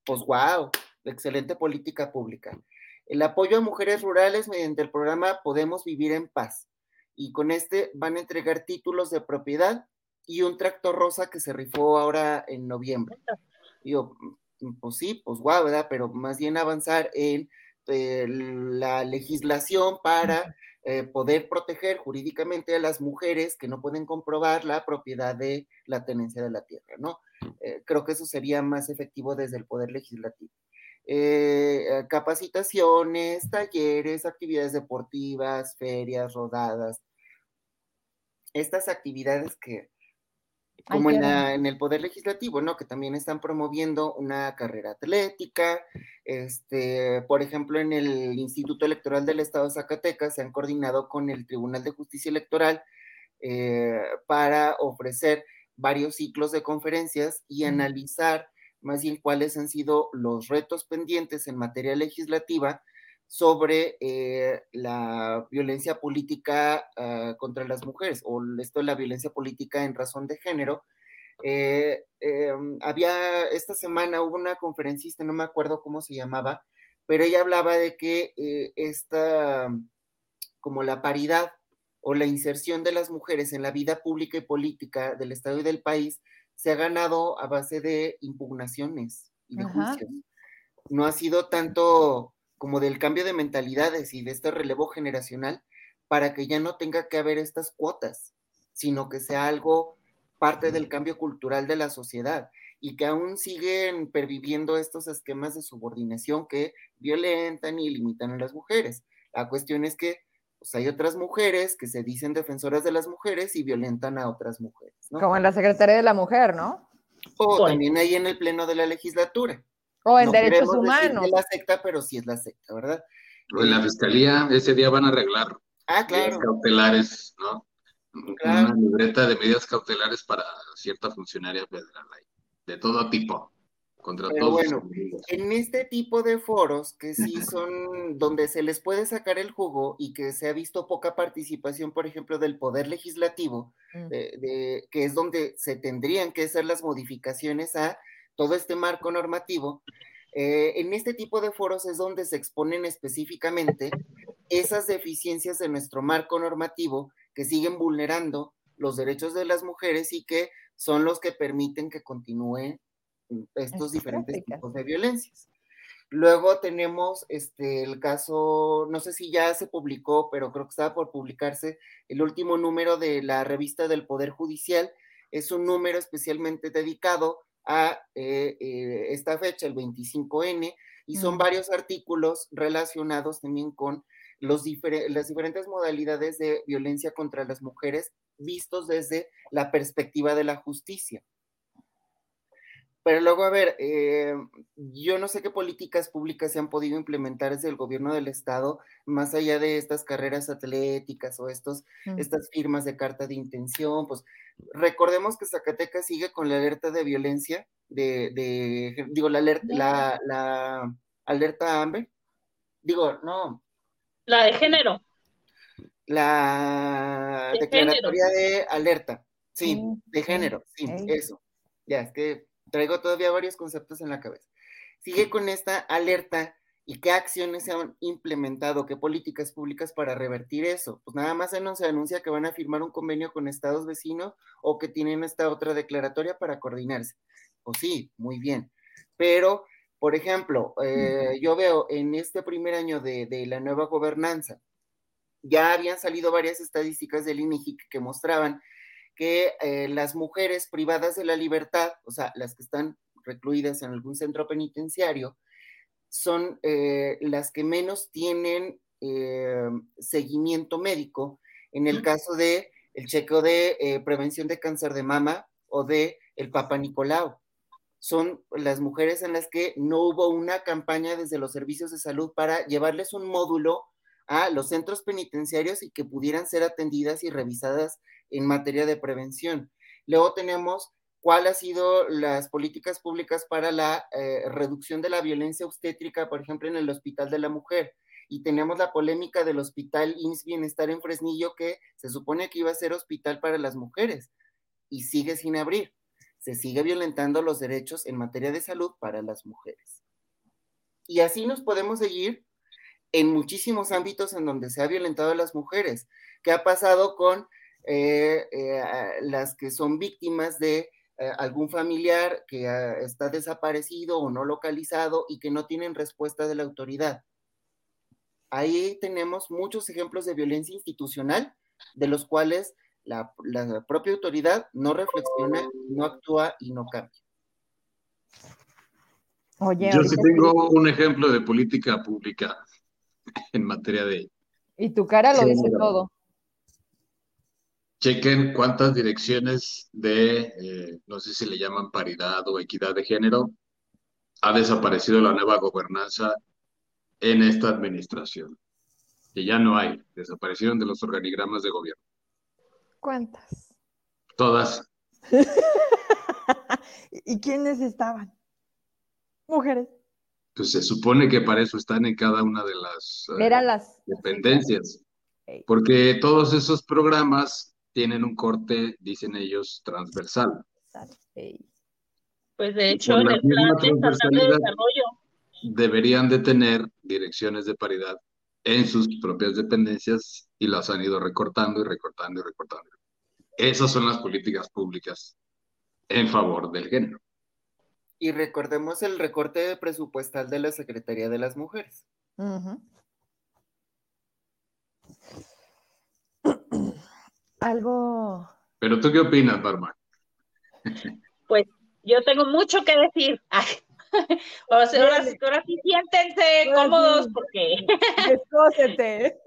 Pues wow, excelente política pública. El apoyo a mujeres rurales mediante el programa Podemos Vivir en Paz. Y con este van a entregar títulos de propiedad y un tractor rosa que se rifó ahora en noviembre. Digo, pues sí, pues guau, ¿verdad? Pero más bien avanzar en eh, la legislación para eh, poder proteger jurídicamente a las mujeres que no pueden comprobar la propiedad de la tenencia de la tierra, ¿no? Eh, creo que eso sería más efectivo desde el Poder Legislativo. capacitaciones, talleres, actividades deportivas, ferias, rodadas. Estas actividades que, como en, el Poder Legislativo, ¿no? Que también están promoviendo una carrera atlética. Este, por ejemplo, en el Instituto Electoral del Estado de Zacatecas se han coordinado con el Tribunal de Justicia Electoral eh, para ofrecer varios ciclos de conferencias y analizar más bien cuáles han sido los retos pendientes en materia legislativa sobre eh, la violencia política ah, contra las mujeres o esto de la violencia política en razón de género. Eh, em, había esta semana hubo una conferencista, no me acuerdo cómo se llamaba, pero ella hablaba de que eh, esta, como la paridad o la inserción de las mujeres en la vida pública y política del Estado y del país se ha ganado a base de impugnaciones y de juicios. No ha sido tanto como del cambio de mentalidades y de este relevo generacional para que ya no tenga que haber estas cuotas, sino que sea algo parte del cambio cultural de la sociedad y que aún siguen perviviendo estos esquemas de subordinación que violentan y limitan a las mujeres. La cuestión es que pues, hay otras mujeres que se dicen defensoras de las mujeres y violentan a otras mujeres. Como en la Secretaría de la Mujer, ¿no? O también ahí en el Pleno de la Legislatura. O en derechos humanos. Es la secta, pero sí es la secta, ¿verdad? O en la fiscalía, ese día van a arreglar. Ah, claro. cautelares, ¿no? Una libreta de medidas cautelares para cierta funcionaria federal de todo tipo. Contra Pero bueno, en este tipo de foros que sí son donde se les puede sacar el jugo y que se ha visto poca participación, por ejemplo, del poder legislativo, mm. de, que es donde se tendrían que hacer las modificaciones a todo este marco normativo, eh, en este tipo de foros es donde se exponen específicamente esas deficiencias de nuestro marco normativo que siguen vulnerando los derechos de las mujeres y que son los que permiten que continúen estos diferentes tipos de violencias. Luego tenemos este, el caso, no sé si ya se publicó, pero creo que estaba por publicarse el último número de la revista del Poder Judicial. Es un número especialmente dedicado a eh, eh, esta fecha, el 25N, y son varios artículos relacionados también con los las diferentes modalidades de violencia contra las mujeres vistos desde la perspectiva de la justicia. Pero luego, a ver, eh, yo no sé qué políticas públicas se han podido implementar desde el gobierno del Estado, más allá de estas carreras atléticas o estos, estas firmas de carta de intención. Pues recordemos que Zacatecas sigue con la alerta de violencia, de, digo, la alerta, la, la alerta hambre. Digo, no. La de género. La declaratoria de alerta, sí, de género, sí, eso. Ya, es que traigo todavía varios conceptos en la cabeza. Sigue con esta alerta y qué acciones se han implementado, qué políticas públicas para revertir eso. Pues nada más se anuncia que van a firmar un convenio con estados vecinos o que tienen esta otra declaratoria para coordinarse. Pues sí, muy bien. Pero, por ejemplo, eh, yo veo en este primer año de, de la nueva gobernanza, ya habían salido varias estadísticas del INEGI que mostraban que eh, las mujeres privadas de la libertad, o sea, las que están recluidas en algún centro penitenciario, son eh, las que menos tienen eh, seguimiento médico en el caso de el chequeo de prevención de cáncer de mama o de el Papa Nicolau. Son las mujeres en las que no hubo una campaña desde los servicios de salud para llevarles un módulo a los centros penitenciarios y que pudieran ser atendidas y revisadas en materia de prevención. Luego tenemos cuáles han sido las políticas públicas para la eh, reducción de la violencia obstétrica, por ejemplo, en el Hospital de la Mujer. Y tenemos la polémica del Hospital INS Bienestar en Fresnillo, que se supone que iba a ser hospital para las mujeres y sigue sin abrir. Se sigue violentando los derechos en materia de salud para las mujeres. Y así nos podemos seguir en muchísimos ámbitos en donde se ha violentado a las mujeres. ¿Qué ha pasado con eh, eh, las que son víctimas de eh, algún familiar que ah, está desaparecido o no localizado y que no tienen respuesta de la autoridad? Ahí tenemos muchos ejemplos de violencia institucional de los cuales la, la propia autoridad no reflexiona, no actúa y no cambia. Oye, Yo sí tengo un ejemplo de política pública en materia de... Y tu cara lo dice todo. Chequen cuántas direcciones de, eh, no sé si le llaman paridad o equidad de género, ha desaparecido la nueva gobernanza en esta administración. Que ya no hay, desaparecieron de los organigramas de gobierno. ¿Cuántas? Todas. ¿Y quiénes estaban? Mujeres. Pues se supone que para eso están en cada una de las, eh, dependencias. Porque todos esos programas tienen un corte, dicen ellos, transversal. Pues de hecho, en el plan de desarrollo. Deberían de tener direcciones de paridad en sus propias dependencias y las han ido recortando y recortando y recortando. Esas son las políticas públicas en favor del género. Y recordemos el recorte presupuestal de la Secretaría de las Mujeres. Algo. Pero tú qué opinas, Barba? Pues yo tengo mucho que decir. o sea, ahora, sí siéntense cómodos porque.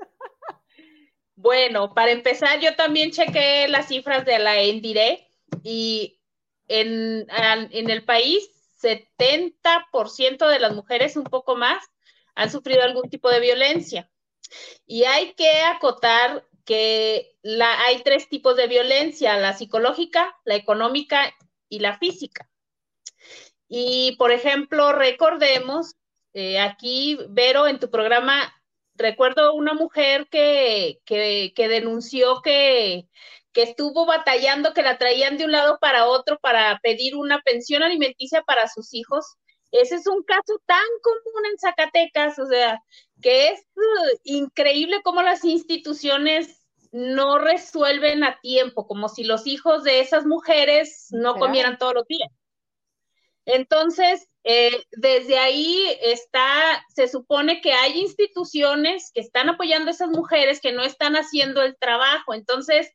bueno, para empezar, yo también chequé las cifras de la Endire y en, en el país 70% de las mujeres, un poco más, han sufrido algún tipo de violencia. Y hay que acotar que hay tres tipos de violencia, la psicológica, la económica y la física. Y, por ejemplo, recordemos, eh, aquí, Vero, en tu programa, recuerdo una mujer que, que, que denunció que, que estuvo batallando, que la traían de un lado para otro para pedir una pensión alimenticia para sus hijos. Ese es un caso tan común en Zacatecas, o sea, que es uh, increíble cómo las instituciones no resuelven a tiempo, como si los hijos de esas mujeres no comieran todos los días. Entonces, eh, desde ahí está, se supone que hay instituciones que están apoyando a esas mujeres que no están haciendo el trabajo. Entonces,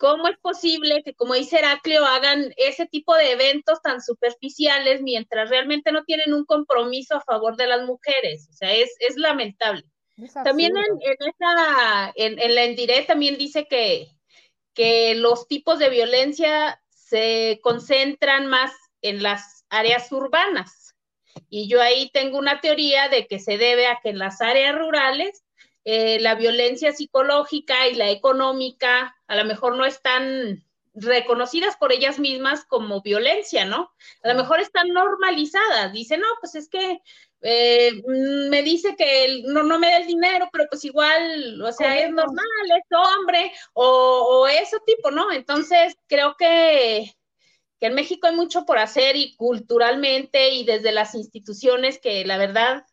¿Cómo es posible que, como dice Heraclio, hagan ese tipo de eventos tan superficiales mientras realmente no tienen un compromiso a favor de las mujeres? O sea, es, lamentable. también en, esa, en, la Endire también dice que, que los tipos de violencia se concentran más en las áreas urbanas. Y yo ahí tengo una teoría de que se debe a que en las áreas rurales eh, la violencia psicológica y la económica a lo mejor no están reconocidas por ellas mismas como violencia, ¿no? A lo mejor están normalizadas. Dicen, no, pues es que eh, me dice que no, no me da el dinero, pero pues igual, o sea, es normal, es hombre, o, o ese tipo, ¿no? Entonces, creo que, que en México hay mucho por hacer y culturalmente y desde las instituciones que la verdad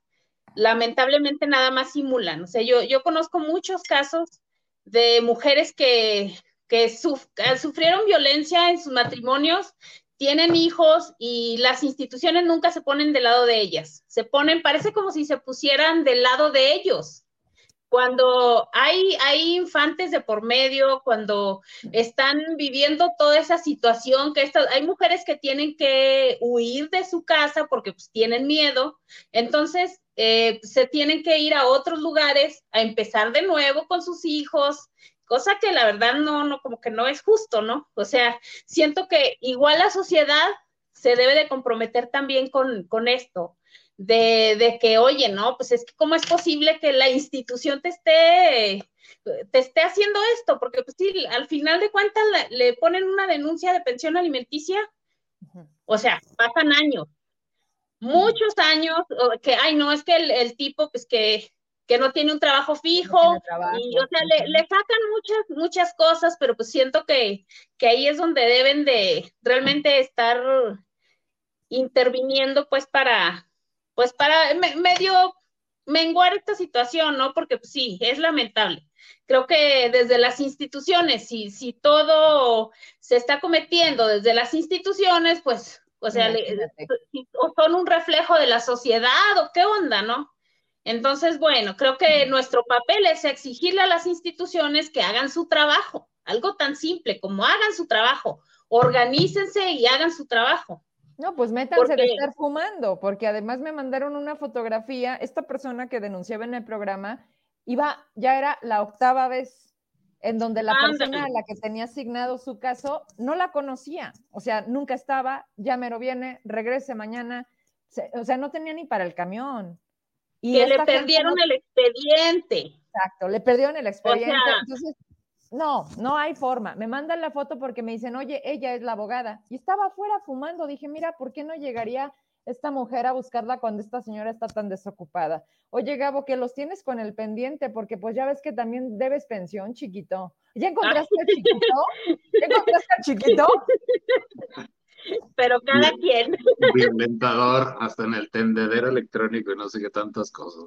lamentablemente nada más simulan. O sea, yo, yo conozco muchos casos de mujeres que, que sufrieron violencia en sus matrimonios, tienen hijos y las instituciones nunca se ponen del lado de ellas. Se ponen, parece como si se pusieran del lado de ellos cuando hay, hay infantes de por medio, cuando están viviendo toda esa situación, que hay mujeres que tienen que huir de su casa porque pues, tienen miedo, entonces eh, se tienen que ir a otros lugares a empezar de nuevo con sus hijos, cosa que la verdad no, no, como que no es justo, ¿no? O sea, siento que igual la sociedad se debe de comprometer también con, con esto de, que, oye, no, pues es que cómo es posible que la institución te esté, te esté haciendo esto, porque pues sí, al final de cuentas le, ponen una denuncia de pensión alimenticia, o sea, pasan años, muchos años, que, ay, no, es que el, tipo, pues que, que no tiene un trabajo fijo, y o sea, le, le, sacan muchas, muchas cosas, pero pues siento que, que ahí es donde deben de realmente estar interviniendo pues para, pues para medio menguar esta situación, ¿no? Porque pues, sí, es lamentable. Creo que desde las instituciones, si, si todo se está cometiendo desde las instituciones, pues, o sea, o son un reflejo de la sociedad o qué onda, ¿no? Entonces, bueno, creo que nuestro papel es exigirle a las instituciones que hagan su trabajo, algo tan simple como hagan su trabajo, organícense y hagan su trabajo. No, pues métanse de estar fumando, porque además me mandaron una fotografía, esta persona que denunciaba en el programa, iba, ya era la octava vez en donde la persona a la que tenía asignado su caso no la conocía, o sea, nunca estaba, ya me lo viene, regrese mañana, o sea, no tenía ni para el camión. Y que le perdieron el expediente. Exacto, le perdieron el expediente. Entonces, no, no hay forma. Me mandan la foto porque me dicen, oye, ella es la abogada. Y estaba afuera fumando. Dije, mira, ¿por qué no llegaría esta mujer a buscarla cuando esta señora está tan desocupada? Oye, Gabo, que los tienes con el pendiente, porque pues ya ves que también debes pensión, chiquito. ¿Ya encontraste al chiquito? ¿Ya encontraste al chiquito? Pero cada quien. Violentador, hasta en el tendedero electrónico y no sé qué tantas cosas.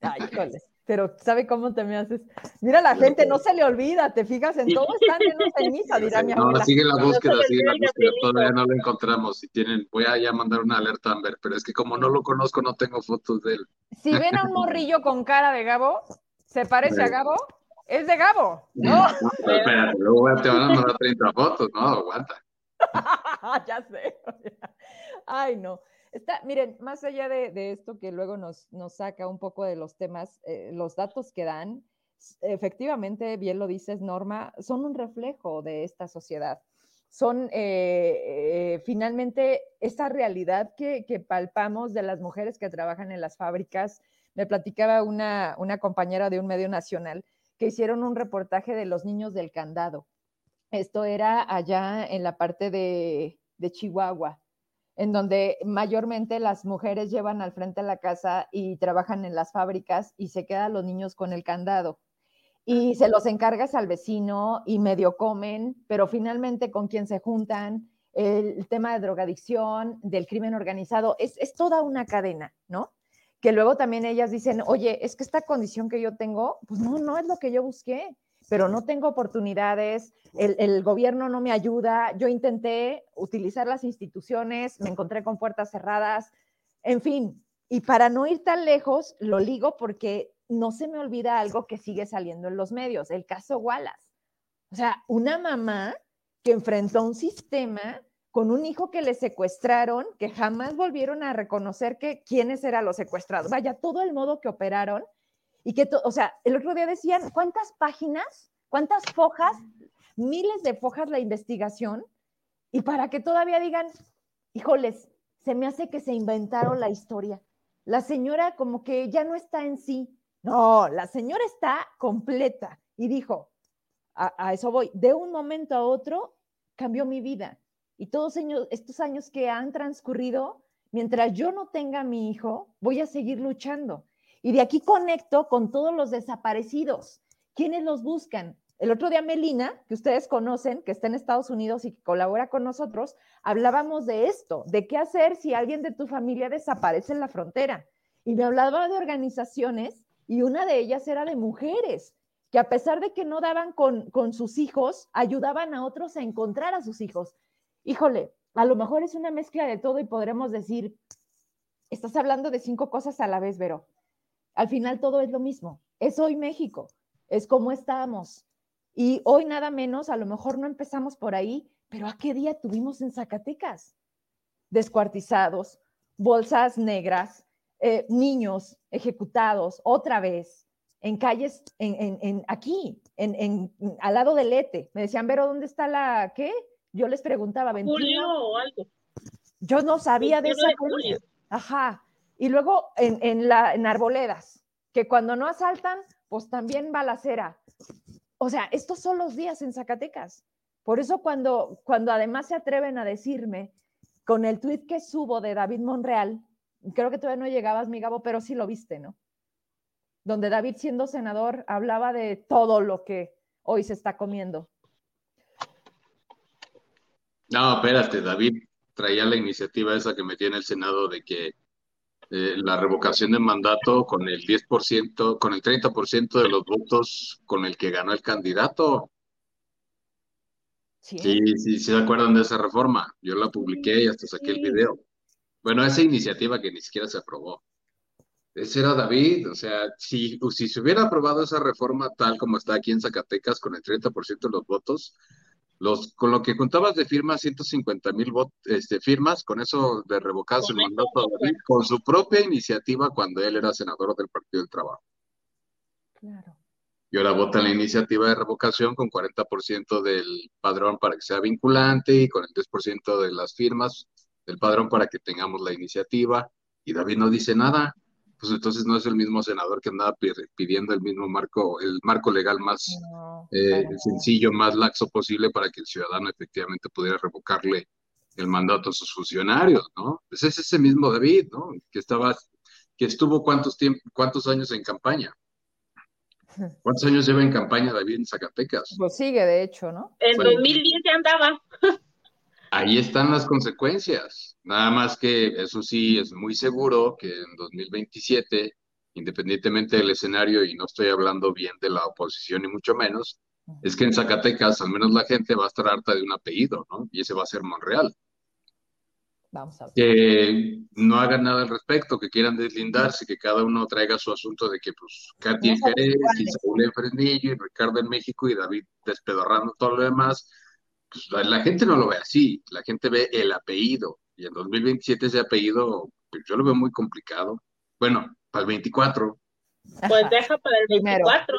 Ay, híjole pero ¿sabe cómo te me haces? Mira, la gente no se le olvida, te fijas en todo, están en misa, dirá mi abuela. No, sigue la búsqueda, sigue la búsqueda, todavía no lo encontramos. Si tienen, voy a ya mandar una alerta a Amber, pero es que como no lo conozco, no tengo fotos de él. Si ven a un morrillo con cara de Gabo, ¿se parece a Gabo? Es de Gabo, ¿no? Espera, luego te van a mandar 30 fotos, no, aguanta. ya sé. Ay, no. Está, miren, más allá de, esto que luego nos, nos, saca un poco de los temas, eh, los datos que dan, efectivamente, bien lo dices, Norma, son un reflejo de esta sociedad. Son eh, eh, finalmente esa realidad que, que, palpamos de las mujeres que trabajan en las fábricas. Me platicaba una, una compañera de un medio nacional que hicieron un reportaje de los niños del candado. Esto era allá en la parte de, de Chihuahua en donde mayormente las mujeres llevan al frente la casa y trabajan en las fábricas y se quedan los niños con el candado. Y se los encargas al vecino y medio comen, pero finalmente con quien se juntan, el, tema de drogadicción, del crimen organizado, es, es toda una cadena, ¿no? Que luego también ellas dicen, oye, es que esta condición que yo tengo, pues no, no es lo que yo busqué pero no tengo oportunidades, el, gobierno no me ayuda, yo intenté utilizar las instituciones, me encontré con puertas cerradas, en fin, y para no ir tan lejos, lo ligo porque no se me olvida algo que sigue saliendo en los medios, el caso Wallace. O sea, una mamá que enfrentó un sistema con un hijo que le secuestraron, que jamás volvieron a reconocer que quiénes eran los secuestrados. Vaya, todo el modo que operaron y que, o sea, el otro día decían, ¿cuántas páginas? ¿Cuántas fojas? Miles de fojas la investigación. Y para que todavía digan, híjoles, se me hace que se inventaron la historia. La señora como que ya no está en sí. No, la señora está completa. Y dijo, a, eso voy, de un momento a otro cambió mi vida. Y todos estos años que han transcurrido, mientras yo no tenga a mi hijo, voy a seguir luchando. Y de aquí conecto con todos los desaparecidos. ¿Quiénes los buscan? El otro día Melina, que ustedes conocen, que está en Estados Unidos y que colabora con nosotros, hablábamos de esto, de qué hacer si alguien de tu familia desaparece en la frontera. Y me hablaba de organizaciones y una de ellas era de mujeres, que a pesar de que no daban con, con sus hijos, ayudaban a otros a encontrar a sus hijos. Híjole, a lo mejor es una mezcla de todo y podremos decir, estás hablando de cinco cosas a la vez, Vero. Al final todo es lo mismo. Es hoy México, es como estamos. Y hoy nada menos, a lo mejor no empezamos por ahí, pero ¿a qué día tuvimos en Zacatecas? Descuartizados, bolsas negras, eh, niños ejecutados otra vez en calles, en, en, aquí, en, al lado del ETE. Me decían, Vero, ¿dónde está la qué? Yo les preguntaba, Julio o algo. Yo no sabía de esa de Ajá. Y luego en, en, la, en arboledas, que cuando no asaltan, pues también balacera. O sea, estos son los días en Zacatecas. Por eso cuando, cuando además se atreven a decirme con el tuit que subo de David Monreal, creo que todavía no llegabas, mi Gabo, pero sí lo viste, ¿no? Donde David, siendo senador, hablaba de todo lo que hoy se está comiendo. No, espérate, David traía la iniciativa esa que metía en el Senado de que eh, la revocación de mandato con el 10%, con el 30% de los votos con el que ganó el candidato. Sí. sí, sí, se acuerdan de esa reforma. Yo la publiqué y hasta saqué el video. Bueno, esa iniciativa que ni siquiera se aprobó. Ese era David, o sea, si, si se hubiera aprobado esa reforma tal como está aquí en Zacatecas con el 30% de los votos, los, con lo que contabas de firmas, 150 mil este, firmas, con eso de revocarse el mandato con su propia iniciativa cuando él era senador del Partido del Trabajo. Claro. Y ahora vota la iniciativa de revocación con 40% del padrón para que sea vinculante y con el 10% de las firmas del padrón para que tengamos la iniciativa. Y David no dice nada pues entonces no es el mismo senador que andaba pidiendo el mismo marco, el marco legal más eh, sencillo, más laxo posible para que el ciudadano efectivamente pudiera revocarle el mandato a sus funcionarios, ¿no? Pues es ese mismo David, ¿no? Que estaba, que estuvo cuántos tiempo, cuántos años en campaña. ¿Cuántos años lleva en campaña David en Zacatecas? Pues sigue, de hecho, ¿no? En 2010 ya andaba. Ahí están las consecuencias. Nada más que eso sí es muy seguro que en 2027, independientemente del escenario, y no estoy hablando bien de la oposición ni mucho menos, es que en Zacatecas al menos la gente va a estar harta de un apellido, ¿no? Y ese va a ser Monreal. Vamos a ver. Que no hagan nada al respecto, que quieran deslindarse, que cada uno traiga su asunto de que, pues, Katy en Jerez, y Saúl en Fresnillo, y Ricardo en México, y David despedorrando todo lo demás. Pues la gente no lo ve así, la gente ve el apellido, y en 2027 ese apellido, pues, yo lo veo muy complicado. Bueno, para el 24. Pues deja para el 24,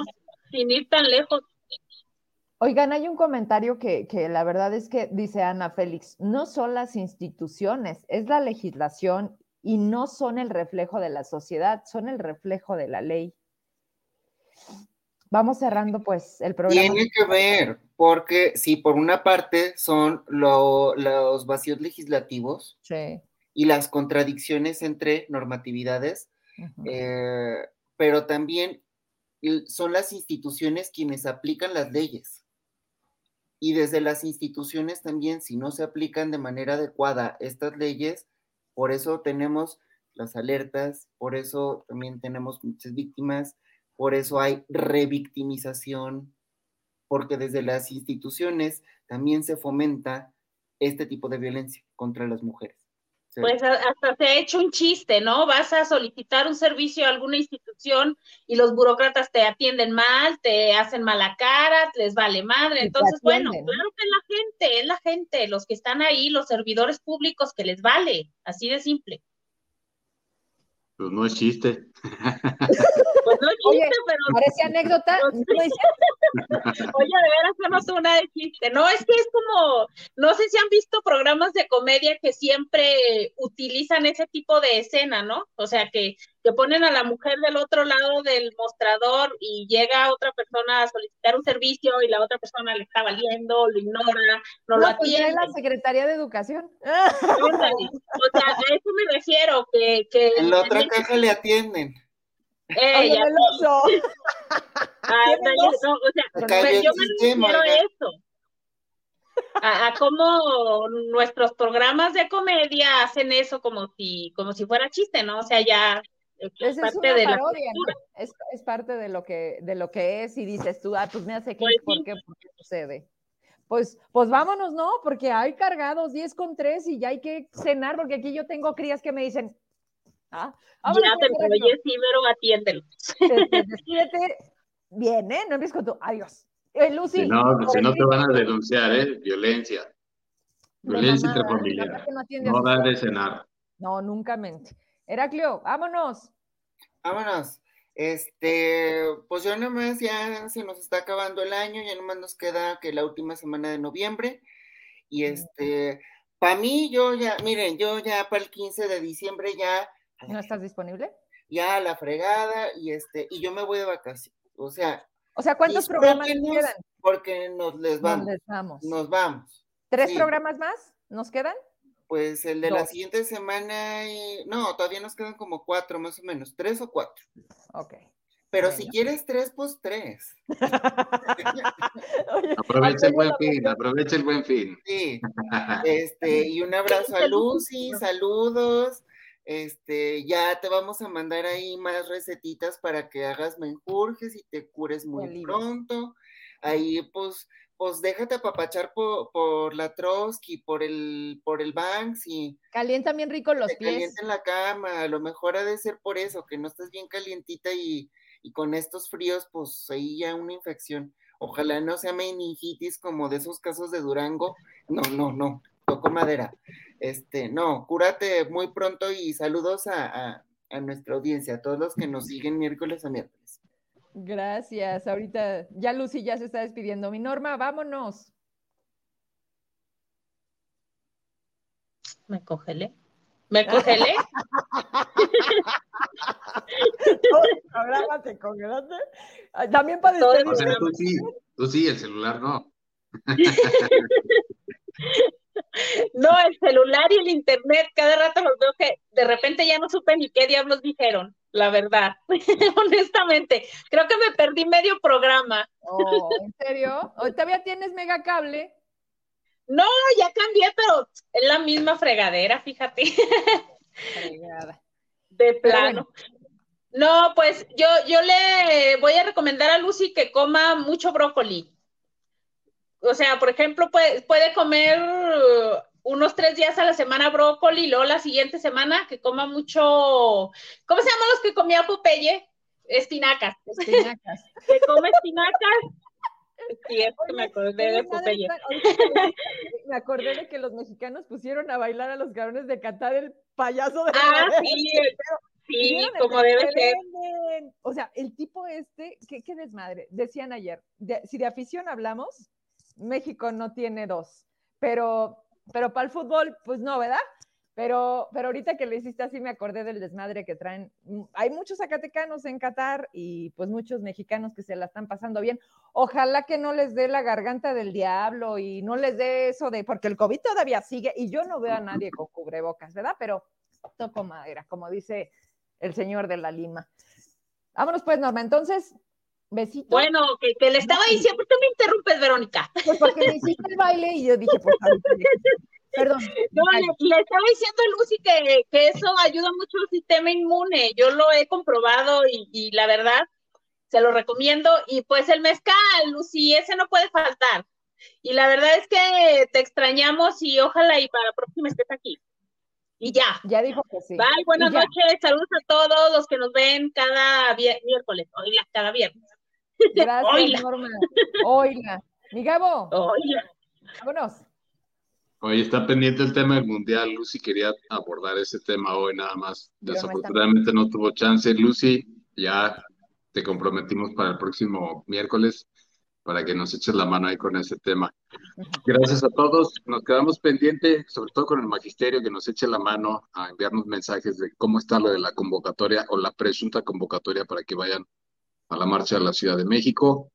sin ir tan lejos. Oigan, hay un comentario que, que, la verdad es que dice Ana Félix, no son las instituciones, es la legislación y no son el reflejo de la sociedad, son el reflejo de la ley. Vamos cerrando pues el programa. Tiene que ver, porque si por una parte son los vacíos legislativos y las contradicciones entre normatividades, eh, pero también son las instituciones quienes aplican las leyes. Y desde las instituciones también, si no se aplican de manera adecuada estas leyes, por eso tenemos las alertas, por eso también tenemos muchas víctimas, por eso hay revictimización, porque desde las instituciones también se fomenta este tipo de violencia contra las mujeres. Pues hasta se ha hecho un chiste, ¿no? Vas a solicitar un servicio a alguna institución y los burócratas te atienden mal, te hacen mala cara, les vale madre. Entonces, bueno, claro que la gente, es la gente, los que están ahí, los servidores públicos que les vale, así de simple. Pues no es chiste. Pues no chiste, pero. Parece anécdota. Oye, de veras, no una de chiste. No, es que es como. No sé si han visto programas de comedia que siempre utilizan ese tipo de escena, ¿no? O sea, que, que ponen a la mujer del otro lado del mostrador y llega otra persona a solicitar un servicio y la otra persona le está valiendo, lo ignora, no, lo pues atiende. la Secretaría de Educación. o sea, a eso me refiero, que... que en la otra caja le atienden. Ella, Ah, no, o sea, pues yo me refiero a eso. A, a, cómo nuestros programas de comedia hacen eso como si, como si fuera chiste, ¿no? O sea, ya es, parte de parodia, ¿no? es, es, parte de lo que de lo que es y dices tú, ah, pues me hace clic, pues ¿por qué? ¿Por qué sucede? Pues, pues vámonos, ¿no? Porque hay cargados 10 con 3 y ya hay que cenar, porque aquí yo tengo crías que me dicen, ah, ya te oye, sí, pero atiéndelo. Despídete bien, ¿eh? No empieces con tu adiós. Eh, Lucy. Si no, si no te van a denunciar, ¿eh? Violencia. Violencia intrafamiliar. No, no dar de cenar. No, nunca mente. Heraclio, vámonos. Vámonos. Este, pues ya nomás ya se nos está acabando el año, ya nomás nos queda que la última semana de noviembre. Y este, para mí, yo ya, miren, yo ya para el 15 de diciembre ya. ¿No estás disponible? Ya la fregada, y este, y yo me voy de vacaciones. O sea, o sea, ¿cuántos programas quedan? Porque nos les vamos. Nos vamos. ¿Tres programas más nos quedan? Pues el de la siguiente semana, no, todavía nos quedan como cuatro más o menos, tres o cuatro. Ok. Pero si quieres tres, pues tres. aprovecha el buen fin, aprovecha el buen fin. Sí. Este, y un abrazo a Lucy, saludos. Este, ya te vamos a mandar ahí más recetitas para que hagas menjurjes y te cures muy pronto. Ahí, pues, pues déjate apapachar por, por la Trotsky, por el, por el Banks y. Calienta bien rico los pies. Calienta en la cama, a lo mejor ha de ser por eso, que no estás bien calientita y, y con estos fríos, pues ahí ya una infección. Ojalá no sea meningitis como de esos casos de Durango. No, no, no toco madera. Este, no, cúrate muy pronto y saludos a, nuestra audiencia, a todos los que nos siguen miércoles a miércoles. Gracias. Ahorita ya Lucy ya se está despidiendo. Mi Norma, vámonos. Me congelé. ¿Me congelé? Ahora te congelaste. También para o tú sí, tú sí, el celular no. No, el celular y el internet, cada rato los veo que de repente ya no supe ni qué diablos dijeron, la verdad, honestamente. Creo que me perdí medio programa. Oh, ¿En serio? ¿Todavía tienes mega cable? No, ya cambié, pero es la misma fregadera, fíjate. Fregada. De plano. No, pues yo, yo le voy a recomendar a Lucy que coma mucho brócoli o sea, por ejemplo, puede, puede comer unos tres días a la semana brócoli y luego la siguiente semana que coma mucho, ¿cómo se llaman los que comía Popeye? Espinacas. Espinacas. que come espinacas. Sí, es que me acordé de Popeye. Me acordé de que los mexicanos pusieron a bailar a los cabrones de Qatar el payaso de Ah, sí, sí, como debe ser. O sea, el tipo este, qué, qué desmadre. Decían ayer, si de afición hablamos, México no tiene dos, pero, pero para el fútbol, pues no, ¿verdad? Pero, pero ahorita que le hiciste así me acordé del desmadre que traen. Hay muchos zacatecanos en Qatar y pues muchos mexicanos que se la están pasando bien. Ojalá que no les dé la garganta del diablo y no les dé eso de, porque el COVID todavía sigue y yo no veo a nadie con cubrebocas, ¿verdad? Pero toco madera, como dice el señor de la Lima. Vámonos pues, Norma. Entonces, Besito. Bueno, que, le estaba diciendo, ¿por qué me interrumpes, Verónica? Pues porque me hiciste el baile y yo dije, pues, perdón. No, le, estaba diciendo a Lucy que, que, eso ayuda mucho al sistema inmune. Yo lo he comprobado y, y, la verdad, se lo recomiendo. Y pues el mezcal, Lucy, ese no puede faltar. Y la verdad es que te extrañamos y ojalá y para la próxima estés aquí. Y ya. Ya dijo que sí. Bye, buenas noches. Saludos a todos los que nos ven cada miércoles, hoy cada viernes. Gracias, Norma. Oiga. Mi Gabo. Oiga. Vámonos. Oye, está pendiente el tema del Mundial. Lucy quería abordar ese tema hoy nada más. Desafortunadamente no tuvo chance. Lucy, ya te comprometimos para el próximo miércoles para que nos eches la mano ahí con ese tema. Gracias a todos. Nos quedamos pendientes, sobre todo con el magisterio, que nos eche la mano a enviarnos mensajes de cómo está lo de la convocatoria o la presunta convocatoria para que vayan a la marcha de la Ciudad de México.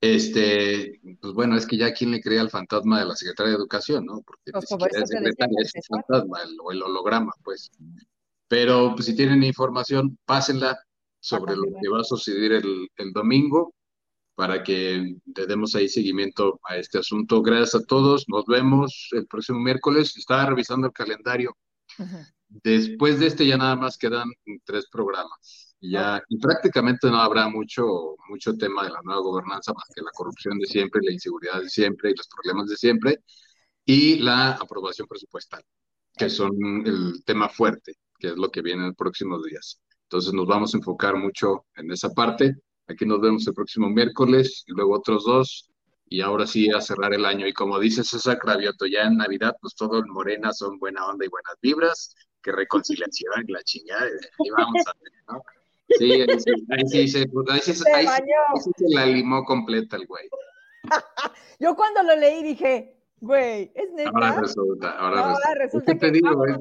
Este, pues bueno, es que ya quien le crea al fantasma de la Secretaria de Educación, ¿no? Porque ni siquiera es secretaria, es un fantasma, el, o el holograma, pues. Pero pues, si tienen información, pásenla, sobre lo que va a suceder el, el domingo para que le demos ahí seguimiento a este asunto. Gracias a todos, nos vemos el próximo miércoles. Estaba revisando el calendario. Después de este ya nada más quedan tres programas. Y ya, y prácticamente no habrá mucho, mucho tema de la nueva gobernanza más que la corrupción de siempre, la inseguridad de siempre y los problemas de siempre, y la aprobación presupuestal, que son el tema fuerte, que es lo que viene en los próximos días. Entonces nos vamos a enfocar mucho en esa parte Aquí nos vemos el próximo miércoles y luego otros dos. Y ahora sí a cerrar el año. Y como dice César Cravioto, ya en Navidad, pues todo el Morena son buena onda y buenas vibras. Que reconciliación, la chingada. Y vamos a ver, ¿no? Sí, ahí sí, ahí sí, ahí sí, ahí sí se la limó completa el güey. Yo cuando lo leí dije, güey, es neta. Ahora resulta, ahora, ahora resulta. que te digo, güey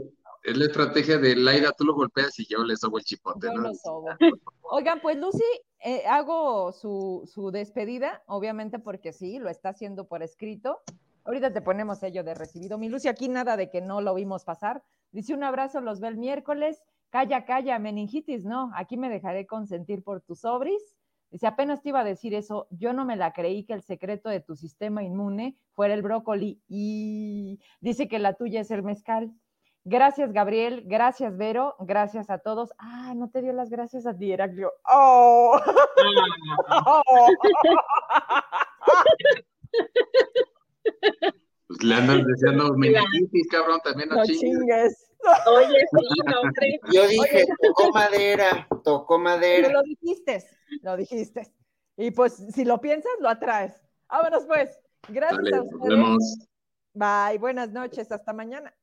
es la estrategia de Laida, tú lo golpeas y yo le sobo el chipote, ¿no? Oigan, pues Lucy, eh, hago su, su, despedida, obviamente porque sí, lo está haciendo por escrito. Ahorita te ponemos sello de recibido. Mi Lucy, aquí nada de que no lo vimos pasar. Dice un abrazo, los ve el miércoles. Calla, calla, meningitis, no. Aquí me dejaré consentir por tus sobris. Dice, apenas te iba a decir eso, yo no me la creí que el secreto de tu sistema inmune fuera el brócoli y dice que la tuya es el mezcal. Gracias, Gabriel. Gracias, Vero. Gracias a todos. Ah, no te dio las gracias a ti, Heraclio. ¡Oh! Pues le andan deseando meningitis, cabrón, también no, chingues. Oye, sí, no, hombre. Yo dije, tocó madera, tocó madera. lo dijiste, lo dijiste. Y pues, si lo piensas, lo atraes. Vámonos, pues. Gracias a ustedes. Nos vemos. Bye, buenas noches, hasta mañana.